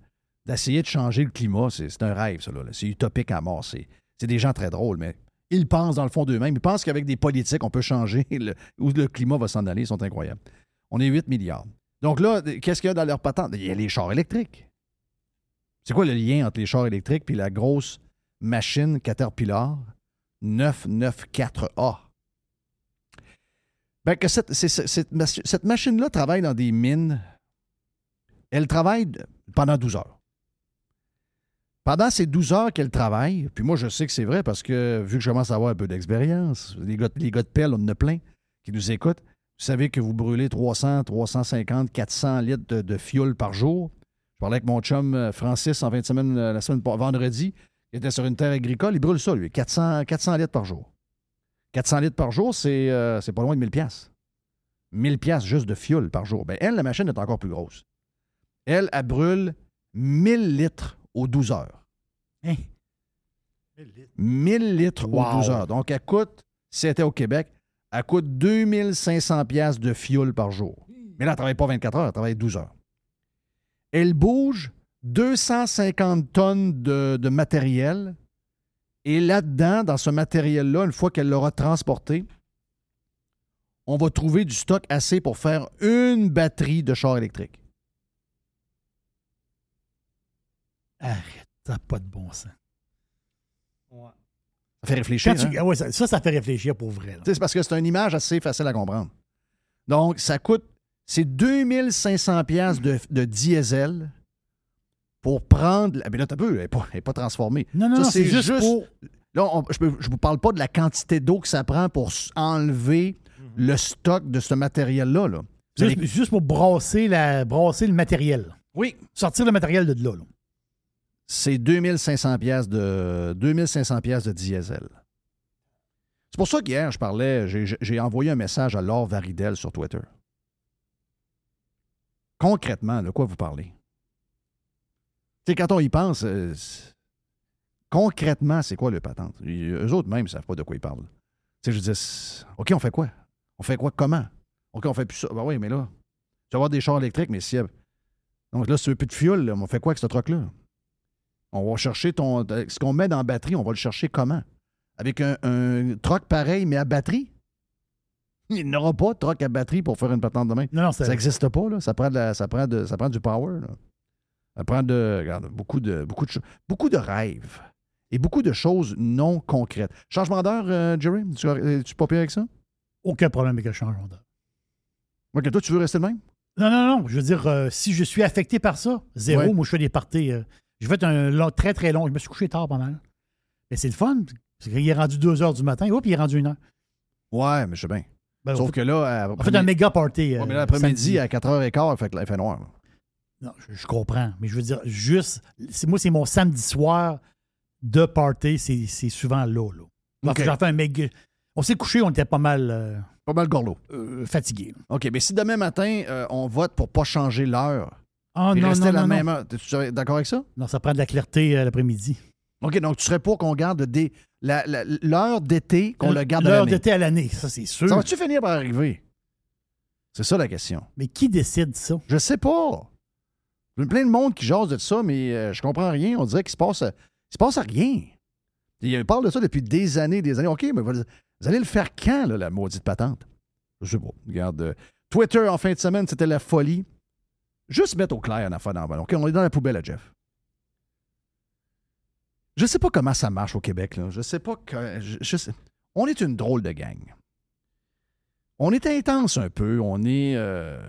d'essayer de changer le climat, c'est un rêve, ça. C'est utopique à mort. C'est des gens très drôles, mais ils pensent dans le fond d'eux-mêmes. Ils pensent qu'avec des politiques, on peut changer *laughs* où le climat va s'en aller. Ils sont incroyables. On est 8 milliards. Donc là, qu'est-ce qu'il y a dans leur patente? Il y a les chars électriques. C'est quoi le lien entre les chars électriques et la grosse machine Caterpillar 994A? Ben, que cette, machine-là travaille dans des mines. Elle travaille pendant 12 heures. Pendant ces 12 heures qu'elle travaille, puis moi je sais que c'est vrai parce que vu que je commence à avoir un peu d'expérience, les gars, de pelle, on en a plein qui nous écoutent. Vous savez que vous brûlez 300, 350, 400 litres de, de fioul par jour. Je parlais avec mon chum euh, Francis en fin de semaine, euh, la semaine vendredi. Il était sur une terre agricole. Il brûle ça, lui. 400, 400 litres par jour. 400 litres par jour, c'est euh, pas loin de 1000 pièces. 1000 pièces juste de fioul par jour. Ben, elle, la machine est encore plus grosse. Elle, elle brûle 1000 litres aux 12 heures. Hein? 1000 litres Wow. aux 12 heures. Donc, elle coûte, si c'était au Québec, elle coûte 2500 pièces de fioul par jour. Mais là, elle ne travaille pas 24 heures, elle travaille 12 heures. Elle bouge 250 tonnes de, de matériel. Et là-dedans, dans ce matériel-là, une fois qu'elle l'aura transporté, on va trouver du stock assez pour faire une batterie de char électrique. Arrête, ça n'a pas de bon sens. Ça fait réfléchir. Tu- hein? ah ouais, ça, ça, ça fait réfléchir pour vrai. C'est parce que c'est une image assez facile à comprendre. Donc, ça coûte, c'est 2500 pièces de, de diesel pour prendre. Mais là, t'as peu, elle n'est pas, elle est pas transformée. Non, non, non, c'est juste pour- Là, on- je ne vous parle pas de la quantité d'eau que ça prend pour enlever le stock de ce matériel-là. Là. Juste, allez- juste pour brasser, la, brasser le matériel. Oui. Sortir le matériel de là. là. C'est 2500 pièces de 2500 pièces de diesel. C'est pour ça qu'hier, je parlais, j'ai- envoyé un message à Laure Varidel sur Twitter. Concrètement, de quoi vous parlez? Sais, quand on y pense, euh, concrètement, c'est quoi le patente? Ils- Eux autres même ne savent pas de quoi ils parlent. Je dis, OK, on fait quoi? On fait quoi? Comment? OK, on fait plus ça. Ben oui, mais là, tu vas avoir des chars électriques, mais si. Donc là, si tu veux plus de fioul, on fait quoi avec ce truc-là? On va chercher ton. Ce qu'on met dans la batterie, on va le chercher comment? Avec un, un troc pareil, mais à batterie? Il n'y aura pas de troc à batterie pour faire une patente de main. Non, ça n'existe pas, là. Ça prend, de la- ça, prend de- ça prend du power, là. Ça prend de, regarde, beaucoup, de, beaucoup, de, cho- beaucoup de rêves et beaucoup de choses non concrètes. Changement d'heure, euh, Jerry? Tu es pas pire avec ça? Aucun problème avec le changement d'heure. OK, toi, tu veux rester le même? Non, non, non. Je veux dire, euh, si je suis affecté par ça, zéro. Ouais. Moi, je fais des parties. euh, j'ai fait un long- très, très long. Je me suis couché tard pas mal. Mais c'est le fun. C'est qu'il est rendu 2 heures du matin. Oh, puis il est rendu 1 heure. Ouais, mais je sais bien. Ben, Sauf que là, On fait un méga party. Ouais, euh, mais l'après-midi, samedi. à 4h15, il fait, il fait noir. là. Non, je, je comprends. Mais je veux dire, juste. Moi, c'est mon samedi soir de party. C'est souvent là. là. Parce que OK. j'en fais un méga. On s'est couché, on était pas mal. euh, Pas mal gorlot. euh, fatigué. OK, mais si demain matin, euh, on vote pour pas changer l'heure, Puis non, rester non, à la non, même heure, tu serais d'accord avec ça? Non, ça prend de la clarté euh, l'après-midi. OK, donc tu serais pour qu'on garde l'heure d'été, qu'on le garde à L'heure d'été à l'année, ça, c'est sûr. Ça va-tu finir par arriver? C'est ça la question. Mais qui décide ça? Je sais pas. Il y a plein de monde qui jase de ça, mais euh, je comprends rien. On dirait qu'il se passe, il se passe rien. Il parle de ça depuis des années, des années. OK, mais vous vous allez le faire quand, là, la maudite patente? Je sais pas. Regarde. euh, Twitter, en fin de semaine, c'était la folie. Juste mettre au clair une affaire dans le on est dans la poubelle, là, Jeff. Je sais pas comment ça marche au Québec. Là. Je sais pas que. On est une drôle de gang. On est intense un peu. On est. euh,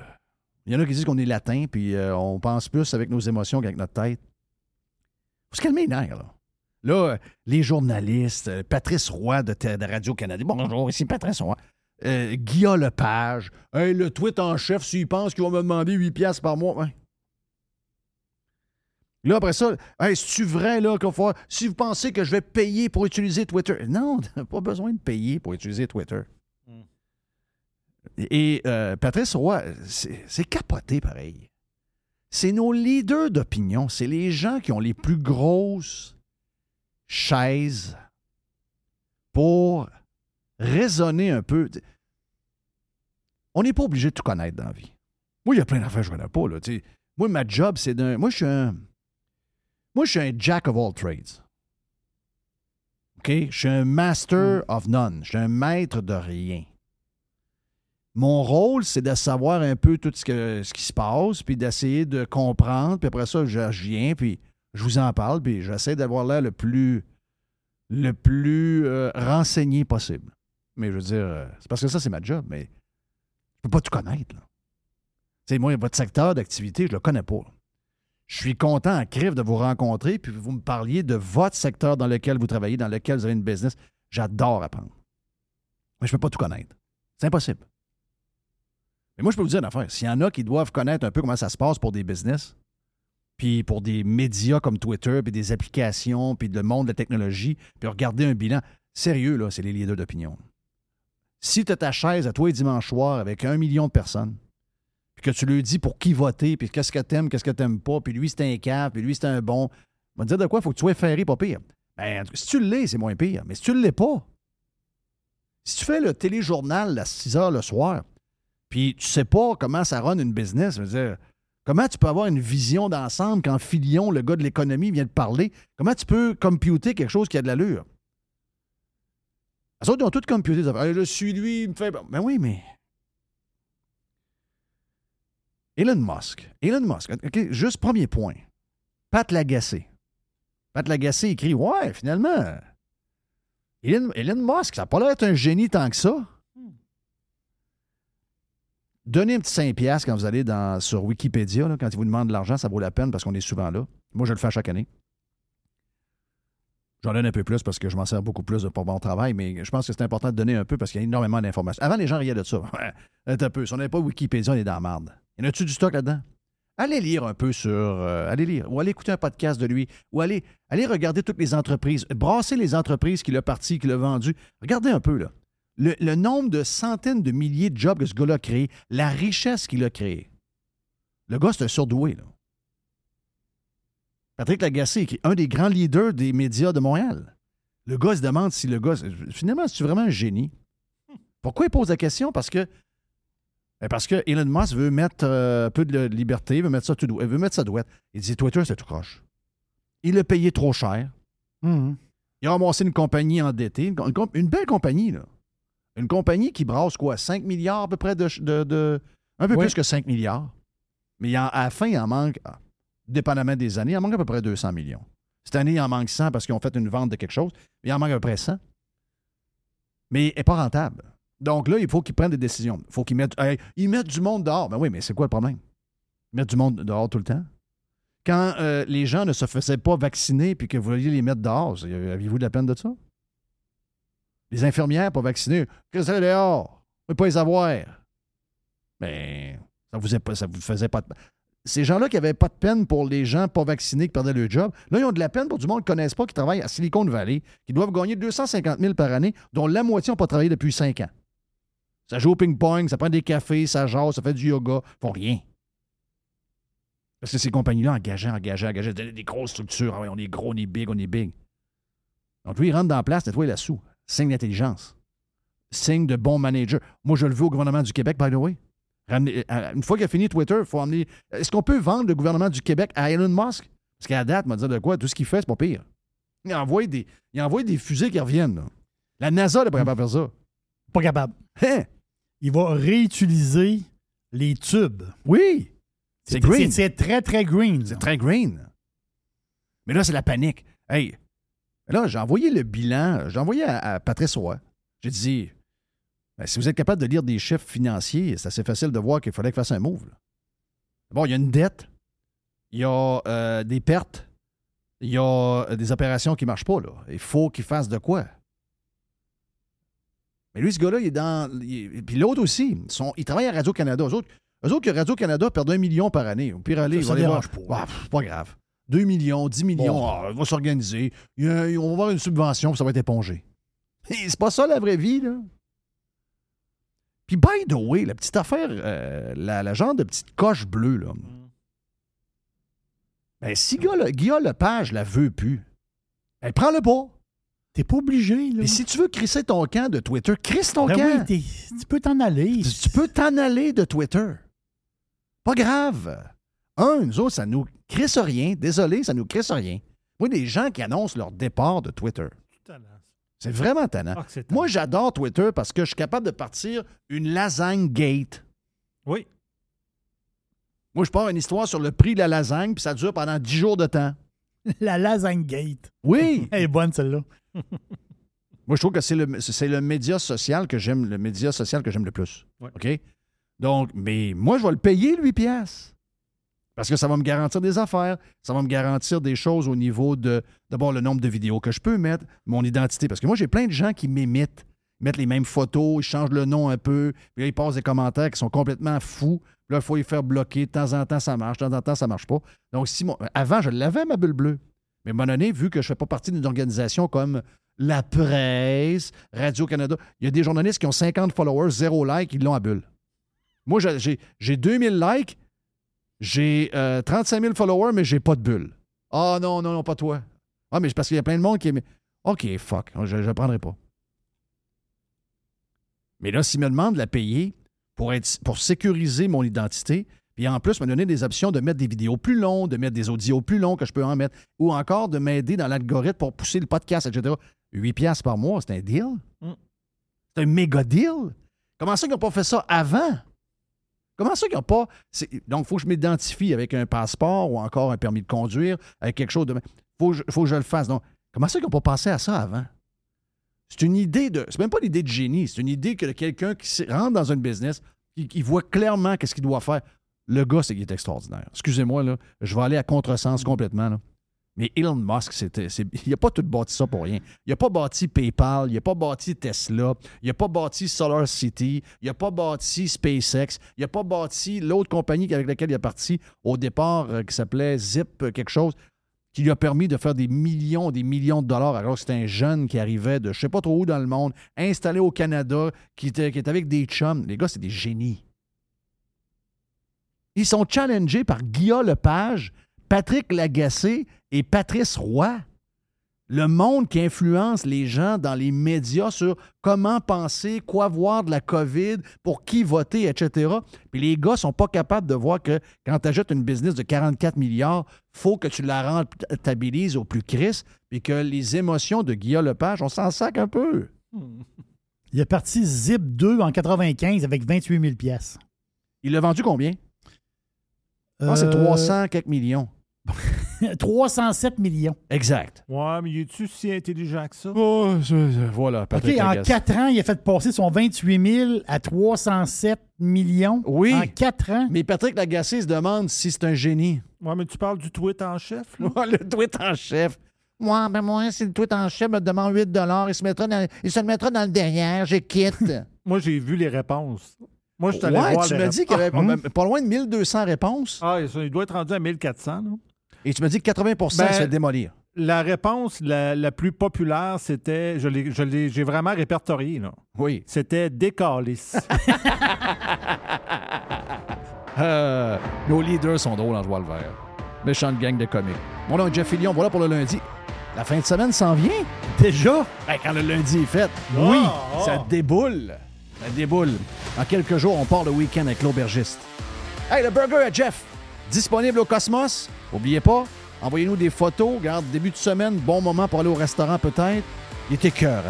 Il y en a qui disent qu'on est latin, puis euh, on pense plus avec nos émotions qu'avec notre tête. Faut se calmer les nerfs, là. Là, euh, les journalistes, euh, Patrice Roy de Radio-Canada, bonjour, ici Patrice Roy. Euh, Guillaume Lepage, hey, le tweet en chef, s'il pense qu'il va me demander 8 piastres par mois. Ouais. Là, après ça, hey, c'est-tu vrai, là, va falloir- si vous pensez que je vais payer pour utiliser Twitter? *laughs* Non, t'as pas besoin de payer pour utiliser Twitter. Et euh, Patrice Roy, c'est c'est capoté pareil. C'est nos leaders d'opinion, c'est les gens qui ont les plus grosses chaises pour raisonner un peu. On n'est pas obligé de tout connaître dans la vie. Moi, il y a plein d'affaires que je ne connais pas. Là, moi, ma job, c'est d'un. Moi, je suis un. Moi, je suis un jack of all trades. OK? Je suis un master of none. Je suis un maître de rien. Mon rôle, c'est de savoir un peu tout ce, que, ce qui se passe, puis d'essayer de comprendre, puis après ça, je, viens, puis je vous en parle, puis j'essaie d'avoir l'air le plus, le plus euh, renseigné possible. Mais je veux dire, euh, c'est parce que ça, c'est ma job, mais peux pas tout connaître. Là. Moi, votre secteur d'activité, je le connais pas. Je suis content en crif de vous rencontrer, puis vous me parliez de votre secteur dans lequel vous travaillez, dans lequel vous avez une business. J'adore apprendre. Mais je peux pas tout connaître. C'est impossible. Mais moi, je peux vous dire une affaire. S'il y en a qui doivent connaître un peu comment ça se passe pour des business, puis pour des médias comme Twitter, puis des applications, puis le monde de la technologie, puis regarder un bilan, sérieux, là, c'est les leaders d'opinion. Si tu as ta chaise à toi et dimanche soir avec un million de personnes, puis que tu lui dis pour qui voter, puis qu'est-ce que t'aimes, qu'est-ce que t'aimes pas, puis lui, c'est un cave, puis lui, c'est un bon, va te dire de quoi, faut que tu sois ferré, pas pire. Ben, si tu l'es, c'est moins pire. Mais si tu ne l'es pas, si tu fais le téléjournal à 6 heures le soir, puis tu sais pas comment ça run une business, dire, comment tu peux avoir une vision d'ensemble quand Filion, le gars de l'économie, vient de parler? Comment tu peux computer quelque chose qui a de l'allure? Les autres, ils ont tout computé. Hey, je suis lui, il. Ben oui, mais. Elon Musk. Elon Musk. Juste premier point. Pat Lagacé. Pat Lagacé écrit Ouais, finalement. Elon, Musk, ça n'a pas l'air d'être un génie tant que ça. Donnez un petit 5$ piastres quand vous allez sur Wikipédia. quand ils vous demandent de l'argent, ça vaut la peine parce qu'on est souvent là. Moi, je le fais chaque année. J'en donne un peu plus parce que je m'en sers beaucoup plus pour mon travail, mais je pense que c'est important de donner un peu parce qu'il y a énormément d'informations. Avant, les gens riaient de ça. *laughs* Un peu. Si on n'avait pas Wikipédia, on est dans la marde. Y en a-tu du stock là-dedans? Allez lire un peu sur. euh, allez lire. Ou allez écouter un podcast de lui. Ou allez, regarder toutes les entreprises. Brasser les entreprises qu'il a parties, qu'il a vendues. Regardez un peu, là. Le, le nombre de centaines de milliers de jobs que ce gars-là a créé, la richesse qu'il a créée. Le gars, c'est un surdoué, là. Patrick Lagacé, qui est un des grands leaders des médias de Montréal. Le gars se demande si le gars. Finalement, c'est vraiment un génie? Pourquoi il pose la question? Parce que. ben parce que Elon Musk veut mettre euh, un peu de liberté, veut mettre ça tout, il veut mettre ça douette. Il dit Twitter, c'est tout croche. Il a payé trop cher. Mhm. Il a ramassé une compagnie endettée, une, une comp- une belle compagnie, là. Une compagnie qui brasse quoi? 5 milliards à peu près de. de- de- un peu plus que 5 milliards. Mais il en- à la fin, il en manque. ah, dépendamment des années, il en manque à peu près 200 millions. Cette année, il en manque 100 parce qu'ils ont fait une vente de quelque chose. Il en manque à peu près 100. Mais elle n'est pas rentable. Donc là, il faut qu'ils prennent des décisions. Il faut qu'ils mettent, ils mettent du monde dehors. Ben oui, mais c'est quoi le problème? Ils mettent du monde dehors tout le temps. Quand euh, les gens ne se faisaient pas vacciner puis que vous vouliez les mettre dehors, c'est- avez-vous de la peine de ça? Les infirmières pas vaccinées, qu'est-ce dehors? Vous pouvez pas les avoir. Mais ça vous, est pas- ça vous faisait pas de... Ces gens-là qui n'avaient pas de peine pour les gens pas vaccinés qui perdaient leur job, là, ils ont de la peine pour du monde qu'ils ne connaissent pas, qui travaille à Silicon Valley, qui doivent gagner 250 000 par année, dont la moitié n'ont pas travaillé depuis 5 ans. Ça joue au ping-pong, ça prend des cafés, ça jase, ça fait du yoga, ils font rien. Parce que ces compagnies-là engageaient, engageaient, engageaient, des, grosses structures. Ah on est gros, on est big, on est big. Donc lui, il rentre dans la place, nettoie la sous. Signe d'intelligence. Signe de bon manager. Moi, je le veux au gouvernement du Québec, by the way. Ramener- euh, une fois qu'il a fini Twitter, il faut emmener. Est-ce qu'on peut vendre le gouvernement du Québec à Elon Musk? Parce qu'à la date, m'a dit de quoi? Tout ce qu'il fait, c'est pas pire. Il envoie des, il envoie des fusées qui reviennent. là. La NASA n'est pas capable de faire ça. Pas capable. Hein? Il va réutiliser les tubes. Oui. C'est green. C'est très, très green. C'est très green. Mais là, c'est la panique. Hey, là, j'ai envoyé le bilan, j'ai envoyé à, à Patrice Roy. J'ai dit, ben, si vous êtes capable de lire des chiffres financiers, c'est assez facile de voir qu'il fallait qu'il fasse un move. là. Bon, il y a une dette, il y a euh, des pertes, il y a euh, des opérations qui ne marchent pas. Là. Il faut qu'il fasse de quoi. Mais lui, ce gars-là, il est dans. il puis l'autre aussi, il travaille à Radio-Canada. Eux autres, eux autres, que Radio-Canada perdent un million par année. Au pire, aller, Ça, ça vont aller voir. dérange pas. Ah, pff, pas grave. 2 millions, 10 millions, Bon. ah, ils vont s'organiser. On va avoir une subvention, puis ça va être épongé. *laughs* C'est pas ça la vraie vie, là. Puis, by the way, la petite affaire, euh, la, la genre de petite coche bleue, là. Ben, si Guillaume, Guillaume Lepage la veut plus, elle prend le pas. T'es pas obligé, là. Mais si tu veux crisser ton camp de Twitter, crisse ton Ben camp. oui, tu peux t'en aller. Tu, tu peux t'en aller de Twitter. Pas grave. Un, nous autres, ça nous crisse rien. Désolé, ça nous crisse rien. Moi, des gens qui annoncent leur départ de Twitter. C'est vraiment tannant. Ah, Moi, j'adore Twitter parce que je suis capable de partir une lasagne gate. Oui. Moi, je pars une histoire sur le prix de la lasagne, puis ça dure pendant 10 jours de temps. *laughs* La lasagne gate. Oui. *laughs* Elle est bonne, celle-là. *laughs* Moi, je trouve que c'est le, c'est le média social que j'aime, le média social que j'aime le plus. Ouais. OK? Donc, mais moi, je vais le payer, lui, pièce. Parce que ça va me garantir des affaires. Ça va me garantir des choses au niveau de, d'abord, le nombre de vidéos que je peux mettre, mon identité. Parce que moi, j'ai plein de gens qui m'imitent, Ils mettent les mêmes photos, ils changent le nom un peu, puis là, ils passent des commentaires qui sont complètement fous. Là, il faut les faire bloquer. De temps en temps, ça marche. De temps en temps, ça marche pas. Donc, si mon- avant, je l'avais, ma bulle bleue. Mais à un moment donné, vu que je ne fais pas partie d'une organisation comme la presse, Radio-Canada, il y a des journalistes qui ont 50 followers, zéro like, ils l'ont à bulle. Moi, j'ai 2000 likes, j'ai euh, 35 000 followers, mais j'ai pas de bulle. Ah non, non, non, pas toi. Ah, mais c'est parce qu'il y a plein de monde qui... aime- OK, fuck, je ne prendrai pas. Mais là, s'il me demande de la payer pour, être, pour sécuriser mon identité, puis en plus me donner des options de mettre des vidéos plus longues, de mettre des audios plus longs que je peux en mettre, ou encore de m'aider dans l'algorithme pour pousser le podcast, etc. 8 piastres par mois, c'est un deal? Mm. C'est un méga deal? Comment ça qu'ils n'ont pas fait ça avant? Comment ça qu'ils n'ont pas. Donc, il faut que je m'identifie avec un passeport ou encore un permis de conduire, avec quelque chose de. Il faut, faut que je le fasse. Donc, comment ça qu'ils n'ont pas pensé à ça avant? C'est une idée de. C'est même pas l'idée de génie, c'est une idée que quelqu'un qui rentre dans un business, qui, voit clairement qu'est-ce qu'il doit faire. Le gars, c'est qu'il est extraordinaire. Excusez-moi, là, je vais aller à contresens complètement. Mais Elon Musk, c'était, il n'a pas tout bâti ça pour rien. Il n'a pas bâti PayPal, il n'a pas bâti Tesla, il n'a pas bâti Solar City, il n'a pas bâti SpaceX, il n'a pas bâti l'autre compagnie avec laquelle il est parti au départ, euh, qui s'appelait Zip, euh, quelque chose, qui lui a permis de faire des millions, des millions de dollars, alors que c'était un jeune qui arrivait de je sais pas trop où dans le monde, installé au Canada, qui était, qui était avec des chums. Les gars, c'est des génies. Ils sont challengés par Guillaume Lepage, Patrick Lagacé et Patrice Roy. Le monde qui influence les gens dans les médias sur comment penser, quoi voir de la COVID, pour qui voter, etc. Puis les gars sont pas capables de voir que quand tu achètes une business de 44 milliards, faut que tu la rentabilises au plus crisp, puis que les émotions de Guillaume Lepage, on s'en sac un peu. Il est parti Zip 2 en 95 avec 28 000 pièces. Il l'a vendu combien? Pense que c'est Euh, 300 quelques millions. *laughs* 307 millions. Exact. Ouais, mais es-tu si intelligent que ça? Oh, voilà, OK, en 4 ans, il a fait passer son 28 000 à 307 millions? Oui. En 4 ans? Mais Patrick Lagacé se demande si c'est un génie. Ouais, mais tu parles du tweet en chef, là? le tweet en chef. Moi, ben moi, si le tweet en chef me demande 8 il se, mettra dans, il se le mettra dans le derrière, je quitte. *laughs* Moi, j'ai vu les réponses. Moi, je suis allé ouais, voir tu m'as dit qu'il y avait réponses. euh, pas loin de 1200 réponses. Ah, il doit être rendu à 1400, là. Et tu m'as dit que 80% Ben, se fait démolir. La réponse la, la plus populaire, c'était, je l'ai, je l'ai- j'ai vraiment répertorié, là. Oui. C'était décalice. *laughs* Euh, nos leaders sont drôles en joie le vert. Méchante gang de comiques. Mon nom est Jeff Fillion, voilà pour le lundi. La fin de semaine s'en vient? Déjà? Ben, quand le lundi est fait. Oh, oui, oh. ça déboule. Ça déboule. En quelques jours, on part le week-end avec l'aubergiste. Hey, le burger à Jeff, disponible au Cosmos? Oubliez pas, envoyez-nous des photos. Regarde, début de semaine, bon moment pour aller au restaurant peut-être. Il était cœur.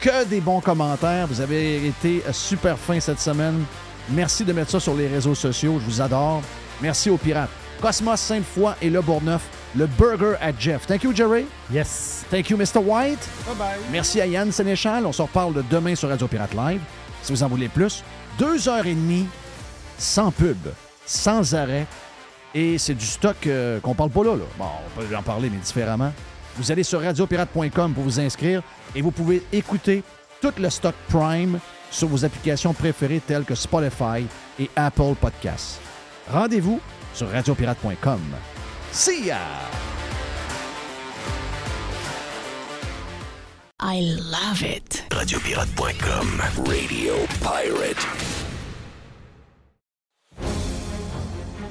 Que des bons commentaires. Vous avez été super fin cette semaine. Merci de mettre ça sur les réseaux sociaux. Je vous adore. Merci aux pirates. Cosmos Sainte-Foy et Le Bourgneuf. Le burger à Jeff. Thank you, Jerry. Yes. Thank you, Mr. White. Bye-bye. Merci à Yann Sénéchal. On se reparle de demain sur Radio Pirate Live. Si vous en voulez plus, deux heures et demie, sans pub, sans arrêt. Et c'est du stock euh, qu'on parle pas là, là. Bon, on peut en parler, mais différemment. Vous allez sur radiopirate.com pour vous inscrire et vous pouvez écouter tout le stock Prime sur vos applications préférées telles que Spotify et Apple Podcasts. Rendez-vous sur radiopirate.com. See ya! I love it. Radiopirate.com. Radio Pirate.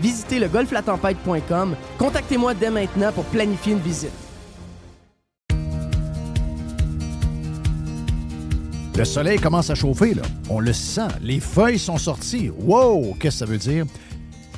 Visitez le golflatempête.com. Contactez-moi dès maintenant pour planifier une visite. Le soleil commence à chauffer, là. On le sent. Les feuilles sont sorties. Wow! Qu'est-ce que ça veut dire?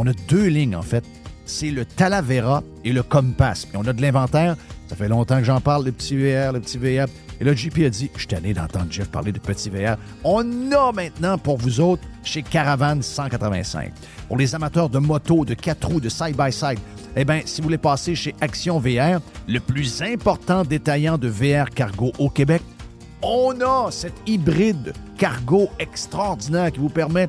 On a deux lignes, en fait. C'est le Talavera et le Compass. On a de l'inventaire. Ça fait longtemps que j'en parle, le petit VR, le petit VR. Et là, JP a dit, je suis tanné d'entendre Jeff parler de petit VR. On a maintenant pour vous autres chez Caravane 185. Pour les amateurs de moto, de quatre roues, de side-by-side, eh bien, si vous voulez passer chez Action VR, le plus important détaillant de VR cargo au Québec, on a cet hybride cargo extraordinaire qui vous permet